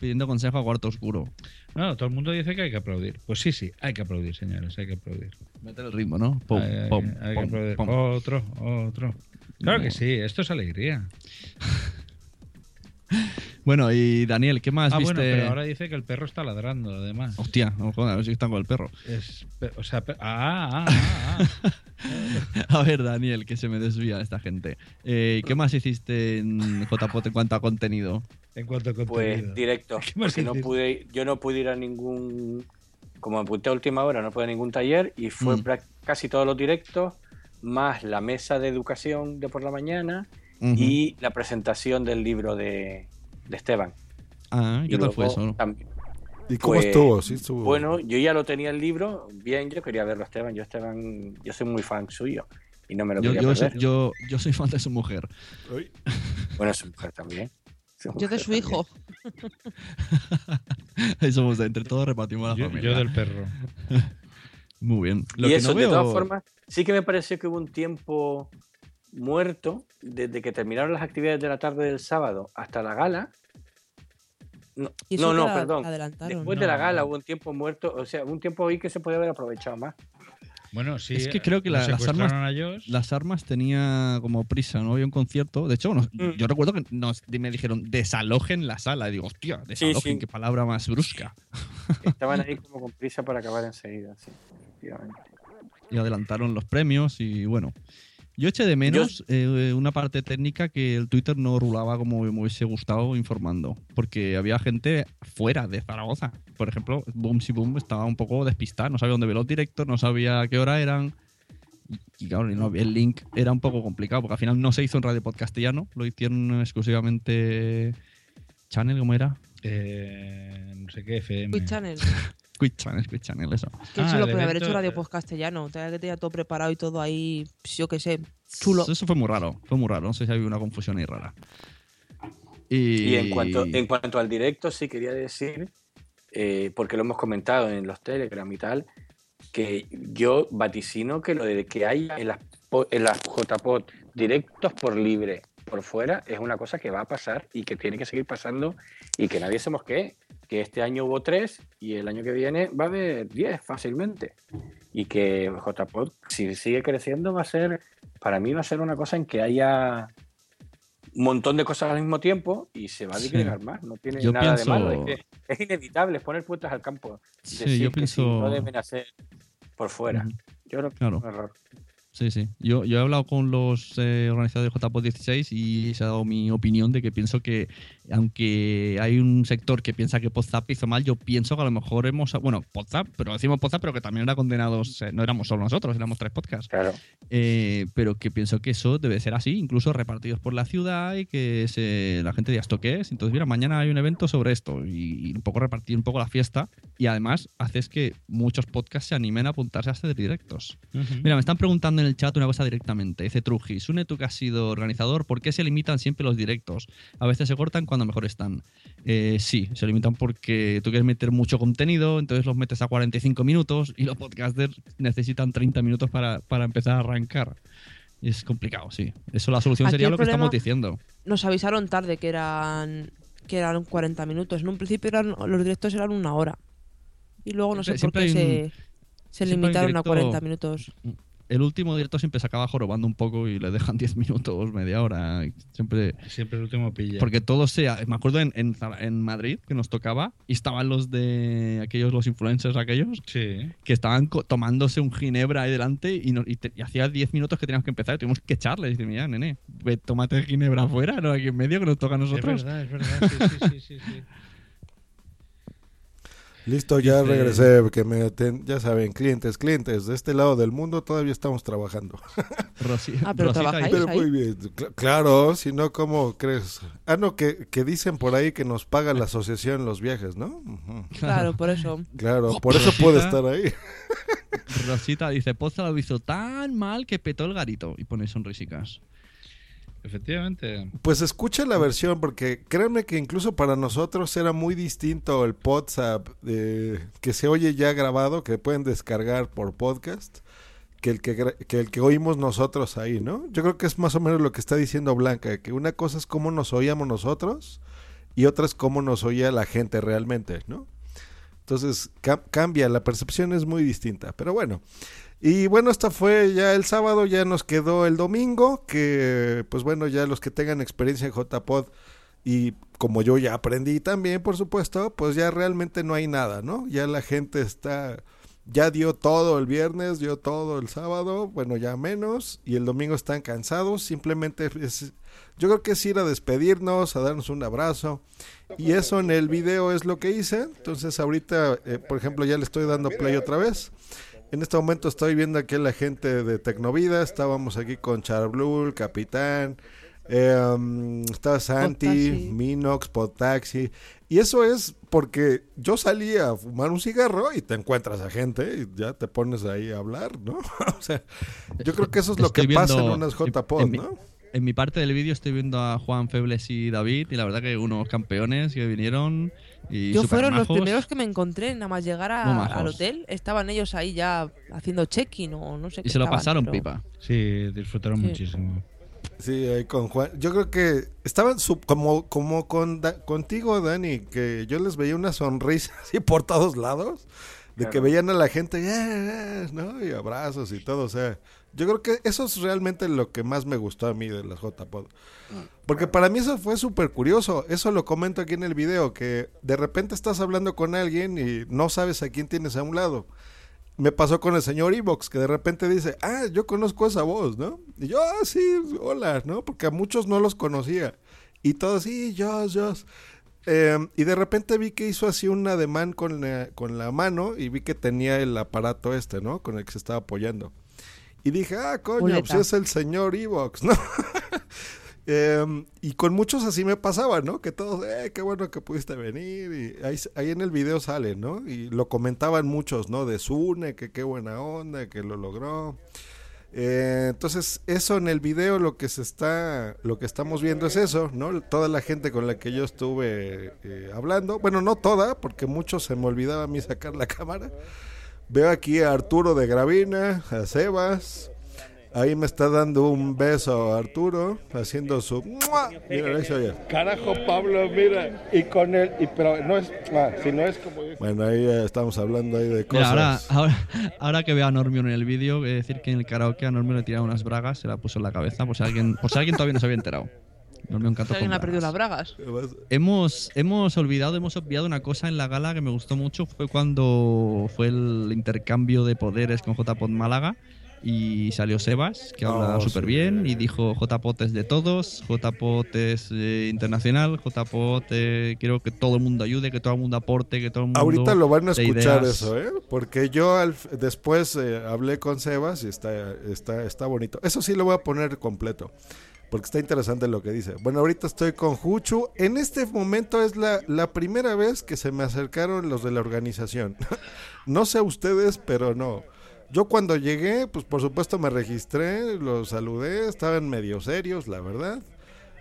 Pidiendo consejo a cuarto oscuro. No, todo el mundo dice que hay que aplaudir. Pues sí, sí, hay que aplaudir, señores, hay que aplaudir. Meter el ritmo, ¿no? Pum, hay, hay- pum, hay que aplaudir. pum. Otro, otro. Claro que sí, esto es alegría. Bueno, y Daniel, ¿qué más ah, viste? bueno, pero ahora dice que el perro está ladrando, además. Hostia, no jodas, a ver si están con el perro. Es, o sea, ah, ah, ah, ah. A ver, Daniel, que se me desvía esta gente. Eh, ¿Qué más hiciste en JPOT en cuanto a contenido? En cuanto a Pues contenido. directo. ¿Qué más Porque no pude, yo no pude ir a ningún. Como me apunté a última hora, no pude a ningún taller y fue Mm. casi todos los directos, más la mesa de educación de por la mañana y la presentación del libro de, de Esteban. Ah, ¿y qué tal fue eso? también- ¿Y cómo pues, estuvo? Sí, estuvo. Bueno, yo ya lo tenía el libro, bien, yo quería verlo a Esteban. Yo Esteban, yo soy muy fan suyo y no me lo Yo, quería yo, perder. soy, yo, yo soy fan de su mujer. Bueno, su mujer también. Yo de su hijo. Ahí Somos de entre todos repartimos la Yo- familia. yo del perro. Muy bien. Lo y que eso, no de veo- todas formas, sí que me pareció que hubo un tiempo muerto desde que terminaron las actividades de la tarde del sábado hasta la gala. No, no, no, perdón. Después de la gala hubo un tiempo muerto, o sea, un tiempo ahí que se podía haber aprovechado más. Bueno, sí. es que creo que lo la- las armas, las armas tenía como prisa, no había un concierto. De hecho, nos- Mm. yo recuerdo que nos, me dijeron desalojen la sala. Y digo, hostia, desalojen, sí. qué palabra más brusca. Estaban ahí como con prisa para acabar enseguida, sí, efectivamente. Y adelantaron los premios y bueno. Yo eché de menos eh, una parte técnica que el Twitter no rulaba como me hubiese gustado informando. Porque había gente fuera de Zaragoza. Por ejemplo, Boom Si Boom estaba un poco despistada. No sabía dónde ver los directos, no sabía a qué hora eran. Y, y claro, el link era un poco complicado porque al final no se hizo en Radio Podcastellano. Lo hicieron exclusivamente. ¿Channel cómo era? Eh, no sé qué, FM. Channel. Quick Channel, Quick Channel, eso. Que Ah, eso lo el podía haber hecho Radio Post Castellano. Tenía que tener todo preparado y todo ahí, yo qué sé, chulo. Eso fue muy raro, fue muy raro. No sé si había una confusión ahí rara. Y, Y en cuanto, en cuanto al directo, sí quería decir, eh, porque lo hemos comentado en los Telegram y tal, que yo vaticino que lo de que hay en las, po- en las JPod directos por libre por fuera es una cosa que va a pasar y que tiene que seguir pasando y que nadie se mosquee. Que este año hubo tres y el año que viene va a haber diez fácilmente. Y que JPod, si sigue creciendo, va a ser, para mí va a ser una cosa en que haya un montón de cosas al mismo tiempo y se va a Sí. disgregar más. No tiene Yo nada pienso- de malo. Es, que es inevitable poner puertas al campo. Sí, Decir yo que sí, pienso- no deben hacer por fuera. Yo creo que Claro. es un error. Sí, sí. Yo, yo he hablado con los eh, organizadores de JPOD 16 y se ha dado mi opinión de que pienso que, aunque hay un sector que piensa que Podzap hizo mal, yo pienso que a lo mejor hemos. Bueno, Podzap, pero decimos Podzap, pero que también era condenados. eh, no éramos solo nosotros, éramos tres podcasts. Claro. Eh, pero que pienso que eso debe ser así, incluso repartidos por la ciudad y que se, la gente diga esto qué es. Entonces, mira, mañana hay un evento sobre esto y, y un poco repartir un poco la fiesta y además haces que muchos podcasts se animen a apuntarse a hacer directos. Mira, me están preguntando en el chat una cosa directamente. Dice Truji, Sune, tú que has sido organizador, ¿por qué se limitan siempre los directos? A veces se cortan cuando mejor están. Eh, sí, se limitan porque tú quieres meter mucho contenido, entonces los metes a 45 minutos y los podcasters necesitan 30 minutos para, para empezar a arrancar. Y es complicado, sí. Eso la solución Aquí sería lo que estamos diciendo. Nos avisaron tarde que eran que eran 40 minutos. En un principio eran, los directos eran una hora. Y luego no sé Siempre- por qué un- se, se limitaron a directo- 40 minutos. El último directo siempre se acaba jorobando un poco y le dejan 10 minutos, media hora. Siempre, Siempre el último pilla. Porque todo sea. Me acuerdo en, en, en Madrid que nos tocaba y estaban los de aquellos, los influencers aquellos, Sí. que estaban tomándose un ginebra ahí delante y, no- y, y hacía 10 minutos que teníamos que empezar y tuvimos que echarles. Y decir, mira, nene, ve, tómate el ginebra afuera, no aquí en medio que nos toca a nosotros. Es verdad, es verdad. Sí, sí, sí, sí, sí. Listo, ya Dice- regresé, que me ya saben, clientes, clientes, de este lado del mundo todavía estamos trabajando. Rosy- Ah, pero Rosita trabajáis Pero muy bien, Cl- claro, si no, ¿cómo crees? Ah, no, que, que dicen por ahí que nos paga la asociación los viajes, ¿no? Claro, por eso. Claro, por eso puede estar ahí. Rosita dice, Poza lo hizo tan mal que petó el garito. Y pone sonrisicas. Efectivamente. Pues escucha la versión, porque créanme que incluso para nosotros era muy distinto el WhatsApp que se oye ya grabado, que pueden descargar por podcast, que el que, que el que oímos nosotros ahí, ¿no? Yo creo que es más o menos lo que está diciendo Blanca, que una cosa es cómo nos oíamos nosotros y otra es cómo nos oía la gente realmente, ¿no? Entonces cam- cambia, la percepción es muy distinta, pero bueno. Y bueno, esta fue ya el sábado, ya nos quedó el domingo, que pues bueno, ya los que tengan experiencia en JPod y como yo ya aprendí también, por supuesto, pues ya realmente no hay nada, ¿no? Ya la gente está, ya dio todo el viernes, dio todo el sábado, bueno, ya menos, y el domingo están cansados, simplemente es, yo creo que es ir a despedirnos, a darnos un abrazo, y eso en el video es lo que hice, entonces ahorita, eh, por ejemplo, ya le estoy dando play otra vez. En este momento estoy viendo aquí a la gente de Tecnovida. Estábamos aquí con Charblue, el Capitán. eh, um, estaba Santi, Podtaxi. Minox, Podtaxi. Y eso es porque yo salí a fumar un cigarro y te encuentras a gente y ya te pones ahí a hablar, ¿no? o sea, yo creo que eso es lo Estoy que pasa en unas JPod, en mi- ¿no? En mi parte del vídeo estoy viendo a Juan Febles y David y la verdad que unos campeones que vinieron y Yo fueron los primeros que me encontré, nada más llegar a- al hotel, estaban ellos ahí ya haciendo check-in o no sé qué Y se lo estaban, pasaron pero- pipa. Sí, disfrutaron Sí. muchísimo. Sí, ahí con Juan. Yo creo que estaban sub- como, como con Da- contigo, Dani, que yo les veía una sonrisa así por todos lados, de que veían a la gente, "Eh, eh", ¿no? Y abrazos y todo, o sea, yo creo que eso es realmente lo que más me gustó a mí de las JPod. Porque para mí eso fue súper curioso, eso lo comento aquí en el video, que de repente estás hablando con alguien y no sabes a quién tienes a un lado. me pasó con el señor Evox, que de repente dice, ah, yo conozco esa voz, ¿no? Y yo, ah, sí, hola, ¿no? Porque a muchos no los conocía. Y todos, sí, yo, yo. y de repente vi que hizo así un ademán con la, con la mano y vi que tenía el aparato este, ¿no? Con el que se estaba apoyando. Y dije, ah, coño, pues Muleta. es el señor Evox, ¿no? Em, y con muchos así me pasaba, ¿no? Que todos, eh, qué bueno que pudiste venir. Y ahí, ahí en el video sale, ¿no? Y lo comentaban muchos, ¿no? De Sune, que qué buena onda, que lo logró. Eh, entonces, eso en el video lo que se está, lo que estamos viendo es eso, ¿no? Toda la gente con la que yo estuve eh, hablando, bueno, no toda, porque muchos se me olvidaba a mí sacar la cámara. Veo aquí a Arturo de Gravina, a Sebas. Ahí me está dando un beso a Arturo, haciendo su... ¡mua! Mira, eso ya. Carajo, Pablo, mira. Y con él, y, pero no es, ah, si no es como. Bueno, ahí estamos hablando ahí de Mira, cosas. ahora, ahora, ahora que veo a Normion en el vídeo, voy a decir que en el karaoke a Normion le tiraron unas bragas, se la puso en la cabeza, por si alguien, por si alguien todavía no se había enterado. Normion cantó ¿Alguien con ha perdido las bragas? Hemos, hemos olvidado, hemos obviado una cosa en la gala que me gustó mucho. Fue cuando fue el intercambio de poderes con JPOT Málaga y salió Sebas, que habla Oh, súper sí. bien, y dijo JPOT es de todos, JPOT es eh, internacional, JPOT eh, quiero que todo el mundo ayude, que todo el mundo aporte, que todo el mundo... Ahorita lo van a escuchar ideas. eso, ¿eh? Porque yo al- después eh, hablé con Sebas y está, está, está bonito. Eso sí lo voy a poner completo. Porque está interesante lo que dice. Bueno, ahorita estoy con Juchu. En este momento es la, primera vez que se me acercaron los de la organización. no sé ustedes, pero no. Yo cuando llegué, pues por supuesto me registré, los saludé, estaban medio serios, la verdad.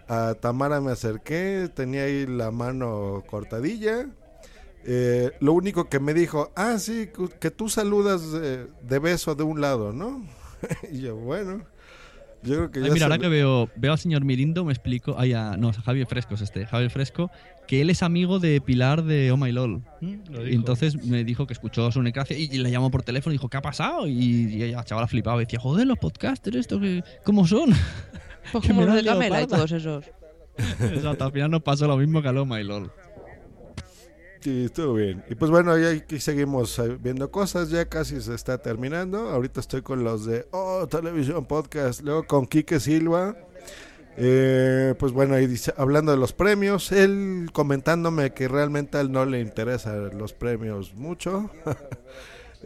A Tamara me acerqué, tenía ahí la mano cortadilla. Eh, lo único que me dijo, ah, sí, que tú saludas eh, de beso de un lado, ¿no? y yo, bueno, yo creo que Ay, ya mira, ahora que veo, veo al señor Mirindo, me explico. Ay, a- no, Javier Fresco es este. Javier Fresco, que él es amigo de Pilar de Oh My LOL. lo Y entonces me dijo que escuchó su necracia y, y le llamó por teléfono y dijo, ¿qué ha pasado? Y, y ella, chavala, flipaba y decía, joder, los podcasters, esto, que, ¿cómo son? Pues como los de Camela y todos esos. Exacto, al final nos pasó lo mismo que a Oh My LOL. Sí, estuvo bien. Y pues bueno, ya aquí seguimos eh, viendo cosas, ya casi se está terminando. Ahorita estoy con los de Oh Televisión Podcast, luego con Quique Silva. Eh, pues bueno, ahí dice, hablando de los premios, él comentándome que realmente a él no le interesan los premios mucho.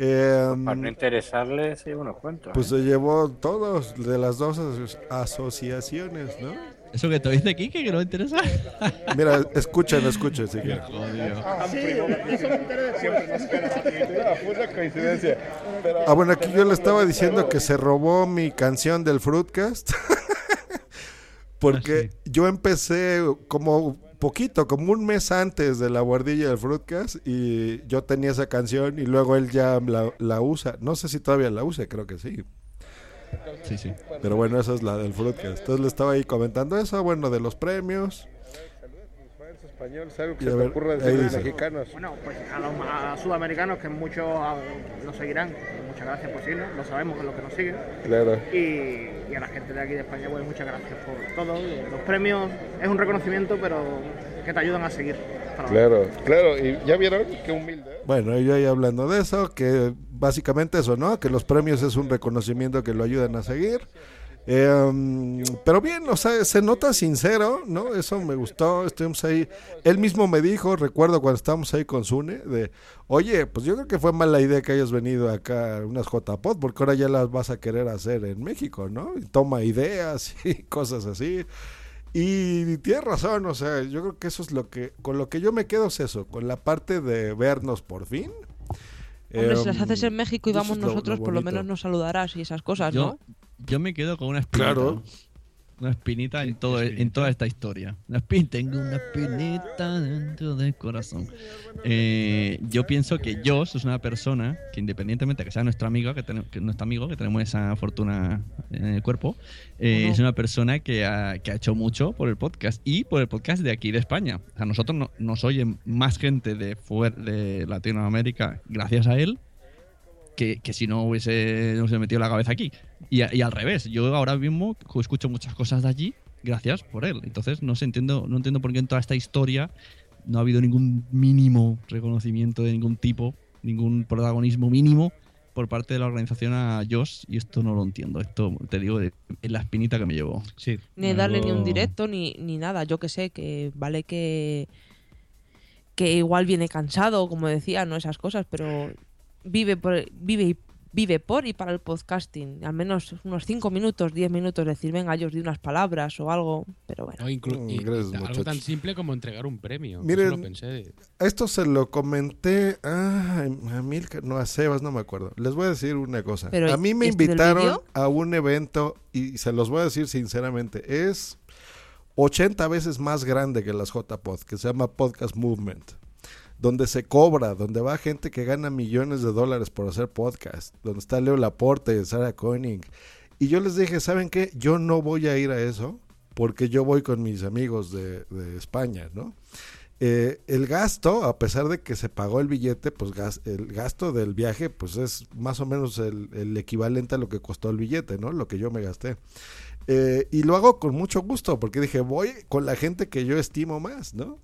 Eh, Para no interesarle, sí, unos cuantos. pues ¿eh? se llevó todos de las dos aso- asociaciones, ¿no? Eso que te dice Kike, que no me interesa. Mira, escuchen, escuchen si quieren. Ah, bueno, aquí yo le estaba diciendo que se robó mi canción del Fruitcast. Porque yo empecé como poquito, como un mes antes de la guardilla del Fruitcast y yo tenía esa canción y luego él ya la, la usa. No sé si todavía la use, creo que sí. Sí, sí. Pero bueno, esa es la del Fruitcast. Entonces le estaba ahí comentando eso, bueno, de los premios. español, algo que se te ver, ocurra decir los mexicanos. Bueno, pues a los a sudamericanos que muchos nos seguirán, pues muchas gracias por seguirnos, lo sabemos que es lo que nos siguen. Claro. Y, y a la gente de aquí de España, pues muchas gracias por todo. Los premios es un reconocimiento, pero que te ayudan a seguir. Claro, claro. Y ya vieron qué humilde. Bueno, yo ahí hablando de eso, que básicamente eso, ¿no? Que los premios es un reconocimiento que lo ayudan a seguir. Mm, pero bien, o sea, se nota sincero, ¿no? Eso me gustó, estuvimos ahí. Él mismo me dijo, recuerdo cuando estábamos ahí con Sune, de, oye, pues yo creo que fue mala idea que hayas venido acá unas JPod, porque ahora ya las vas a querer hacer en México, ¿no? Toma ideas y cosas así. Y tienes razón, o sea, yo creo que eso es lo que, con lo que yo me quedo es eso, con la parte de vernos por fin. Hombre, si las Em, haces en México y vamos nosotros, por lo menos nos saludarás y esas cosas, Yo, ¿no? yo me quedo con una espinita. Claro. Una espinita en, todo, en toda esta historia. Una tengo una espinita dentro del corazón. Eh, yo pienso que Josh es una persona que independientemente de que sea nuestro amigo, que, nuestro amigo, que tenemos esa fortuna en el cuerpo, eh, es una persona que ha, que ha hecho mucho por el podcast y por el podcast de aquí de España. O sea, nosotros no- nos oyen más gente de, fuer- de Latinoamérica gracias a él que, que si no hubiese, no hubiese metido la cabeza aquí. Y, a- y al revés, yo ahora mismo escucho muchas cosas de allí gracias por él. Entonces no sé, entiendo, no entiendo por qué en toda esta historia no ha habido ningún mínimo reconocimiento de ningún tipo, ningún protagonismo mínimo por parte de la organización a Josh y esto no lo entiendo. Esto te digo en la espinita que me llevó. Sí. Ni darle ni un directo ni, ni nada. Yo que sé, que vale que. que igual viene cansado, como decía, no esas cosas, pero vive por, vive y vive por y para el podcasting. Al menos unos 5 minutos, 10 minutos, decir, venga, yo os di unas palabras o algo, pero bueno. Mm, y- gracias, algo tan simple como entregar un premio. Miren, Eso lo pensé. Esto se lo comenté a, a Milka, no a Sebas, no me acuerdo. Les voy a decir una cosa. Pero, a mí me ¿este invitaron a un evento y se los voy a decir sinceramente, es 80 veces más grande que las JPod, que se llama Podcast Movement, donde se cobra, donde va gente que gana millones de dólares por hacer podcast, donde está Leo Laporte, Sarah Koenig. Y yo les dije, ¿saben qué? Yo no voy a ir a eso porque yo voy con mis amigos de, España, ¿no? Eh, el gasto, a pesar de que se pagó el billete, pues el gasto del viaje, pues es más o menos el, el equivalente a lo que costó el billete, ¿no? Lo que yo me gasté. Eh, y lo hago con mucho gusto, porque dije, voy con la gente que yo estimo más, ¿no?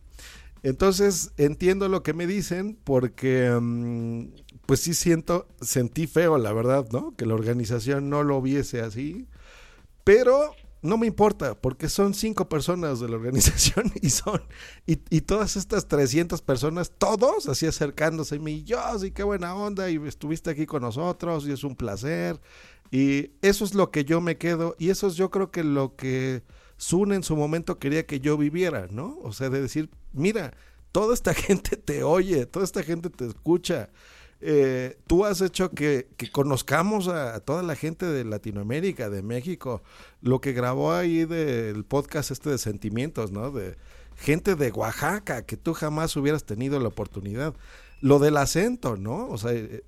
Entonces entiendo lo que me dicen, porque mm, pues sí siento, sentí feo, la verdad, ¿no? Que la organización no lo viese así. Pero no me importa, porque son cinco personas de la organización y son, y, y todas estas 300 personas, todos así acercándose, y yo, sí, qué buena onda, y estuviste aquí con nosotros, y es un placer. Y eso es lo que yo me quedo, y eso es yo creo que lo que Sun en su momento quería que yo viviera, ¿no? O sea, de decir, mira, toda esta gente te oye, toda esta gente te escucha. Eh, tú has hecho que, que conozcamos a, toda la gente de Latinoamérica, de México, lo que grabó ahí del podcast este de sentimientos, ¿no? De gente de Oaxaca que tú jamás hubieras tenido la oportunidad. Lo del acento, ¿no? O sea, eh,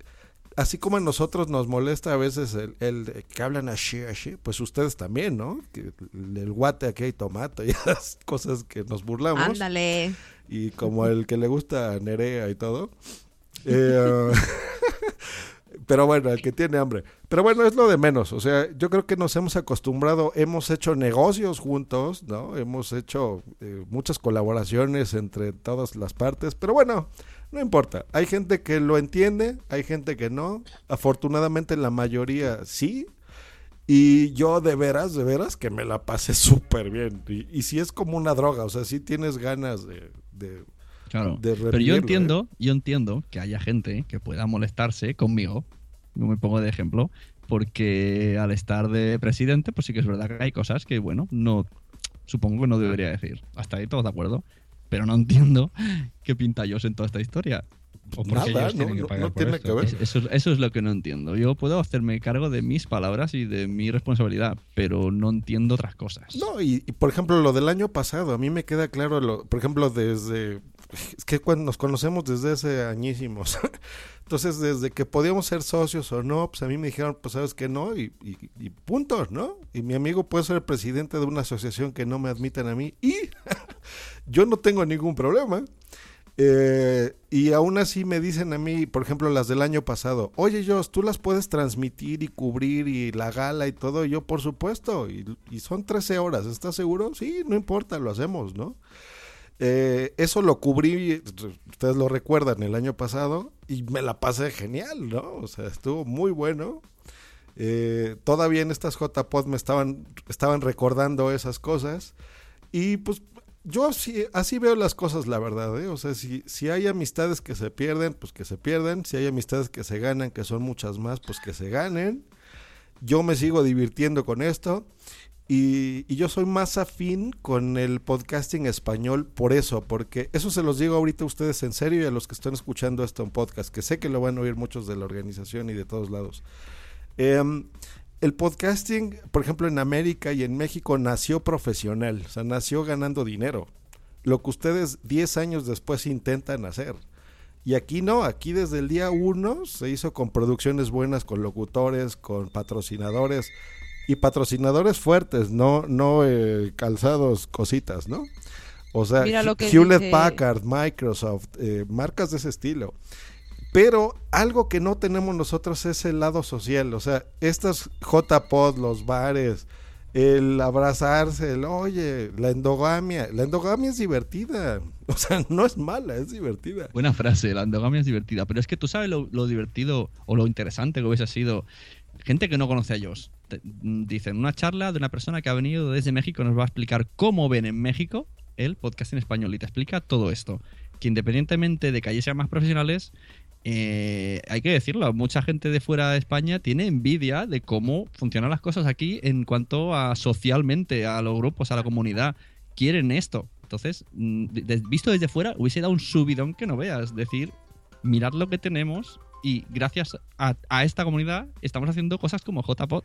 así como a nosotros nos molesta a veces el, el que hablan así, así, pues ustedes también, ¿no? Que el, el guate aquí hay tomate y esas cosas que nos burlamos. Ándale. Y como el que le gusta a Nerea y todo. Eh, pero bueno, el que tiene hambre. Pero bueno, es lo de menos. O sea, yo creo que nos hemos acostumbrado, hemos hecho negocios juntos, ¿no? Hemos hecho eh, muchas colaboraciones entre todas las partes. Pero bueno, no importa. Hay gente que lo entiende, hay gente que no. Afortunadamente la mayoría sí. Y yo de veras, de veras que me la pasé súper bien. Y, y si es como una droga, o sea, si tienes ganas de... de Claro. de Pero yo ¿eh? entiendo, yo entiendo que haya gente que pueda molestarse conmigo, yo me pongo de ejemplo, porque al estar de presidente, pues sí que es verdad que hay cosas que, bueno, no supongo que no debería decir. Hasta ahí todos de acuerdo. Pero no entiendo qué pinta yo en toda esta historia. O porque Nada, ellos no, tienen que no- pagar no por tiene esto. que ver. Es- Eso, es- eso es lo que no entiendo. Yo puedo hacerme cargo de mis palabras y de mi responsabilidad, pero no entiendo otras cosas. No, y, y, por ejemplo, lo del año pasado, a mí me queda claro, lo, por ejemplo, desde. Es que cuando nos conocemos desde hace añísimos. Entonces, desde que podíamos ser socios o no, pues a mí me dijeron, pues sabes que no, y, y, y punto, ¿no? Y mi amigo puede ser el presidente de una asociación que no me admiten a mí, y yo no tengo ningún problema. Eh, y aún así me dicen a mí, por ejemplo, las del año pasado, oye, Jos, tú las puedes transmitir y cubrir y la gala y todo. Y yo, por supuesto, y, son 13 horas, ¿estás seguro? Sí, no importa, lo hacemos, ¿no? Eh, eso lo cubrí, ustedes lo recuerdan, el año pasado y me la pasé genial, ¿no? O sea, estuvo muy bueno. Eh, todavía en estas JPod me estaban, estaban recordando esas cosas y pues yo sí, así veo las cosas, la verdad, ¿eh? O sea, si, si hay amistades que se pierden, pues que se pierden. Si hay amistades que se ganan, que son muchas más, pues que se ganen. Yo me sigo divirtiendo con esto. Y, y yo soy más afín con el podcasting español por eso, porque eso se los digo ahorita a ustedes en serio y a los que están escuchando esto en podcast, que sé que lo van a oír muchos de la organización y de todos lados. Em, el podcasting, por ejemplo, en América y en México nació profesional, o sea, nació ganando dinero. Lo que ustedes 10 años después intentan hacer. Y aquí no, aquí desde el día uno se hizo con producciones buenas, con locutores, con patrocinadores y patrocinadores fuertes, no, no eh, calzados cositas, ¿no? O sea, Hewlett dice- Packard, Microsoft, eh, marcas de ese estilo. Pero algo que no tenemos nosotros es el lado social. O sea, estas JPod, los bares, el abrazarse, el oye, la endogamia. La endogamia es divertida. O sea, no es mala, es divertida. Buena frase, la endogamia es divertida. Pero es que tú sabes lo, divertido o lo interesante que hubiese sido. Gente que no conoce a. Te- mm, Dicen, una charla de una persona que ha venido desde México nos va a explicar cómo ven en México el podcast en español y te explica todo esto. Que independientemente de que allí sean más profesionales, eh, hay que decirlo, mucha gente de fuera de España tiene envidia de cómo funcionan las cosas aquí en cuanto a socialmente, a los grupos, a la comunidad. Quieren esto. Entonces, mm, visto desde fuera, hubiese dado un subidón que no veas. Decir, mirad lo que tenemos y gracias a, a esta comunidad estamos haciendo cosas como JPod.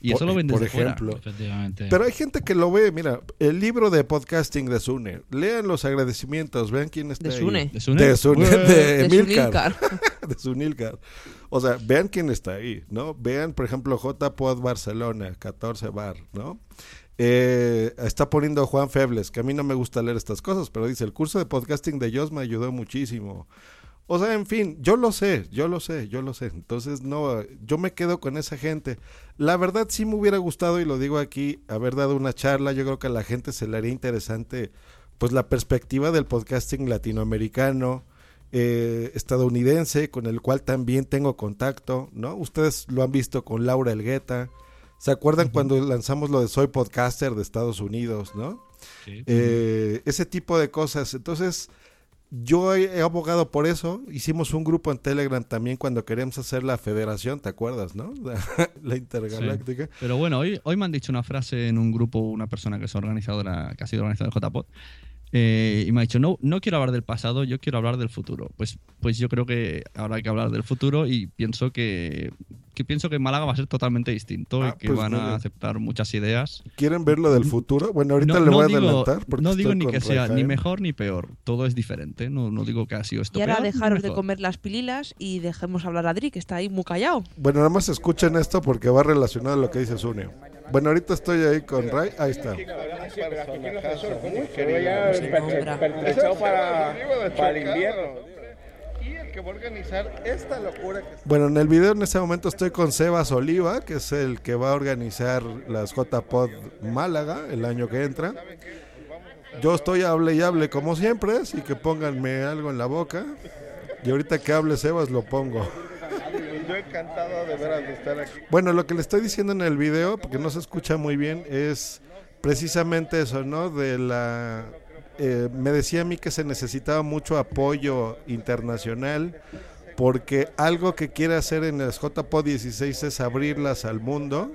Y eso Por- lo ven por fuera. ejemplo. Efectivamente. Pero hay gente que lo ve, mira, el libro de podcasting de Sune. Lean los agradecimientos, vean quién está ¿De ahí. Sune? ¿De Sune? De Sune, de De Emilcar. De Sunilcar. O sea, vean quién está ahí, ¿no? Vean, por ejemplo, JPod Barcelona, 14 bar, ¿no? Eh, está poniendo Juan Febles, que a mí no me gusta leer estas cosas, pero dice, el curso de podcasting de Joss me ayudó muchísimo. O sea, en fin, yo lo sé, yo lo sé, yo lo sé. Entonces, no, yo me quedo con esa gente. La verdad sí me hubiera gustado, y lo digo aquí, haber dado una charla. Yo creo que a la gente se le haría interesante, pues, la perspectiva del podcasting latinoamericano, eh, estadounidense, con el cual también tengo contacto, ¿no? Ustedes lo han visto con Laura Elgueta. ¿Se acuerdan cuando lanzamos lo de Soy Podcaster de Estados Unidos, no? Sí. Eh, ese tipo de cosas. Entonces, yo he, abogado por eso. Hicimos un grupo en Telegram también cuando queríamos hacer la federación, ¿te acuerdas, no? La, intergaláctica. Pero bueno, hoy, hoy me han dicho una frase en un grupo, una persona que es organizadora, que ha sido organizadora de JPod, eh, y me ha dicho, no, no quiero hablar del pasado, yo quiero hablar del futuro. Pues, pues yo creo que ahora hay que hablar del futuro y pienso que, que pienso que Málaga va a ser totalmente distinto Ah, y que pues van a aceptar muchas ideas. ¿Quieren ver lo del futuro? Bueno, ahorita No- le no voy a digo- adelantar. Porque no digo ni que sea ni mejor ni peor, todo es diferente. No, no digo que ha sido esto Y ahora peor dejaros de comer las pililas y dejemos hablar a Adri, que está ahí muy callado. Bueno, nada más escuchen esto porque va relacionado a lo que dice Sune. Bueno, ahorita estoy ahí con Ray. Ahí está. Pertrechado para, para el invierno. Y el que va a organizar esta locura Bueno, en el video en ese momento estoy con Sebas Oliva, que es el que va a organizar las JPod Málaga el año que entra. Yo estoy hable y hable como siempre, así que pónganme algo en la boca. Y ahorita que hable Sebas lo pongo. Yo encantado de veras de estar aquí. Bueno, lo que le estoy diciendo en el video, porque no se escucha muy bien, es precisamente eso, ¿no? De la... eh, me decía a mí que se necesitaba mucho apoyo internacional, porque algo que quiere hacer en las JPO 16 es abrirlas al mundo.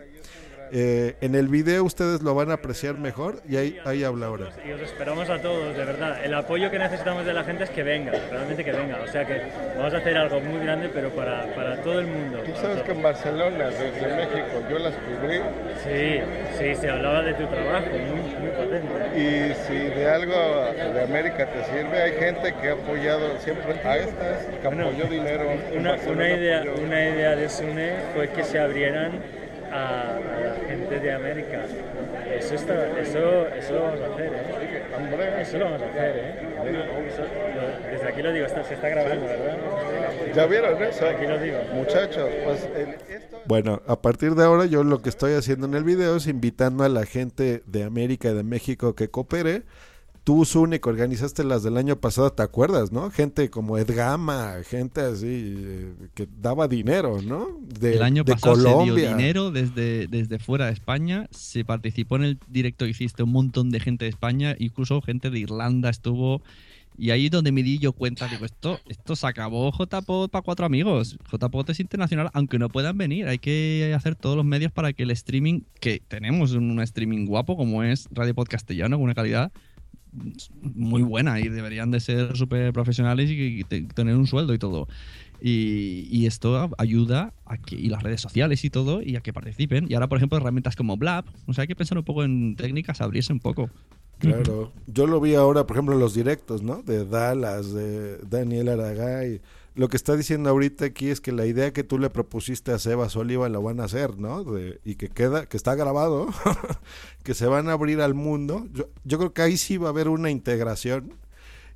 Eh, en el video ustedes lo van a apreciar mejor y ahí, ahí habla ahora. Y os esperamos a todos, de verdad. El apoyo que necesitamos de la gente es que venga, realmente que venga. O sea que vamos a hacer algo muy grande, pero para, para todo el mundo. Tú sabes que en Barcelona, desde México, yo las cubrí. Sí, sí, se hablaba de tu trabajo, muy, muy potente. Y si de algo de América te sirve, hay gente que ha apoyado siempre a estas, que apoyó dinero. en Una, una, idea, apoyó- una idea de Sune fue que se abrieran a, a la gente de América. Eso, está, eso, eso lo vamos a hacer, ¿eh? Eso lo vamos a hacer, ¿eh? Eso- lo- desde aquí lo digo, está- se está grabando, ¿verdad? ¿Ya vieron eso? Aquí lo digo. Muchachos, pues el- Bueno, a partir de ahora yo lo que estoy haciendo en el video es invitando a la gente de América y de México que coopere. Tú, Sune, que organizaste las del año pasado, ¿te acuerdas, no? Gente como Edgama, gente así eh, que daba dinero, ¿no? De, el año de pasado se Colombia. dio dinero desde, desde fuera de España, se participó en el directo que hiciste un montón de gente de España, incluso gente de Irlanda estuvo. Y ahí es donde me di yo cuenta, digo, esto, esto se acabó JPOT para cuatro amigos. JPOT es internacional, aunque no puedan venir. Hay que hacer todos los medios para que el streaming, que tenemos un streaming guapo como es Radio Pod Castellano, con una calidad muy buena y deberían de ser súper profesionales y, tener un sueldo y todo. Y, esto ayuda a que, y las redes sociales y todo, y a que participen. Y ahora, por ejemplo, herramientas como Blab, o sea, hay que pensar un poco en técnicas, abrirse un poco. Claro, yo lo vi ahora, por ejemplo, en los directos, ¿no? De Dallas, de Daniel Aragay. Lo que está diciendo ahorita aquí es que la idea que tú le propusiste a Sebas Oliva la van a hacer, ¿no? Y que queda, que está grabado, que se van a abrir al mundo. Yo, creo que ahí sí va a haber una integración.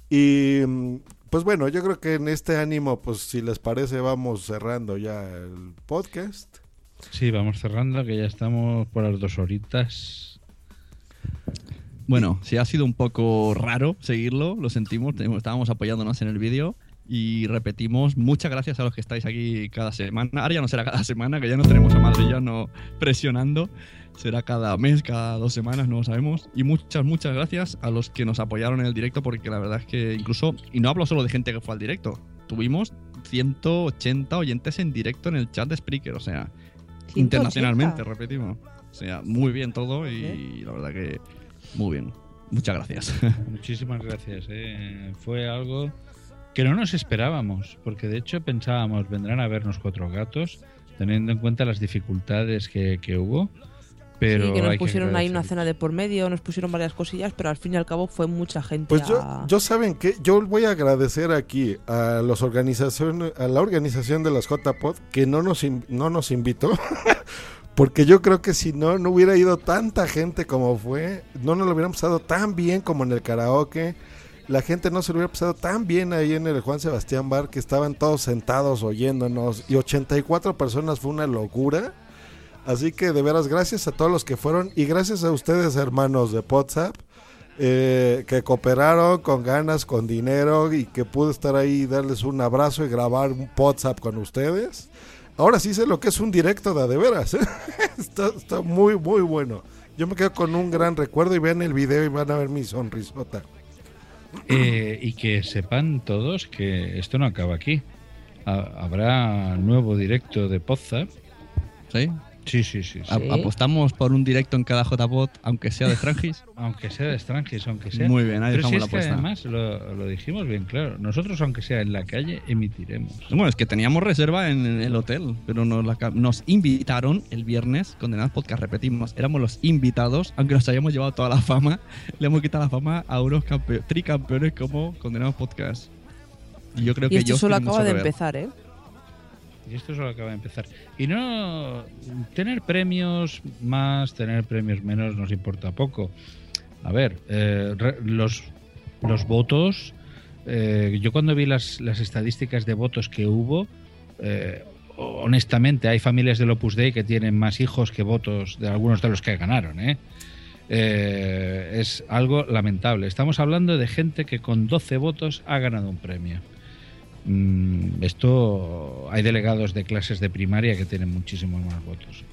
Y mm, pues bueno, yo creo que en este ánimo, pues si les parece, vamos cerrando ya el podcast. Sí, vamos cerrando, que ya estamos por las dos horitas. Bueno, sí ha sido un poco raro seguirlo, lo sentimos, estábamos apoyándonos en el vídeo y repetimos, muchas gracias a los que estáis aquí cada semana. Ahora ya no será cada semana, que ya no tenemos a Madrid ya no presionando, será cada mes, cada dos semanas, no lo sabemos. Y muchas, muchas gracias a los que nos apoyaron en el directo, porque la verdad es que incluso, y no hablo solo de gente que fue al directo, tuvimos 180 oyentes en directo en el chat de Spreaker, o sea, 180. internacionalmente, repetimos. O sea, muy bien todo y la verdad que muy bien. Muchas gracias. Muchísimas gracias. eh. Fue algo que no nos esperábamos, porque de hecho pensábamos vendrán a vernos cuatro gatos, teniendo en cuenta las dificultades que, que hubo. Pero sí, que nos hay pusieron ahí una cena de por medio, nos pusieron varias cosillas, pero al fin y al cabo fue mucha gente. Pues a- yo, yo saben que yo voy a agradecer aquí a los organización, a la organización de las JPod que no nos no nos invitó. Porque yo creo que si no, no hubiera ido tanta gente como fue, no nos lo hubieran pasado tan bien como en el karaoke, la gente no se lo hubiera pasado tan bien ahí en el Juan Sebastián Bar, que estaban todos sentados oyéndonos, y 84 personas fue una locura. Así que de veras, gracias a todos los que fueron, y gracias a ustedes, hermanos de WhatsApp, eh, que cooperaron con ganas, con dinero, y que pude estar ahí y darles un abrazo y grabar un WhatsApp con ustedes. Ahora sí sé lo que es un directo de de veras. ¿eh? está, está muy, muy bueno. Yo me quedo con un gran recuerdo y vean el video y van a ver mi sonrisota. Eh, y que sepan todos que esto no acaba aquí. Ha- habrá nuevo directo de Podzap. ¿Sí? Sí, sí, sí. sí. A- Apostamos por un directo en cada JPod, aunque sea de Strangis. Aunque sea de Strangis, aunque sea. Muy bien, ahí Pero si dejamos es la que apuesta. además lo, lo dijimos bien claro. Nosotros, aunque sea en la calle, emitiremos. Bueno, es que teníamos reserva en el hotel, pero nos, la nos invitaron el viernes, Condenados Podcast, repetimos, éramos los invitados, aunque nos hayamos llevado toda la fama, le hemos quitado la fama a unos campe- tricampeones como Condenados Podcast. Y yo creo y que esto solo acaba de que empezar, ¿eh? Y esto solo acaba de empezar. Y no tener premios más, tener premios menos nos importa poco. A ver, eh, re- los, los votos, eh, yo cuando vi las, las estadísticas de votos que hubo, eh, honestamente hay familias del Opus Dei que tienen más hijos que votos de algunos de los que ganaron. ¿eh? Eh, es algo lamentable. Estamos hablando de gente que con 12 votos ha ganado un premio. Mm, esto hay delegados de clases de primaria que tienen muchísimos más votos.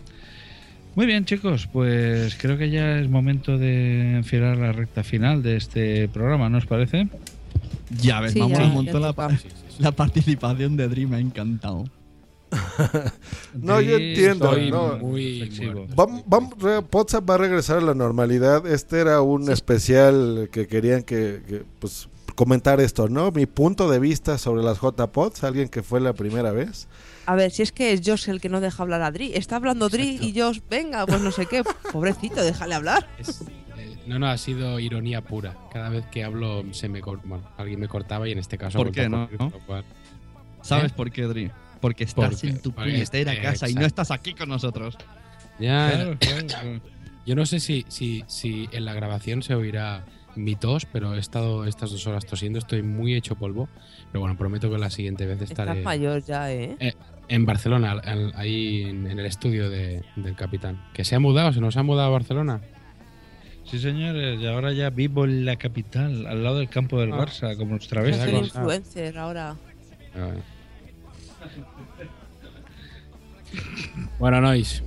Muy bien, chicos, pues creo que ya es momento de enfilar la recta final de este programa, ¿no os parece? Ya ves, Sí, vamos ya- ya montón la, la participación de Dream, me ha encantado. No, yo entiendo. no. muy flexivo. Vam- vam- re- WhatsApp va a regresar a la normalidad. Este era un especial que querían que, que, pues comentar esto, ¿no? Mi punto de vista sobre las JPods, alguien que fue la primera vez. A ver, si es que es Josh el que no deja hablar a Dri. Está hablando Dri y Josh, venga, pues no sé qué. Pobrecito, déjale hablar. Eh, No, no, ha sido ironía pura. Cada vez que hablo se me bueno, alguien me cortaba y en este caso ¿Por qué no? cual- ¿Sabes ¿Eh? por qué, Dream? Porque estás Porque- en tu puñetera casa y no exacto. estás aquí con nosotros. Ya, Claro, claro. Yo no sé si, si, si en la grabación se oirá mi tos, pero he estado estas dos horas tosiendo, estoy muy hecho polvo. Pero bueno, prometo que la siguiente vez estaré Estás mayor ya, ¿eh? eh, en Barcelona, al- ahí en, en el estudio de- del capitán. ¿Que se ha mudado? ¿Se nos ha mudado a Barcelona? Sí, señores, y ahora ya vivo en la capital, al lado del campo del Ah. Barça, como nuestra Es vez. el influencer ahora. Bueno, Nois.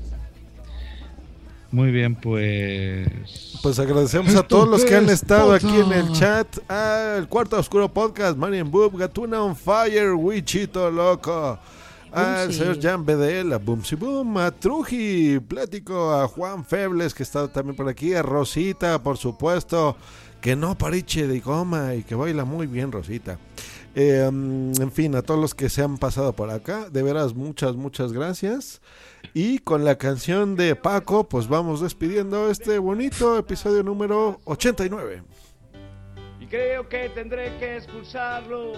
Muy bien, pues. Pues agradecemos a todos los que han estado aquí en el chat. Ah, el Cuarto Oscuro Podcast, Marian Boob, Gatuna on Fire, Wichito Loco. Al Bumsy. señor Jan Bedel, a Boomsy Boom, a Truji, Plático, a Juan Febles, que está también por aquí, a Rosita, por supuesto, que no pariche de goma y que baila muy bien, Rosita. Eh, mm, en fin, a todos los que se han pasado por acá, de veras, muchas, muchas gracias. Y con la canción de Paco, pues vamos despidiendo este bonito episodio número 89. y creo que tendré que expulsarlos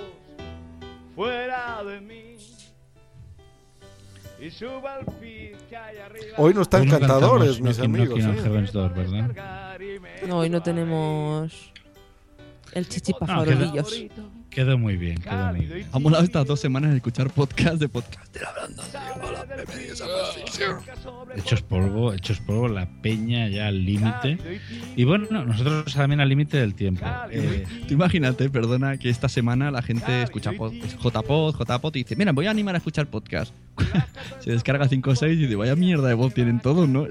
fuera de mí. Y suba al feed que hay arriba. Hoy no están Hoy no cantadores, cantamos mis amigos. ¿eh? Hoy no tenemos El chichipa farolillos. Quedó muy bien, quedó muy bien. Ha molado estas dos semanas escuchar podcast de podcaster hablando así. Hola, bienvenidos a la ficción. Hechos polvo, hechos polvo, la peña ya al límite. Y bueno, nosotros también al límite del tiempo. Eh, Tú imagínate, perdona, que esta semana la gente escucha pod- JPod, JPod y dice, mira, voy a animar a escuchar podcast. Se descarga 5 o 6 y dice, vaya mierda de voz tienen todos, ¿no?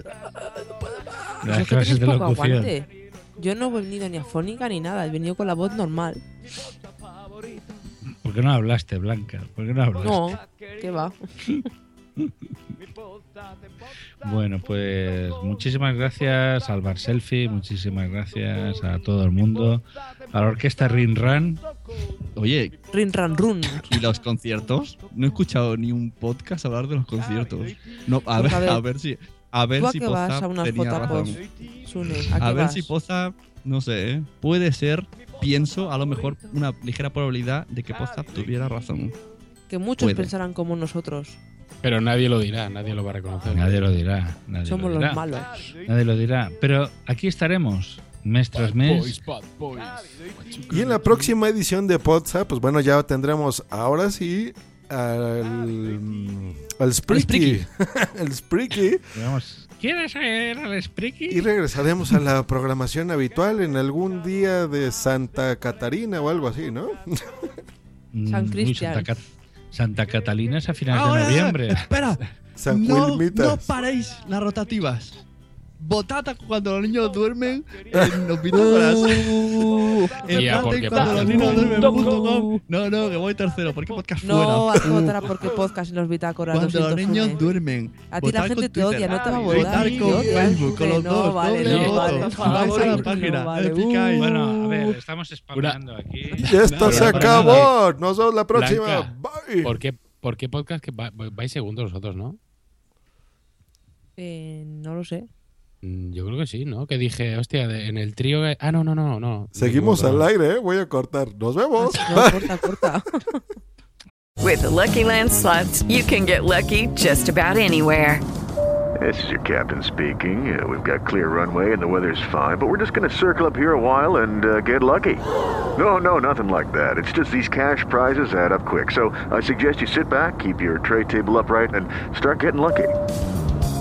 las clases tenéis de poco locución. aguante. Yo no he venido ni afónica ni nada, he venido con la voz normal. ¿Por qué no hablaste, Blanca? ¿Por qué no hablaste? No, ¿qué va? Bueno, pues muchísimas gracias al Bar Selfie, muchísimas gracias a todo el mundo, a la orquesta Rin Ran. Oye, Rin Ran Run. ¿y los conciertos? No he escuchado ni un podcast hablar de los conciertos. No, a, Pues ver, a ver, a ver si... A ver ¿Tú a si Poza a unas tenía JPOS, razón. Sune? A, ¿A qué ver vas? si Poza, no sé, ¿eh? puede ser, pienso, a lo mejor una ligera probabilidad de que Poza tuviera razón. Que muchos Puede. pensarán como nosotros. Pero nadie lo dirá, nadie lo va a reconocer. Nadie lo dirá. Nadie Somos lo los dirá. malos. Nadie lo dirá. Pero aquí estaremos, mes tras mes. Y en la próxima edición de Podsa, pues bueno, ya tendremos ahora sí al, al Spreaky. el Spreaky. ¿Quieres ir al Spreaky? Y regresaremos a la programación habitual en algún día de Santa Catarina o algo así, ¿no? Mm, San Cristian. Santa, Cat- Santa Catalina es a finales Ahora, de noviembre. Espera, San no, no paréis las rotativas. Botata cuando los niños duermen en los bitácoras. En Tía, Plate porque cuando los niños duermen. punto com. No, no, que voy tercero. ¿Por qué podcast No, fuera? vas a votar porque podcast y los bitácoras. Cuando lo los niños duermen. A ti la gente te Twitter. odia, no te va a votar. Con Facebook, con los no, dos. vale, no, Vais a la página, no vale. picáis. Bueno, a ver, estamos spameando aquí. Y esto se acabó. Nos vemos la próxima. Blanca, Bye. ¿por qué, ¿Por qué podcast que va- vais segundos vosotros, no? Eh, no lo sé. Mm, Yo creo que sí, ¿no? Que dije, hostia, de- en el trío. que- Ah, no, no, no, no. Seguimos al aire, ¿eh? Voy a cortar. Nos vemos. No, corta, corta. With the Lucky Land slots, you can get lucky just about anywhere. This is your captain speaking. Uh, we've got clear runway and the weather's fine, but we're just going to circle up here a while and uh, get lucky. No, no, nothing like that. It's just these cash prizes add up quick. So I suggest you sit back, keep your tray table upright, and start getting lucky.